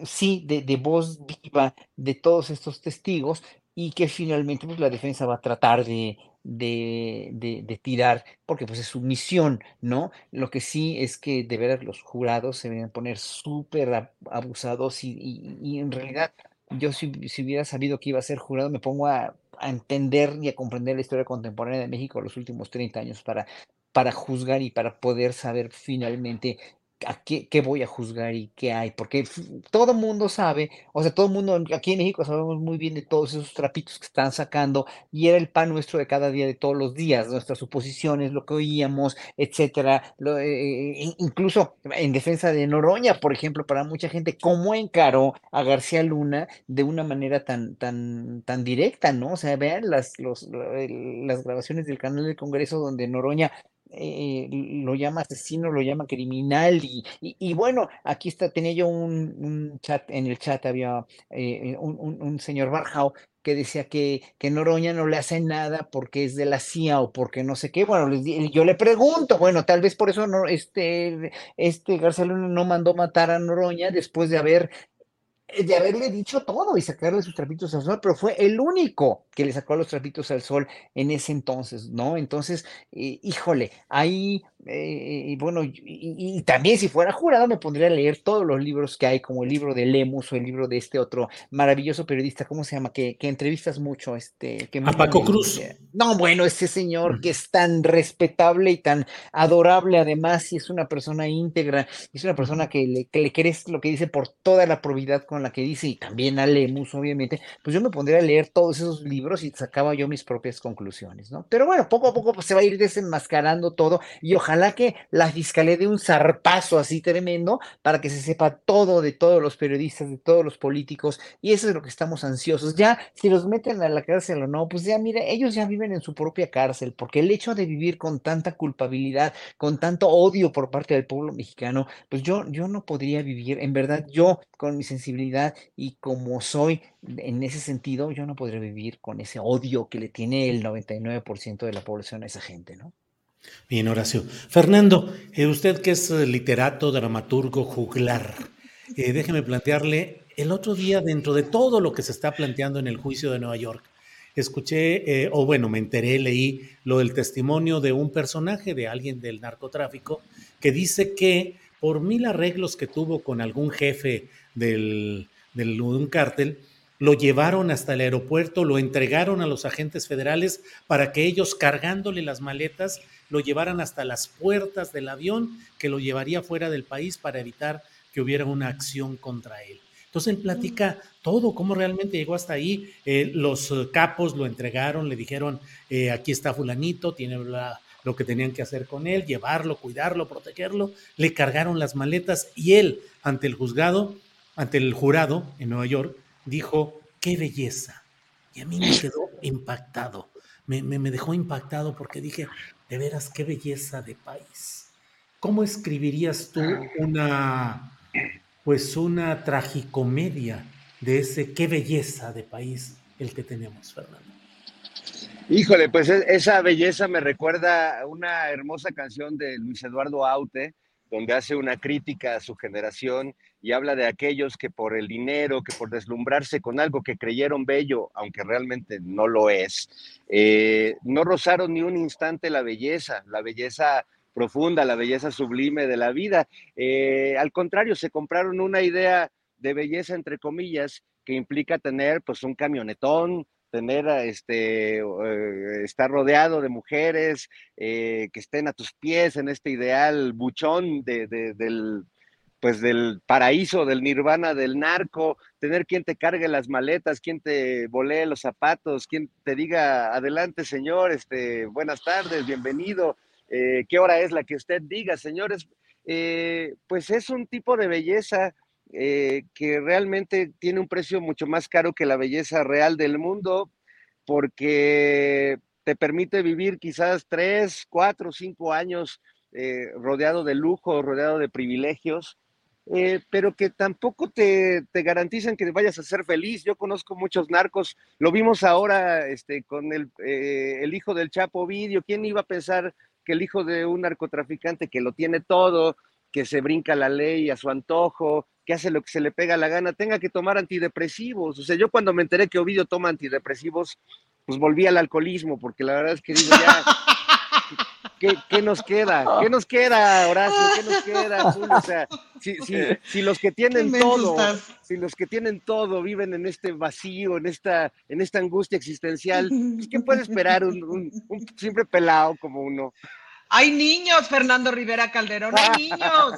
sí, de, de voz viva de todos estos testigos y que finalmente pues, la defensa va a tratar de, de, de, tirar, porque pues es su misión, ¿no? Lo que sí es que de veras los jurados se deben poner súper abusados y, en realidad yo si, si, hubiera sabido que iba a ser jurado me pongo a, a, entender y a comprender la historia contemporánea de México los últimos 30 años para, para juzgar y para poder saber finalmente a qué, voy a juzgar y qué hay, porque todo mundo sabe, o sea, todo el mundo aquí en México sabemos muy bien de todos esos trapitos que están sacando y era el pan nuestro de cada día, de todos los días, nuestras suposiciones, lo que oíamos, etcétera, eh, eh, incluso en defensa de Noroña, por ejemplo, para mucha gente, cómo encaró a García Luna de una manera tan, tan, tan directa, ¿no? O sea, vean las, las grabaciones del canal del Congreso donde Noroña eh, lo llama asesino, lo llama criminal y, y, bueno, aquí está, tenía yo un, chat, en el chat había eh, un, un, señor Barjao que decía que, que Noroña no le hace nada porque es de la CIA o porque no sé qué. Bueno, yo le pregunto, bueno, tal vez por eso no, este, este no mandó matar a Noroña después de haber de haberle dicho todo y sacarle sus trapitos al sol, pero fue el único que le sacó los trapitos al sol en ese entonces, ¿no? Entonces, eh, híjole, ahí eh, bueno, y, también si fuera jurado me pondría a leer todos los libros que hay, como el libro de Lemus o el libro de este otro maravilloso periodista, ¿cómo se llama? Que, que entrevistas mucho, este... Que a Paco Cruz. No, bueno, ese señor que es tan respetable y tan adorable además, y es una persona íntegra, es una persona que le, que le crees lo que dice por toda la probidad con la que dice, y también a Lemus, obviamente, pues yo me pondría a leer todos esos libros y sacaba yo mis propias conclusiones, ¿no? Pero bueno, poco a poco pues, se va a ir desenmascarando todo y ojalá ojalá que la fiscalía dé un zarpazo así tremendo para que se sepa todo de todos los periodistas, de todos los políticos, y eso es lo que estamos ansiosos. Ya, si los meten a la cárcel o no, pues ya, mira, ellos ya viven en su propia cárcel, porque el hecho de vivir con tanta culpabilidad, con tanto odio por parte del pueblo mexicano, pues yo, yo no podría vivir, en verdad, yo con mi sensibilidad y como soy en ese sentido, yo no podría vivir con ese odio que le tiene el 99% de la población a esa gente, ¿no? Bien, Horacio. Fernando, eh, usted que es eh, literato, dramaturgo, juglar, eh, déjeme plantearle, el otro día, dentro de todo lo que se está planteando en el juicio de Nueva York, escuché, o bueno, me enteré, leí lo del testimonio de un personaje, de alguien del narcotráfico, que dice que por mil arreglos que tuvo con algún jefe del, del un cártel, lo llevaron hasta el aeropuerto, lo entregaron a los agentes federales para que ellos cargándole las maletas lo llevaran hasta las puertas del avión que lo llevaría fuera del país para evitar que hubiera una acción contra él. Entonces él platica todo, cómo realmente llegó hasta ahí. Eh, los eh, capos lo entregaron, le dijeron, eh, aquí está fulanito, tiene lo que tenían que hacer con él, llevarlo, cuidarlo, protegerlo. Le cargaron las maletas y él, ante el juzgado, ante el jurado en Nueva York, dijo, qué belleza. Y a mí me <laughs> quedó impactado, me, me, dejó impactado porque dije, de veras, qué belleza de país. ¿Cómo escribirías tú una, pues una tragicomedia de ese qué belleza de país el que tenemos, Fernando? Híjole, pues e, esa belleza me recuerda a una hermosa canción de Luis Eduardo Aute, donde hace una crítica a su generación y habla de aquellos que por el dinero, que por deslumbrarse con algo que creyeron bello, aunque realmente no lo es, eh, no rozaron ni un instante la belleza, la belleza profunda, la belleza sublime de la vida. Eh, al contrario, se compraron una idea de belleza, entre comillas, que implica tener pues un camionetón, tener este, eh, estar rodeado de mujeres que estén a tus pies en este ideal buchón de, del, pues del paraíso, del nirvana, del narco, tener quien te cargue las maletas, quien te volee los zapatos, quien te diga, adelante señor, este, buenas tardes, bienvenido, eh, qué hora es la que usted diga, señores, eh, pues es un tipo de belleza eh, que realmente tiene un precio mucho más caro que la belleza real del mundo, porque te permite vivir quizás tres, cuatro, cinco años rodeado de lujo, rodeado de privilegios, eh, pero que tampoco te, te, garantizan que vayas a ser feliz. Yo conozco muchos narcos, lo vimos ahora este, con el, eh, el hijo del Chapo Vidio. ¿Quién iba a pensar que el hijo de un narcotraficante que lo tiene todo, que se brinca la ley a su antojo, que hace lo que se le pega la gana, tenga que tomar antidepresivos? O sea, yo cuando me enteré que Ovidio toma antidepresivos, pues volví al alcoholismo, porque la verdad es que digo, ya, <laughs> ¿Qué, nos queda? ¿Qué nos queda, Horacio? ¿Qué nos queda, O sea, si, los que tienen todo, si los que tienen todo viven en este vacío, en esta, en esta angustia existencial, pues, ¿qué puede esperar un, un, simple pelado como uno? Hay niños, Fernando Rivera Calderón, hay <laughs> niños.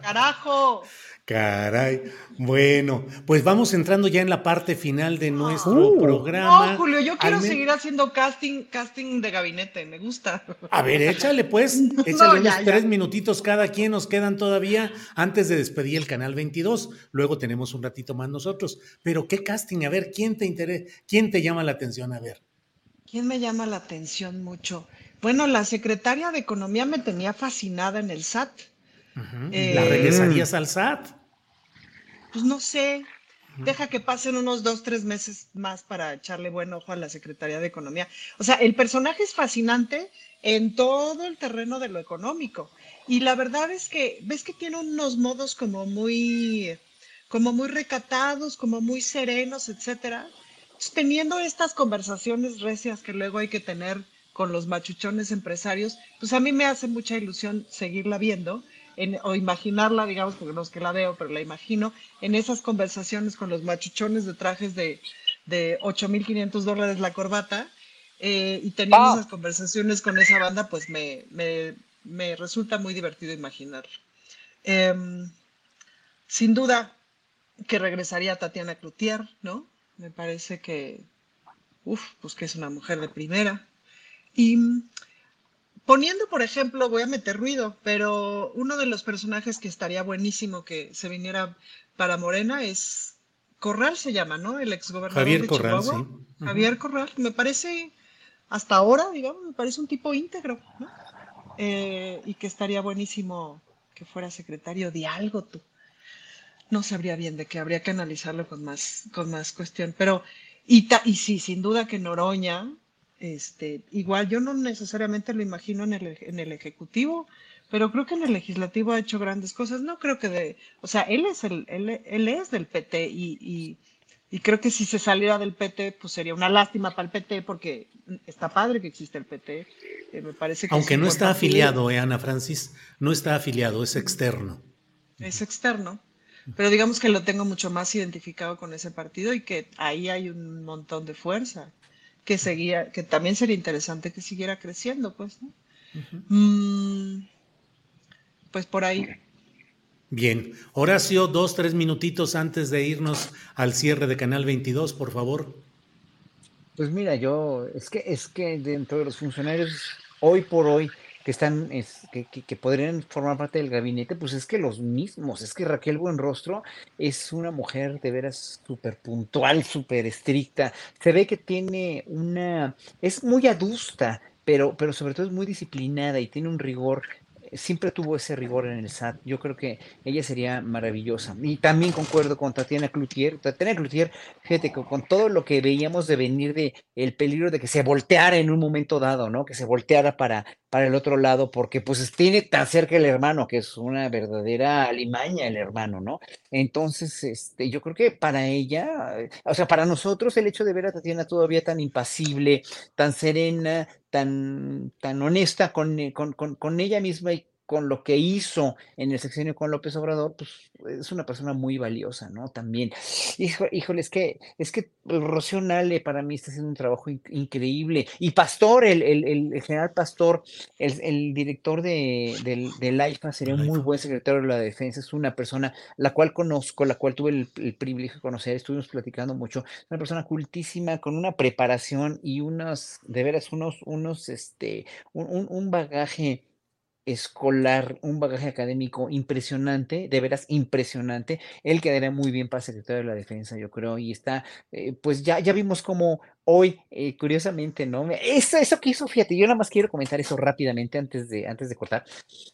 Carajo. Caray. Bueno, pues vamos entrando ya en la parte final de nuestro uh. programa. No, Julio, yo quiero seguir haciendo casting, casting de gabinete, me gusta. A ver, échale pues, <laughs> échale unos tres minutitos cada quien, nos quedan todavía antes de despedir el canal 22. Luego tenemos un ratito más nosotros. Pero qué casting, a ver, ¿quién te interesa, quién te llama la atención? A ver. ¿Quién me llama la atención mucho? Bueno, la secretaria de Economía me tenía fascinada en el SAT. ¿La regresarías al SAT? Pues no sé. Deja que pasen unos dos, tres meses más para echarle buen ojo a la Secretaría de Economía. O sea, el personaje es fascinante en todo el terreno de lo económico. Y la verdad es que, ves que tiene unos modos como muy, como muy recatados, como muy serenos, etcétera. teniendo estas conversaciones recias que luego hay que tener con los machuchones empresarios, pues a mí me hace mucha ilusión seguirla viendo o imaginarla, digamos, porque no es que la veo, pero la imagino, en esas conversaciones con los machuchones de trajes de, de 8.500 dólares la corbata, eh, y teniendo esas conversaciones con esa banda, pues me, me, me resulta muy divertido imaginarlo. Em, sin duda que regresaría Tatiana Cloutier, ¿no? Me parece que, uff, pues que es una mujer de primera. Y poniendo, por ejemplo, voy a meter ruido, pero uno de los personajes que estaría buenísimo que se viniera para Morena es Corral, se llama, ¿no? El exgobernador Javier de Corral, Chihuahua. Javier Corral, me parece, hasta ahora, digamos, me parece un tipo íntegro, ¿no? Eh, y que estaría buenísimo que fuera secretario de algo, tú. No sabría bien de qué, habría que analizarlo con más, con más cuestión, pero, y, y sí, sin duda que Noroña, Este, igual yo no necesariamente lo imagino en el, en el Ejecutivo, pero creo que en el Legislativo ha hecho grandes cosas. No creo que de, o sea, él es, el, él, él es del PT y, y, y creo que si se saliera del PT, pues sería una lástima para el PT porque está padre que existe el PT. eh, me parece que Aunque no está afiliado, eh, Ana Francis, no está afiliado, es externo. Es externo. Pero digamos que lo tengo mucho más identificado con ese partido y que ahí hay un montón de fuerza que seguía, que también sería interesante que siguiera creciendo, pues, ¿no? Mm, pues por ahí. Bien, Horacio, dos, tres minutitos antes de irnos al cierre de Canal 22, por favor. Pues mira, yo, es que, es que dentro de los funcionarios, hoy por hoy, que están, es, que, que, que podrían formar parte del gabinete, pues es que los mismos, es que Raquel Buenrostro es una mujer de veras súper puntual, súper estricta, se ve que tiene una, es muy adusta, pero, pero sobre todo es muy disciplinada y tiene un rigor siempre tuvo ese rigor en el SAT. Yo creo que ella sería maravillosa. Y también concuerdo con Tatiana Cloutier. Tatiana Cloutier, fíjate, con, con todo lo que veíamos de venir de el peligro de que se volteara en un momento dado, ¿no? Que se volteara para, para el otro lado, porque pues tiene tan cerca el hermano, que es una verdadera alimaña el hermano, ¿no? Entonces, este, yo creo que para ella, o sea, para nosotros el hecho de ver a Tatiana todavía tan impasible, tan serena, tan, tan honesta con, eh, con, con, con ella misma y con lo que hizo en el sexenio con López Obrador, pues es una persona muy valiosa, ¿no? También. Hijo, híjole, es que, es que Rocío Nale para mí está haciendo un trabajo in- increíble. Y Pastor, el, el, el- el general Pastor, el, el director de, del, del AIFA, sería un muy buen secretario de la defensa. Es una persona la cual conozco, la cual tuve el, privilegio de conocer, estuvimos platicando mucho. Es una persona cultísima, con una preparación y unos, de veras, unos, unos, este, un, un- un bagaje escolar, un bagaje académico impresionante, de veras impresionante. Él quedaría muy bien para secretario de la defensa, yo creo, y está, eh, pues ya, ya vimos cómo hoy, eh, curiosamente, ¿no? Eso, eso que hizo, fíjate, yo nada más quiero comentar eso rápidamente antes de, antes de cortar.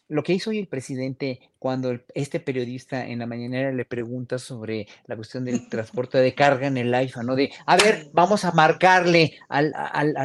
Lo que hizo hoy el presidente cuando el- este periodista en la mañanera le pregunta sobre la cuestión del <laughs> transporte de carga en el AIFA, ¿no? De, a ver, vamos a marcarle al, al,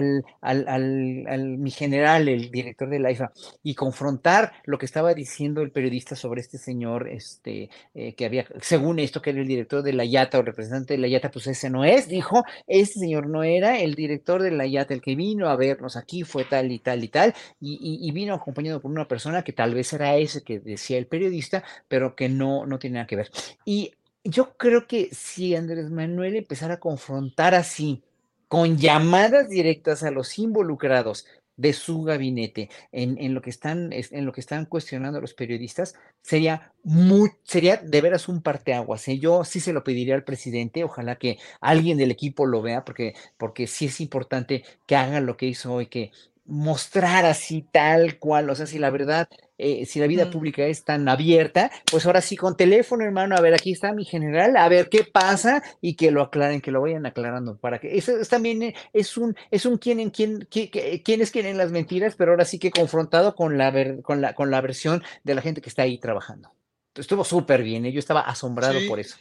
al, al, mi general, el director del AIFA, y confrontar lo que estaba diciendo el periodista sobre este señor, este, eh, que había, según esto, que era el director de la YATA o representante de la YATA, pues ese no es, dijo, este señor no era el director de la YATA, el que vino a vernos aquí fue tal y tal y tal, y vino acompañado por una persona que tal vez era ese que decía el periodista, pero que no, no tiene nada que ver. Y yo creo que si Andrés Manuel empezara a confrontar así, con llamadas directas a los involucrados de su gabinete en, en lo que están, es- en lo que están cuestionando los periodistas, sería muy, sería de veras un parteaguas. ¿eh? Yo sí se lo pediría al presidente, ojalá que alguien del equipo lo vea, porque, porque sí es importante que haga lo que hizo hoy, que mostrar así tal cual, o sea, si la verdad, eh, si la vida Mm. pública es tan abierta, pues ahora sí con teléfono, hermano, a ver, aquí está mi general, a ver qué pasa y que lo aclaren, que lo vayan aclarando para que eso es también eh, es un es un quién en quién qui- qui- quiénes quieren las mentiras, pero ahora sí que confrontado con la ver- con la con la versión de la gente que está ahí trabajando. Estuvo súper bien, ¿eh? yo estaba asombrado Sí. por eso.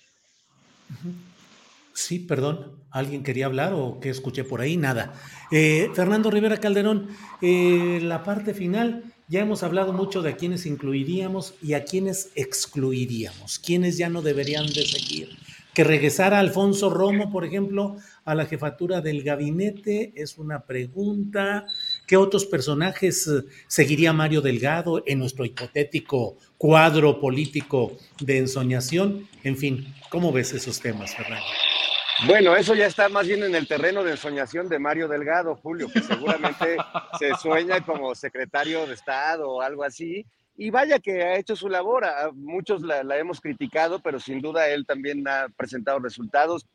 Sí, perdón, ¿alguien quería hablar o qué escuché por ahí? Nada. Eh, Fernando Rivera Calderón, eh, la parte final, ya hemos hablado mucho de a quienes incluiríamos y a quienes excluiríamos, quienes ya no deberían de seguir. Que regresara Alfonso Romo, por ejemplo, a la jefatura del gabinete es una pregunta. ¿Qué otros personajes eh, seguiría Mario Delgado en nuestro hipotético cuadro político de ensoñación? En fin, ¿cómo ves esos temas, Fernando? Bueno, eso ya está más bien en el terreno de ensoñación de Mario Delgado, Julio, que seguramente <laughs> se sueña como secretario de Estado o algo así. Y vaya que ha hecho su labor, a muchos la, la hemos criticado, pero sin duda él también ha presentado resultados,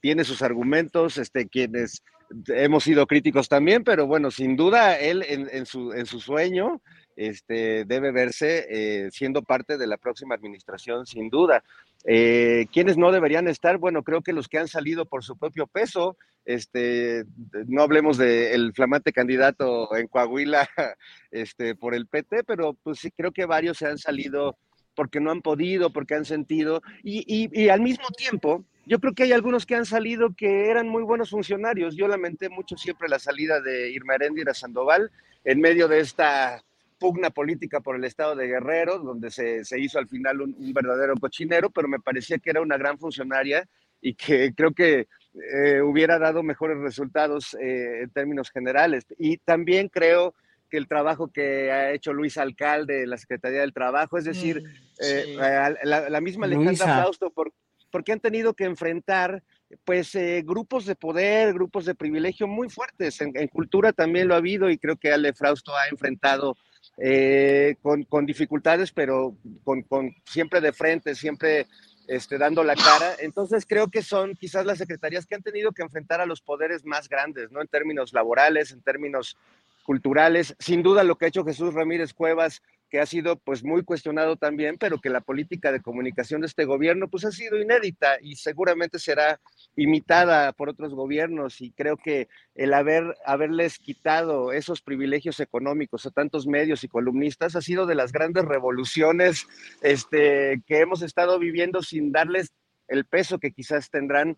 tiene sus argumentos, este, quienes hemos sido críticos también, pero bueno, sin duda él en, en su, en su sueño este, debe verse eh, siendo parte de la próxima administración, sin duda. Eh, ¿Quiénes no deberían estar? Bueno, creo que los que han salido por su propio peso, este, no hablemos del flamante candidato en Coahuila <laughs> este, por el PT, pero pues sí creo que varios se han salido porque no han podido, porque han sentido, y, al mismo tiempo, yo creo que hay algunos que han salido que eran muy buenos funcionarios. Yo lamenté mucho siempre la salida de Irma Heréndira Sandoval en medio de esta pugna política por el estado de Guerrero, donde se, se hizo al final un, un, verdadero cochinero, pero me parecía que era una gran funcionaria y que creo que eh, hubiera dado mejores resultados eh, en términos generales. Y también creo que el trabajo que ha hecho Luis Alcalde de la Secretaría del Trabajo, es decir, mm, sí. eh, la, la, misma Alejandra Fausto, por, porque han tenido que enfrentar pues eh, grupos de poder, grupos de privilegio muy fuertes. En, en, cultura también lo ha habido y creo que Ale Frausto ha enfrentado eh, con, dificultades, pero con, con, siempre de frente, siempre este, dando la cara. Entonces creo que son quizás las secretarías que han tenido que enfrentar a los poderes más grandes, ¿no? En términos laborales, en términos culturales. Sin duda lo que ha hecho Jesús Ramírez Cuevas que ha sido pues muy cuestionado también, pero que la política de comunicación de este gobierno pues ha sido inédita y seguramente será imitada por otros gobiernos y creo que el haber haberles quitado esos privilegios económicos a tantos medios y columnistas ha sido de las grandes revoluciones este, que hemos estado viviendo sin darles el peso que quizás tendrán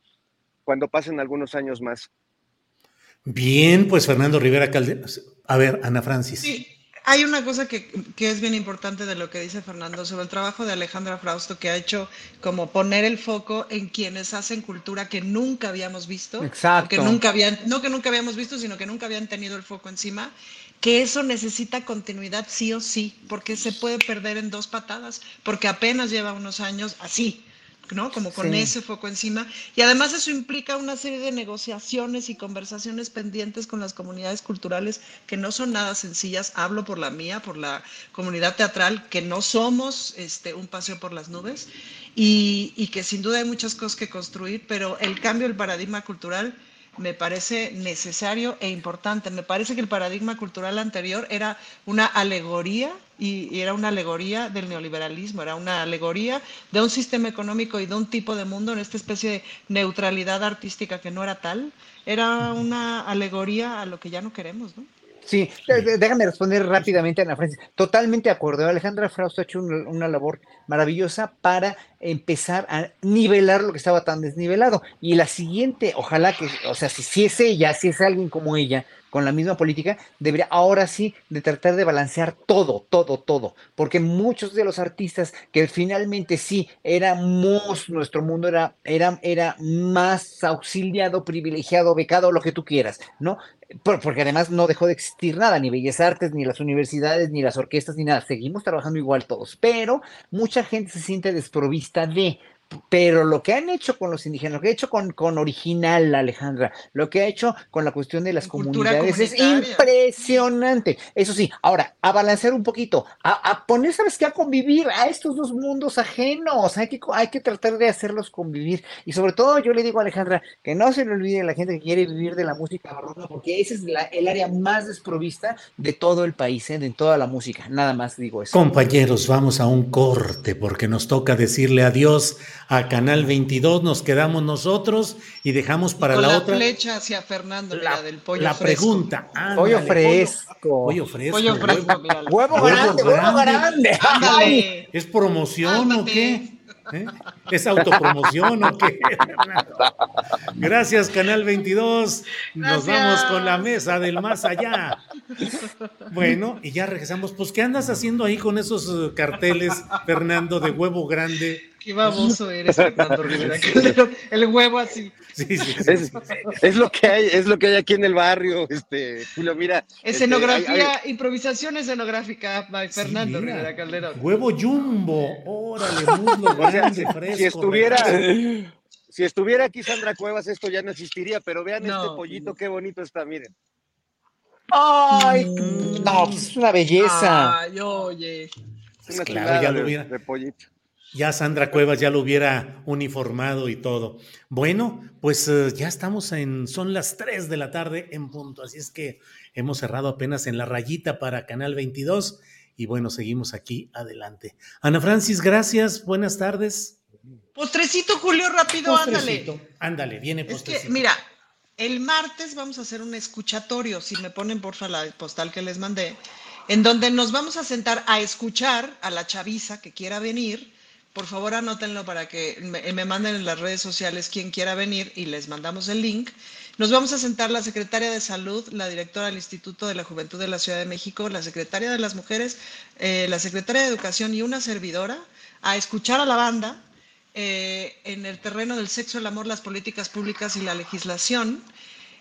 cuando pasen algunos años más. Bien, pues Fernando Rivera Calderón. A ver, Ana Francis. Sí. Hay una cosa que, que, es bien importante de lo que dice Fernando sobre el trabajo de Alejandra Frausto, que ha hecho como poner el foco en quienes hacen cultura que nunca habíamos visto. Exacto. Que nunca habían, no que nunca habíamos visto, sino que nunca habían tenido el foco encima. Que eso necesita continuidad sí o sí, porque se puede perder en dos patadas, porque apenas lleva unos años así. ¿No? Como con sí. ese foco encima. Y además eso implica una serie de negociaciones y conversaciones pendientes con las comunidades culturales que no son nada sencillas. Hablo por la mía, por la comunidad teatral, que no somos este, un paseo por las nubes y, y que sin duda hay muchas cosas que construir, pero el cambio del paradigma cultural me parece necesario e importante. Me parece que el paradigma cultural anterior era una alegoría y, y, era una alegoría del neoliberalismo, era una alegoría de un sistema económico y de un tipo de mundo en esta especie de neutralidad artística que no era tal. Era una alegoría a lo que ya no queremos, ¿no? Sí, déjame responder rápidamente, Ana Francis. Totalmente de acuerdo. Alejandra Frausto ha hecho un, una labor maravillosa para empezar a nivelar lo que estaba tan desnivelado. Y la siguiente, ojalá que, o sea, si, si es ella, si es alguien como ella, con la misma política, debería ahora sí de tratar de balancear todo, todo, todo, porque muchos de los artistas que finalmente sí éramos, nuestro mundo era, era, era más auxiliado, privilegiado, becado, lo que tú quieras, ¿no? Porque además no dejó de existir nada, ni Bellas Artes, ni las universidades, ni las orquestas, ni nada. Seguimos trabajando igual todos, pero mucha gente se siente desprovista de, pero lo que han hecho con los indígenas, lo que ha hecho con, con Original, Alejandra, lo que ha hecho con la cuestión de las comunidades es impresionante. Eso sí, ahora, a balancear un poquito, a, a, poner, ¿sabes qué? A convivir a estos dos mundos ajenos. Hay que, hay que tratar de hacerlos convivir. Y sobre todo, yo le digo a Alejandra que no se le olvide a la gente que quiere vivir de la música barroca, porque esa es la, el área más desprovista de todo el país, ¿eh? de toda la música. Nada más digo eso. Compañeros, vamos a un corte porque nos toca decirle adiós a Canal 22, nos quedamos nosotros y dejamos para y la, la otra. flecha hacia Fernando, la, la del pollo la fresco. pregunta. Ándale, pollo fresco. Pollo, fresco. Pollo fresco, huevo, huevo, grande, huevo grande. Ándale. ¿Es promoción o qué? ¿Eh? ¿Es autopromoción o qué? Gracias, Canal 22. Nos Gracias. vamos con la mesa del más allá. Bueno, y ya regresamos. Pues, ¿qué andas haciendo ahí con esos uh, carteles, Fernando, de huevo grande? Qué baboso eres, <laughs> Fernando Rivera. <laughs> El huevo así. Sí, sí, sí, es, es, lo que hay, es lo que hay aquí en el barrio, este, Julio, mira. Escenografía, este, hay, improvisación escenográfica by Fernando sí, Rivera Calderón. Huevo jumbo, órale, muslo <laughs> grande, fresco. Si estuviera, si estuviera aquí Sandra Cuevas, esto ya no existiría, pero vean no, este pollito, no. qué bonito está, miren. Ay, no, es una belleza. Ay, oye. Es una claro, ya lo hubiera. De pollito. Ya Sandra Cuevas ya lo hubiera uniformado y todo. Bueno, pues uh, ya estamos en, son las 3 de la tarde en punto, así es que hemos cerrado apenas en la rayita para Canal 22 y bueno, seguimos aquí adelante. Ana Francis, gracias, buenas tardes. Postrecito, Julio, rápido, postrecito. ándale. Ándale, viene postrecito. Es que, mira, el martes vamos a hacer un escuchatorio, si me ponen porfa la postal que les mandé, en donde nos vamos a sentar a escuchar a la chaviza que quiera venir por favor anótenlo para que me, me manden en las redes sociales quien quiera venir y les mandamos el link. Nos vamos a sentar la secretaria de Salud, la directora del Instituto de la Juventud de la Ciudad de México, la secretaria de las Mujeres, eh, la secretaria de Educación y una servidora a escuchar a la banda eh, en el terreno del sexo, el amor, las políticas públicas y la legislación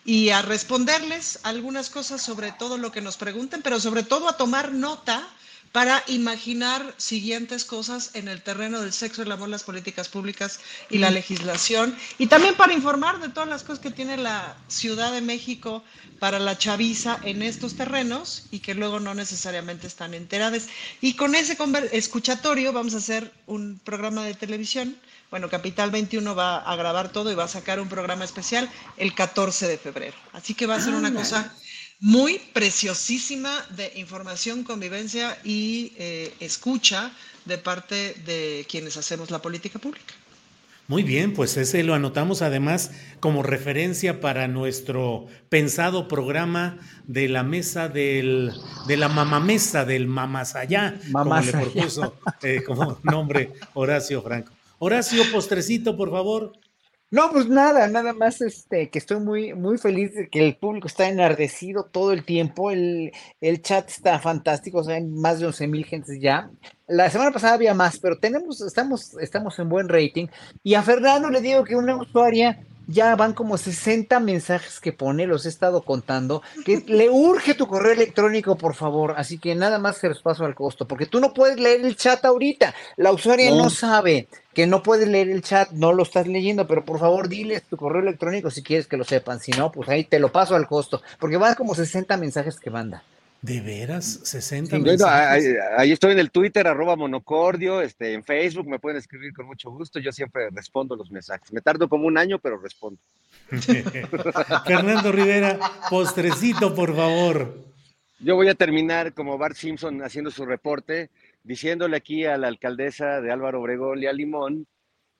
y a responderles algunas cosas sobre todo lo que nos pregunten, pero sobre todo a tomar nota para imaginar siguientes cosas en el terreno del sexo, el amor, las políticas públicas y la legislación, y también para informar de todas las cosas que tiene la Ciudad de México para la chaviza en estos terrenos y que luego no necesariamente están enteradas. Y con ese escuchatorio vamos a hacer un programa de televisión. Bueno, Capital 21 va a grabar todo y va a sacar un programa especial el 14 de febrero. Así que va a ser una cosa muy preciosísima de información, convivencia y eh, escucha de parte de quienes hacemos la política pública. Muy bien, pues ese lo anotamos además como referencia para nuestro pensado programa de la mesa del, de la mamamesa del mamasayá, como le propuso eh, como nombre Horacio Franco. Horacio, postrecito, por favor. No, pues nada, nada más este, que estoy muy, muy feliz de que el público está enardecido todo el tiempo, el, el chat está fantástico, o sea, hay más de 11 mil gentes ya. La semana pasada había más, pero tenemos, estamos, estamos en buen rating. Y a Fernando le digo que una usuaria ya van como 60 mensajes que pone, los he estado contando, que le urge tu correo electrónico, por favor. Así que nada más se los paso al costo, porque tú no puedes leer el chat ahorita. La usuaria no, sabe que no puedes leer el chat, no lo estás leyendo, pero por favor diles tu correo electrónico si quieres que lo sepan. Si no, pues ahí te lo paso al costo, porque van como 60 mensajes que manda. ¿De veras? 60 ahí, estoy en el Twitter, arroba monocordio, este, en Facebook me pueden escribir con mucho gusto, yo siempre respondo los mensajes. Me tardo como un año, pero respondo. <laughs> Fernando Rivera, postrecito, por favor. Yo voy a terminar como Bart Simpson haciendo su reporte, diciéndole aquí a la alcaldesa de Álvaro Obregón y a Limón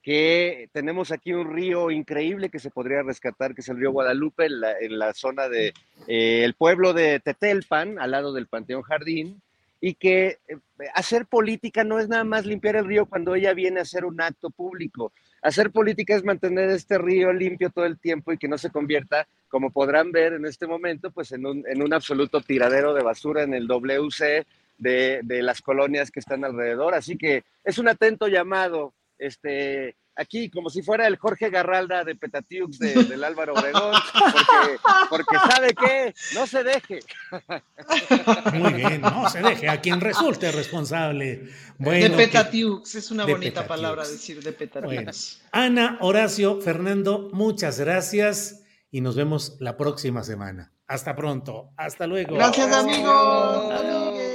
que tenemos aquí un río increíble que se podría rescatar, que es el río Guadalupe, en la, zona de eh, el pueblo de Tetelpan, al lado del Panteón Jardín, y que eh, hacer política no es nada más limpiar el río cuando ella viene a hacer un acto público. Hacer política es mantener este río limpio todo el tiempo y que no se convierta, como podrán ver en este momento, pues en un, en un absoluto tiradero de basura en el WC de, de las colonias que están alrededor. Así que es un atento llamado este, aquí como si fuera el Jorge Garralda de Petatiux del Álvaro Obregón, porque, sabe que no se deje. Muy bien, no se deje, a quien resulte responsable. de Petatiux, es una bonita palabra decir de Petatiux. Ana, Horacio, Fernando, muchas gracias y nos vemos la próxima semana. Hasta pronto, hasta luego. Gracias, amigos.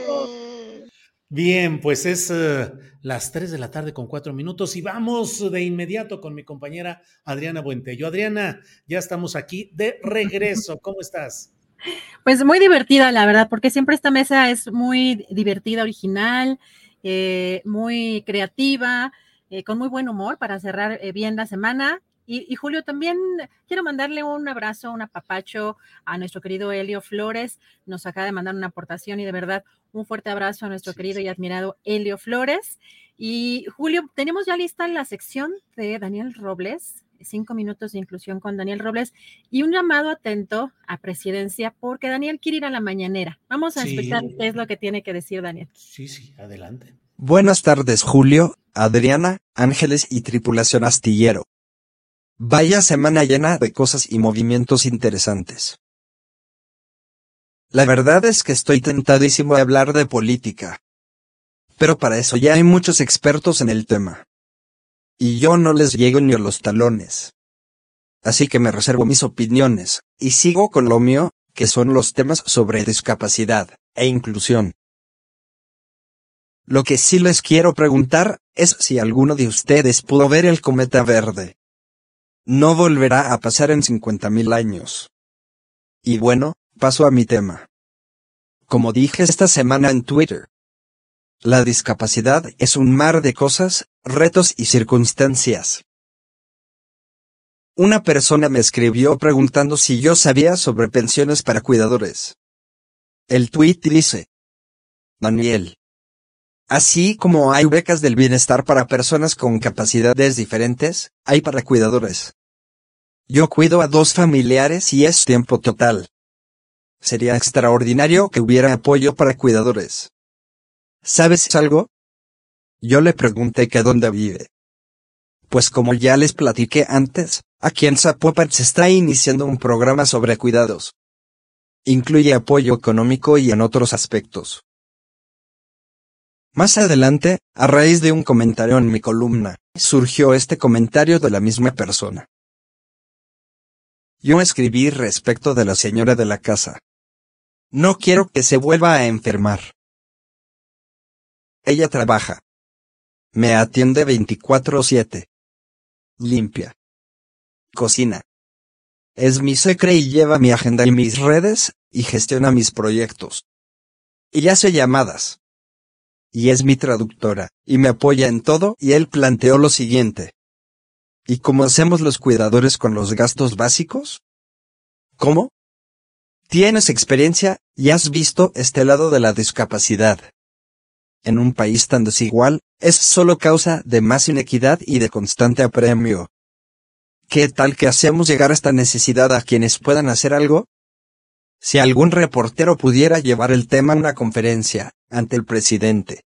Bien, pues es eh, las 3 de la tarde con cuatro minutos y vamos de inmediato con mi compañera Adriana Buentello. Adriana, ya estamos aquí de regreso. <laughs> ¿Cómo estás? Pues muy divertida, la verdad, porque siempre esta mesa es muy divertida, original, eh, muy creativa, eh, con muy buen humor para cerrar bien la semana. Y, Julio, también quiero mandarle un abrazo, un apapacho a nuestro querido Helio Flores. Nos acaba de mandar una aportación y de verdad un fuerte abrazo a nuestro querido y admirado Helio Flores. Y Julio, tenemos ya lista la sección de Daniel Robles, cinco minutos de inclusión con Daniel Robles y un llamado atento a presidencia porque Daniel quiere ir a la mañanera. Vamos a escuchar qué es lo que tiene que decir Daniel. Sí, sí, adelante. Buenas tardes, Julio, Adriana, Ángeles y tripulación astillero. Vaya semana llena de cosas y movimientos interesantes. La verdad es que estoy tentadísimo de hablar de política. Pero para eso ya hay muchos expertos en el tema. Y yo no les llego ni a los talones. Así que me reservo mis opiniones, y sigo con lo mío, que son los temas sobre discapacidad e inclusión. Lo que sí les quiero preguntar es si alguno de ustedes pudo ver el cometa verde. No volverá a pasar en 50.000 años. Y bueno, paso a mi tema. Como dije esta semana en Twitter, la discapacidad es un mar de cosas, retos y circunstancias. Una persona me escribió preguntando si yo sabía sobre pensiones para cuidadores. El tweet dice, Daniel, Así como hay becas del bienestar para personas con capacidades diferentes, hay para cuidadores. Yo cuido a dos familiares y es tiempo total. Sería extraordinario que hubiera apoyo para cuidadores. ¿Sabes algo? Yo le pregunté que dónde vive. Pues como ya les platiqué antes, aquí en Zapopan se está iniciando un programa sobre cuidados. Incluye apoyo económico y en otros aspectos. Más adelante, a raíz de un comentario en mi columna, surgió este comentario de la misma persona. Yo escribí respecto de la señora de la casa. No quiero que se vuelva a enfermar. Ella trabaja. Me atiende 24/7. Limpia. Cocina. Es mi secre y lleva mi agenda y mis redes, y gestiona mis proyectos. Y hace llamadas. Y es mi traductora, y me apoya en todo, y él planteó lo siguiente. ¿Y cómo hacemos los cuidadores con los gastos básicos? ¿Cómo? Tienes experiencia, y has visto este lado de la discapacidad. En un país tan desigual, es solo causa de más inequidad y de constante apremio. ¿Qué tal que hacemos llegar esta necesidad a quienes puedan hacer algo? Si algún reportero pudiera llevar el tema a una conferencia, ante el presidente.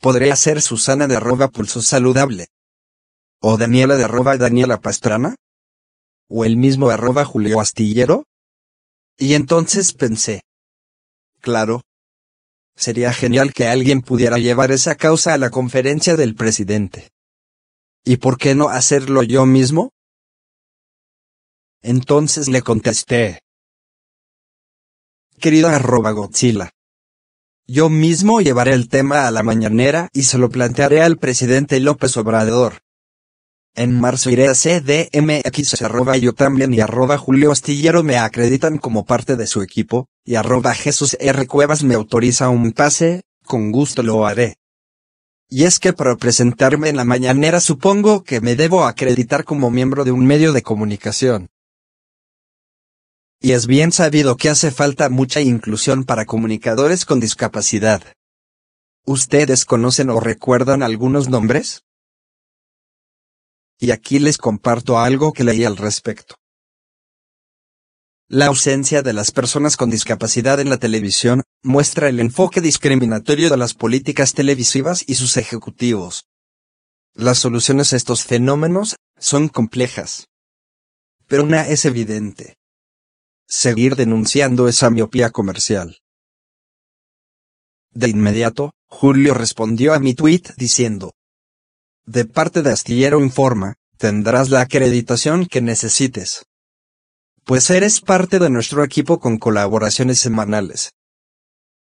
¿Podría ser Susana de arroba pulso saludable? ¿O Daniela de arroba Daniela Pastrana? ¿O el mismo arroba Julio Astillero? Y entonces pensé. Claro. Sería genial que alguien pudiera llevar esa causa a la conferencia del presidente. ¿Y por qué no hacerlo yo mismo? Entonces le contesté. Querida arroba Godzilla. Yo mismo llevaré el tema a la mañanera y se lo plantearé al presidente López Obrador. En marzo iré a CDMX arroba yo también y arroba Julio Astillero me acreditan como parte de su equipo, y arroba Jesús R. Cuevas me autoriza un pase, con gusto lo haré. Y es que para presentarme en la mañanera supongo que me debo acreditar como miembro de un medio de comunicación. Y es bien sabido que hace falta mucha inclusión para comunicadores con discapacidad. ¿Ustedes conocen o recuerdan algunos nombres? Y aquí les comparto algo que leí al respecto. La ausencia de las personas con discapacidad en la televisión muestra el enfoque discriminatorio de las políticas televisivas y sus ejecutivos. Las soluciones a estos fenómenos son complejas. Pero una es evidente seguir denunciando esa miopía comercial. De inmediato, Julio respondió a mi tweet diciendo, de parte de Astillero Informa, tendrás la acreditación que necesites. Pues eres parte de nuestro equipo con colaboraciones semanales.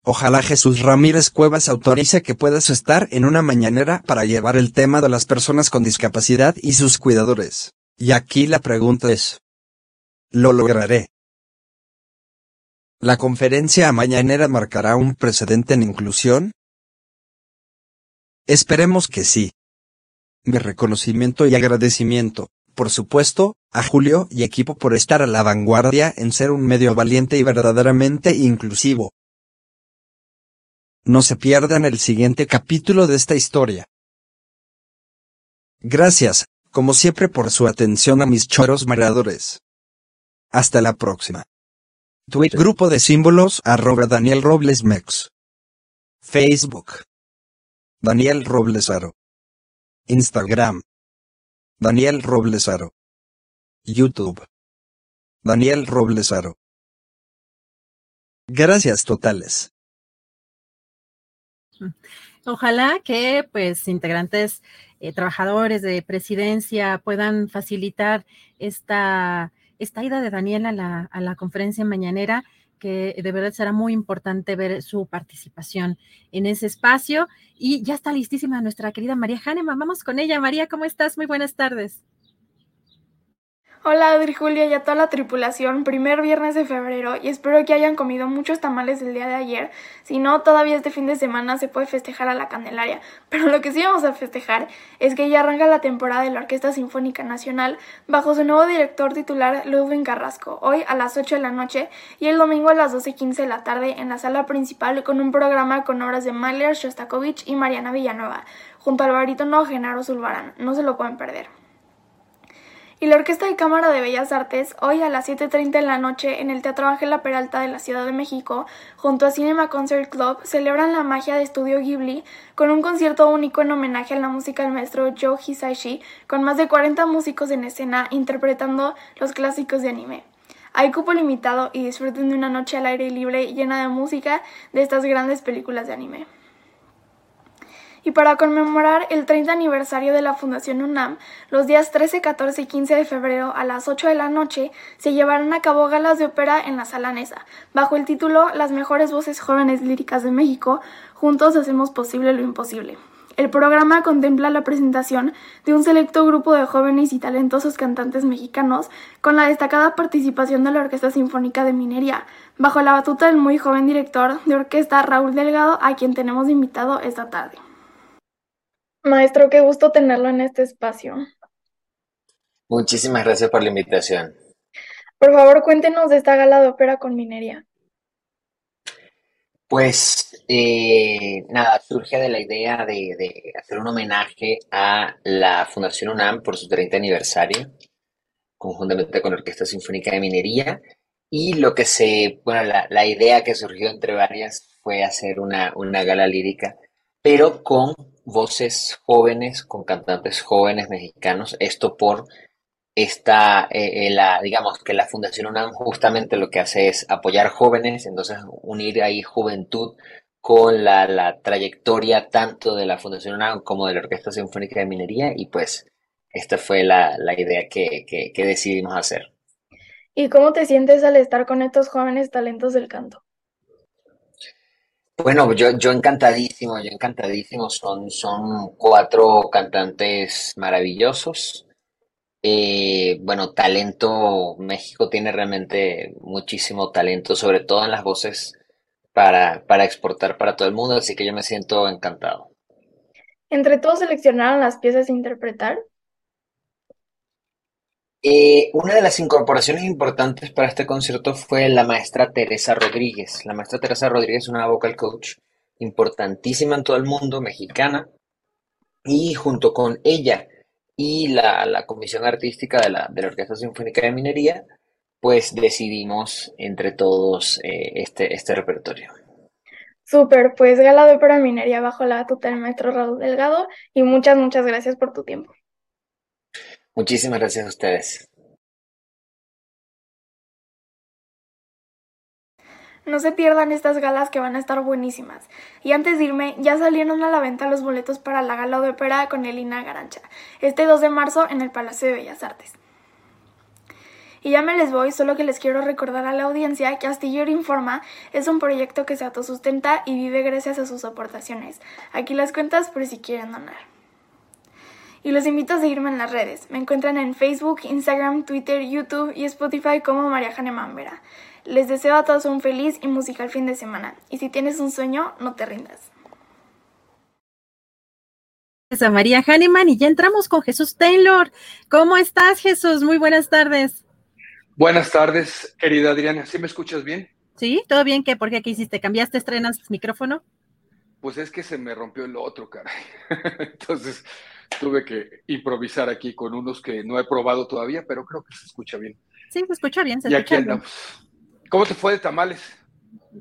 Ojalá Jesús Ramírez Cuevas autorice que puedas estar en una mañanera para llevar el tema de las personas con discapacidad y sus cuidadores. Y aquí la pregunta es, ¿lo lograré? ¿La conferencia mañanera marcará un precedente en inclusión? Esperemos que sí. Mi reconocimiento y agradecimiento, por supuesto, a Julio y equipo por estar a la vanguardia en ser un medio valiente y verdaderamente inclusivo. No se pierdan el siguiente capítulo de esta historia. Gracias, como siempre, por su atención a mis choros mareadores. Hasta la próxima. Twitter Grupo de símbolos arroba Daniel. Facebook. Daniel Roblesaro. Instagram. Daniel Roblesaro. YouTube. Daniel Roblesaro. Gracias totales. Ojalá que pues integrantes, eh, trabajadores de presidencia puedan facilitar esta esta ida de Daniel a la, a la conferencia mañanera, que de verdad será muy importante ver su participación en ese espacio. Y ya está listísima nuestra querida María Hahnemann. Vamos con ella. María, ¿cómo estás? Muy buenas tardes. Hola Adri Julia y a toda la tripulación, primer viernes de febrero y espero que hayan comido muchos tamales el día de ayer. Si no, todavía este fin de semana se puede festejar a la Candelaria. Pero lo que sí vamos a festejar es que ya arranca la temporada de la Orquesta Sinfónica Nacional bajo su nuevo director titular Ludwig Carrasco, hoy a las 8 de la noche y el domingo a las 12.15 de la tarde en la sala principal con un programa con obras de Mahler, Shostakovich y Mariana Villanueva, junto al barítono Genaro Zulbarán. No se lo pueden perder y la Orquesta de Cámara de Bellas Artes hoy a las 7.30 de la noche en el Teatro Ángela Peralta de la Ciudad de México, junto a Cinema Concert Club, celebran la magia de Estudio Ghibli con un concierto único en homenaje a la música del maestro Joe Hisaishi, con más de 40 músicos en escena interpretando los clásicos de anime. Hay cupo limitado y disfruten de una noche al aire libre llena de música de estas grandes películas de anime. Y para conmemorar el 30 aniversario de la Fundación UNAM, los días 13, 14 y 15 de febrero a las 8 de la noche se llevarán a cabo galas de ópera en la Sala Nesa, bajo el título Las mejores voces jóvenes líricas de México, juntos hacemos posible lo imposible. El programa contempla la presentación de un selecto grupo de jóvenes y talentosos cantantes mexicanos con la destacada participación de la Orquesta Sinfónica de Minería, bajo la batuta del muy joven director de orquesta Raúl Delgado, a quien tenemos invitado esta tarde. Maestro, qué gusto tenerlo en este espacio. Muchísimas gracias por la invitación. Por favor, cuéntenos de esta gala de ópera con minería. Pues eh, nada, surge de la idea de, hacer un homenaje a la Fundación UNAM por su 30 aniversario, conjuntamente con la Orquesta Sinfónica de Minería. Y lo que se, bueno, la, idea que surgió entre varias fue hacer una, una gala lírica, pero con voces jóvenes, con cantantes jóvenes mexicanos, esto por esta, eh, eh, la, digamos que la Fundación UNAM justamente lo que hace es apoyar jóvenes, entonces unir ahí juventud con la, trayectoria tanto de la Fundación UNAM como de la Orquesta Sinfónica de Minería y pues esta fue la, idea que, que decidimos hacer. ¿Y cómo te sientes al estar con estos jóvenes talentos del canto? Bueno, yo, yo encantadísimo, yo encantadísimo. Son, son cuatro cantantes maravillosos. Eh, bueno, talento, México tiene realmente muchísimo talento, sobre todo en las voces para, para exportar para todo el mundo, así que yo me siento encantado. ¿Entre todos seleccionaron las piezas a interpretar? Eh, una de las incorporaciones importantes para este concierto fue la maestra Teresa Rodríguez. La maestra Teresa Rodríguez es una vocal coach importantísima en todo el mundo, mexicana, y junto con ella y la, comisión artística de la, Orquesta Sinfónica de Minería, pues decidimos entre todos eh, este, este repertorio. Súper, pues gala de ópera minería bajo la batuta del maestro Raúl Delgado y muchas, muchas gracias por tu tiempo. Muchísimas gracias a ustedes. No se pierdan estas galas que van a estar buenísimas. Y antes de irme, ya salieron a la venta los boletos para la gala de ópera con Elina Garancha, este 2 de marzo en el Palacio de Bellas Artes. Y ya me les voy, solo que les quiero recordar a la audiencia que Astillero Informa es un proyecto que se autosustenta y vive gracias a sus aportaciones. Aquí las cuentas por si quieren donar y los invito a seguirme en las redes. Me encuentran en Facebook, Instagram, Twitter, YouTube y Spotify como María Janemán Vera. Les deseo a todos un feliz y musical fin de semana. Y si tienes un sueño, no te rindas. A María Hahnemann y ya entramos con Jesús Taylor. ¿Cómo estás, Jesús? Muy buenas tardes. Buenas tardes, querida Adriana. ¿Sí me escuchas bien? Sí, todo bien. ¿Qué? ¿Por qué? ¿Qué hiciste? ¿Cambiaste, estrenas micrófono? Pues es que se me rompió el otro, caray. <laughs> Entonces, tuve que improvisar aquí con unos que no he probado todavía, pero creo que se escucha bien. Sí, se escucha bien. Se y aquí andamos. ¿Cómo te fue de tamales?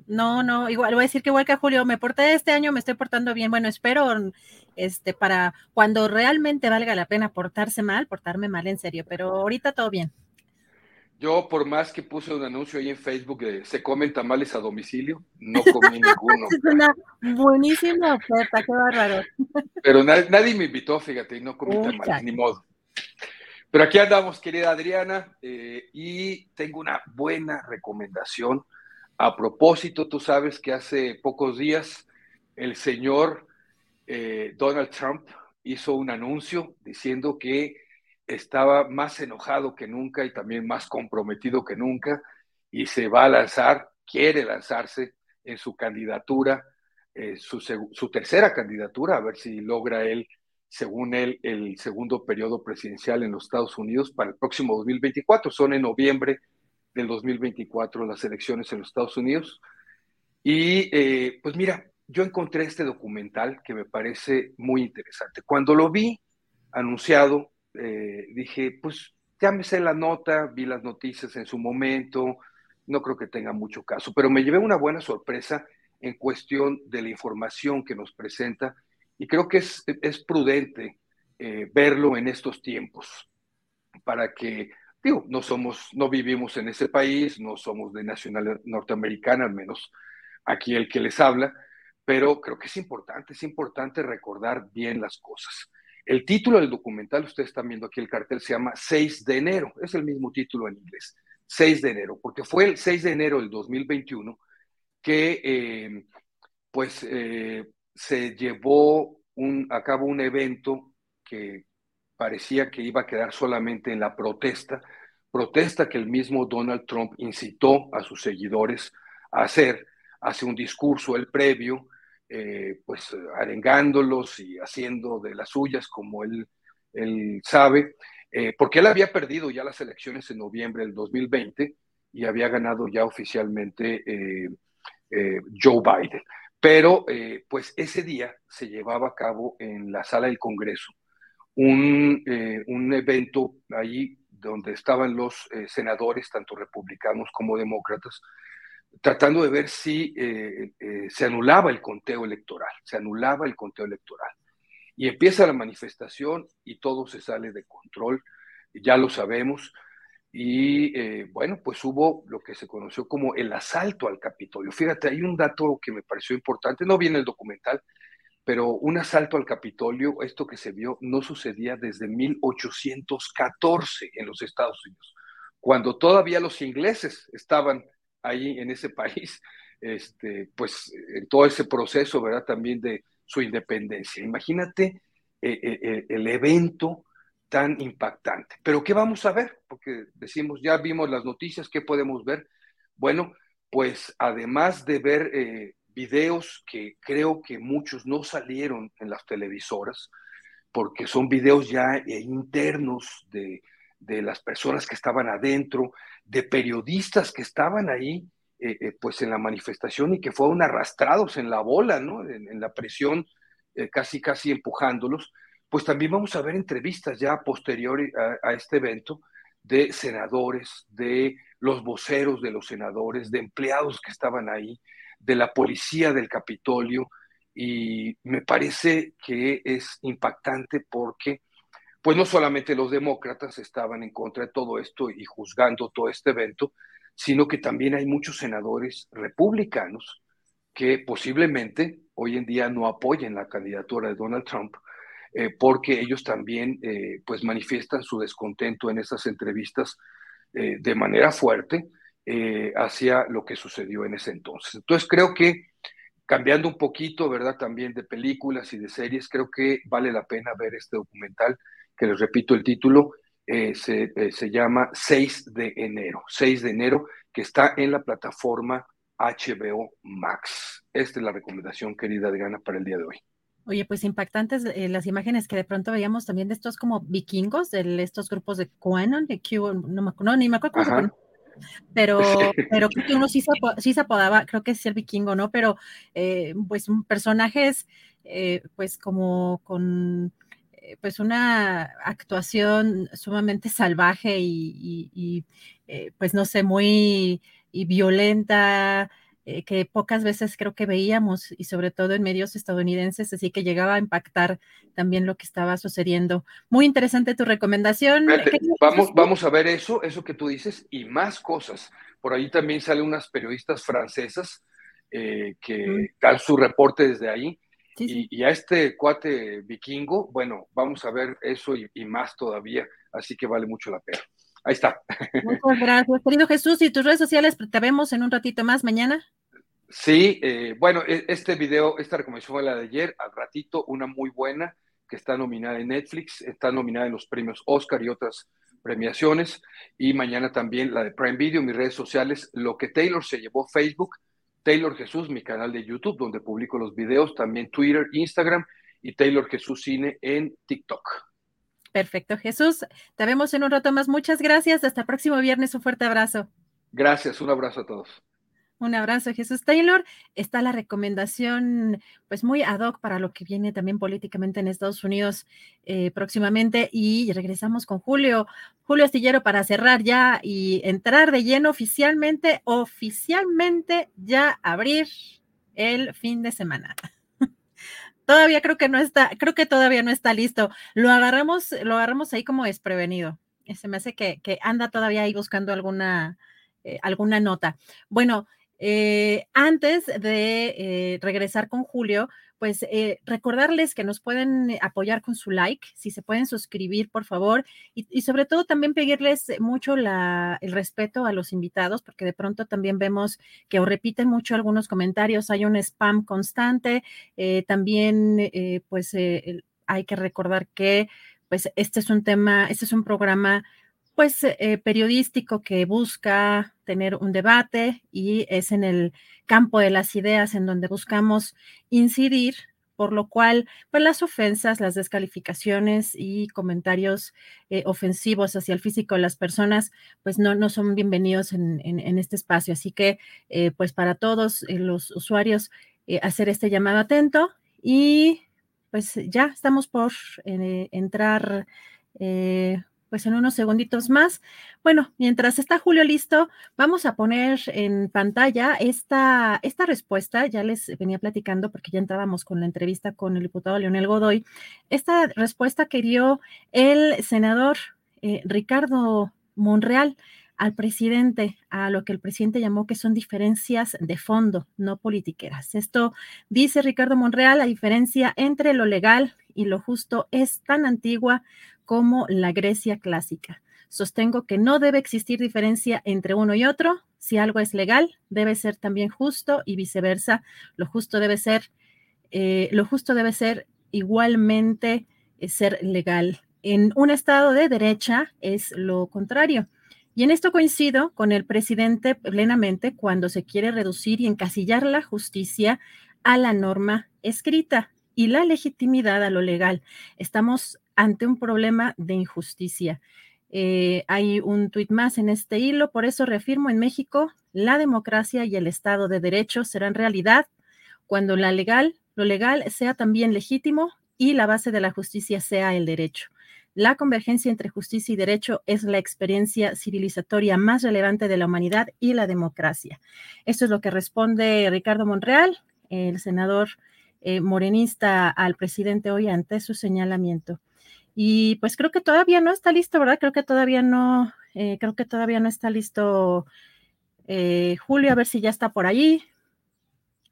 No, no, igual voy a decir que igual que a Julio, me porté este año, me estoy portando bien. Bueno, espero este para cuando realmente valga la pena portarse mal, portarme mal en serio, pero ahorita todo bien. Yo, por más que puse un anuncio ahí en Facebook de se comen tamales a domicilio, no comí ninguno. <laughs> es una buenísima oferta, qué bárbaro. Pero nadie, me invitó, fíjate, y no comí tamales, ni modo. Pero aquí andamos, querida Adriana, eh, y tengo una buena recomendación. A propósito, tú sabes que hace pocos días el señor eh, Donald Trump hizo un anuncio diciendo que estaba más enojado que nunca y también más comprometido que nunca y se va a lanzar, quiere lanzarse en su candidatura, eh, su, su, tercera candidatura, a ver si logra él, según él, el segundo periodo presidencial en los Estados Unidos para el próximo 2024. Son en noviembre del 2024 las elecciones en los Estados Unidos. Y eh, pues mira, yo encontré este documental que me parece muy interesante. Cuando lo vi anunciado, eh, dije, pues sé la nota, vi las noticias en su momento, no creo que tenga mucho caso, pero me llevé una buena sorpresa en cuestión de la información que nos presenta y creo que es, es prudente eh, verlo en estos tiempos para que, digo, no somos, no vivimos en ese país, no somos de nacionalidad norteamericana, al menos aquí el que les habla, pero creo que es importante, es importante recordar bien las cosas. El título del documental, ustedes están viendo aquí el cartel, se llama 6 de enero, es el mismo título en inglés, 6 de enero, porque fue el 6 de enero del 2021 que eh, pues eh, se llevó un, a cabo un evento que parecía que iba a quedar solamente en la protesta, protesta que el mismo Donald Trump incitó a sus seguidores a hacer, hace un discurso el previo, eh, pues arengándolos y haciendo de las suyas como él, sabe, eh, porque él había perdido ya las elecciones en noviembre del 2020 y había ganado ya oficialmente eh, Joe Biden. Pero pues ese día se llevaba a cabo en la sala del Congreso un, un evento allí donde estaban los senadores, tanto republicanos como demócratas, tratando de ver si eh, eh, se anulaba el conteo electoral, se anulaba el conteo electoral. Y empieza la manifestación y todo se sale de control, ya lo sabemos. Y eh, bueno, pues hubo lo que se conoció como el asalto al Capitolio. Fíjate, hay un dato que me pareció importante, no viene el documental, pero un asalto al Capitolio, esto que se vio, no sucedía desde 1814 en los Estados Unidos, cuando todavía los ingleses estaban ahí en ese país, <laughs> este, pues en todo ese proceso, ¿verdad? También de su independencia. Imagínate eh, eh, eh, el evento tan impactante. Pero ¿qué vamos a ver? Porque decimos, ya vimos las noticias, ¿qué podemos ver? Bueno, pues además de ver videos que creo que muchos no salieron en las televisoras, porque son videos ya internos de, de las personas que estaban adentro, de periodistas que estaban ahí, eh, eh, pues en la manifestación y que fueron arrastrados en la bola, ¿no? En, la presión, eh, casi, casi empujándolos. Pues también vamos a ver entrevistas ya posterior a, a este evento de senadores, de los voceros de los senadores, de empleados que estaban ahí, de la policía del Capitolio, y me parece que es impactante porque pues no solamente los demócratas estaban en contra de todo esto y juzgando todo este evento, sino que también hay muchos senadores republicanos que posiblemente hoy en día no apoyen la candidatura de Donald Trump, eh, porque ellos también eh, pues manifiestan su descontento en esas entrevistas eh, de manera fuerte hacia lo que sucedió en ese entonces. Entonces creo que cambiando un poquito, ¿verdad? También de películas y de series, creo que vale la pena ver este documental que les repito el título, eh, se, eh, se, llama 6 de enero, 6 de enero, que está en la plataforma HBO Max. Esta es la recomendación, querida Adriana, para el día de hoy. Oye, pues impactantes eh, las imágenes que de pronto veíamos también de estos como vikingos, de estos grupos de QAnon, de Q, no, me, no ni me acuerdo cómo se. Pero, <laughs> pero creo que uno sí se, sí se apodaba, creo que es el vikingo, ¿no? Pero pues personajes, pues como con eh, pues una actuación sumamente salvaje y, eh, pues no sé, muy y violenta, eh, que pocas veces creo que veíamos y sobre todo en medios estadounidenses, así que llegaba a impactar también lo que estaba sucediendo. Muy interesante tu recomendación. vamos, vamos a ver eso, eso que tú dices y más cosas. Por ahí también salen unas periodistas francesas que dan su reporte desde ahí y, a este cuate vikingo, bueno, vamos a ver eso y, más todavía, así que vale mucho la pena. Ahí está. <laughs> Muchas gracias, querido Jesús. ¿Y tus redes sociales te vemos en un ratito más mañana? Sí, eh, bueno, e, este video, esta recomendación fue la de ayer, al ratito, una muy buena, que está nominada en Netflix, está nominada en los premios Oscar y otras premiaciones, y mañana también la de Prime Video, mis redes sociales, lo que Taylor se llevó Facebook, Taylor Jesús, mi canal de YouTube, donde publico los videos, también Twitter, Instagram, y Taylor Jesús Cine en TikTok. Perfecto, Jesús. Te vemos en un rato más. Muchas gracias. Hasta el próximo viernes. Un fuerte abrazo. Gracias. Un abrazo a todos. Un abrazo, Jesús Taylor. Está la recomendación, pues muy ad hoc para lo que viene también políticamente en Estados Unidos eh, próximamente. Y regresamos con Julio, Julio Astillero para cerrar ya y entrar de lleno oficialmente, oficialmente ya abrir el fin de semana. <laughs> todavía creo que no está, creo que todavía no está listo. Lo agarramos, lo agarramos ahí como desprevenido. Se me hace que, anda todavía ahí buscando alguna, eh, alguna nota. Bueno, eh, antes de eh, regresar con Julio, pues eh, recordarles que nos pueden apoyar con su like, si se pueden suscribir, por favor, y, sobre todo también pedirles mucho el respeto a los invitados, porque de pronto también vemos que o repiten mucho algunos comentarios, hay un spam constante, también pues hay que recordar que pues este es un tema, este es un programa pues periodístico que busca tener un debate y es en el campo de las ideas en donde buscamos incidir, por lo cual, pues las ofensas, las descalificaciones y comentarios eh, ofensivos hacia el físico de las personas, pues no, no son bienvenidos en, este espacio. Así que, eh, pues para todos los usuarios, hacer este llamado atento y pues ya estamos por entrar pues en unos segunditos más. Bueno, mientras está Julio listo, vamos a poner en pantalla esta, esta respuesta. Ya les venía platicando porque ya entrábamos con la entrevista con el diputado Leonel Godoy. Esta respuesta que dio el senador eh, Ricardo Monreal al presidente, a lo que el presidente llamó que son diferencias de fondo, no politiqueras. Esto dice Ricardo Monreal, la diferencia entre lo legal y lo justo es tan antigua como la Grecia clásica. Sostengo que no debe existir diferencia entre uno y otro. Si algo es legal, debe ser también justo y viceversa. Lo justo debe ser, eh, lo justo debe ser igualmente eh, ser legal. En un estado de derecha es lo contrario. Y en esto coincido con el presidente plenamente cuando se quiere reducir y encasillar la justicia a la norma escrita y la legitimidad a lo legal. Estamos ante un problema de injusticia. Eh, hay un tuit más en este hilo, por eso reafirmo en México, la democracia y el Estado de Derecho serán realidad cuando legal, lo legal sea también legítimo y la base de la justicia sea el derecho. La convergencia entre justicia y derecho es la experiencia civilizatoria más relevante de la humanidad y la democracia. Esto es lo que responde Ricardo Monreal, el senador eh, morenista, al presidente hoy ante su señalamiento. Y pues creo que todavía no está listo, ¿verdad? Creo que todavía no, eh, creo que todavía no está listo eh, Julio, a ver si ya está por ahí,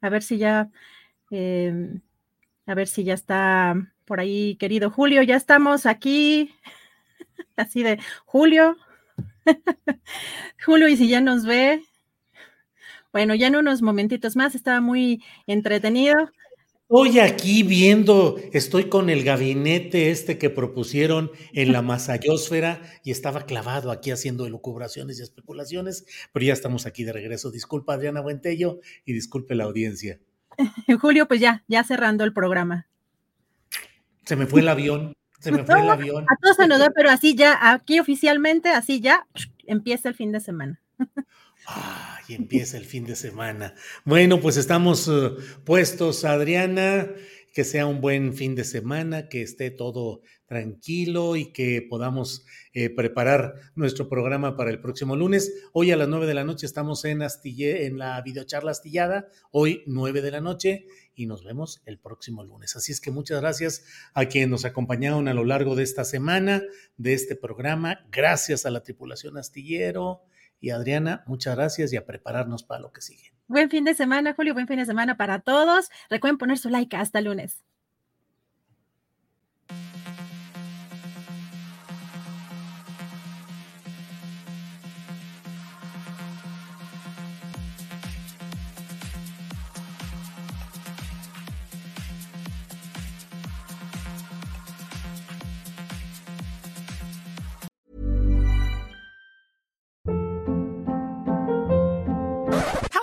a ver si ya, em, a ver si ya está por ahí, querido Julio, ya estamos aquí, <laughs> así de Julio, <laughs> Julio, y si ya nos ve, bueno, ya en unos momentitos más, estaba muy entretenido. Estoy aquí viendo, estoy con el gabinete este que propusieron en la masayósfera y estaba clavado aquí haciendo elucubraciones y especulaciones, pero ya estamos aquí de regreso. Disculpa Adriana Buentello y disculpe la audiencia. <laughs> Julio, pues ya, ya cerrando el programa. Se me fue el avión, se me fue el avión. A todos se nos da, pero así ya, aquí oficialmente, así ya empieza el fin de semana. <laughs> Y empieza el fin de semana. Bueno, pues estamos eh, puestos, Adriana. Que sea un buen fin de semana, que esté todo tranquilo y que podamos eh, preparar nuestro programa para el próximo lunes. Hoy a las nueve de la noche estamos en, Astille, en la videocharla astillada, hoy nueve de la noche, y nos vemos el próximo lunes. Así es que muchas gracias a quienes nos acompañaron a lo largo de esta semana, de este programa. Gracias a la tripulación astillero y Adriana, muchas gracias y a prepararnos para lo que sigue. Buen fin de semana, Julio. Buen fin de semana para todos. Recuerden poner su like. Hasta lunes.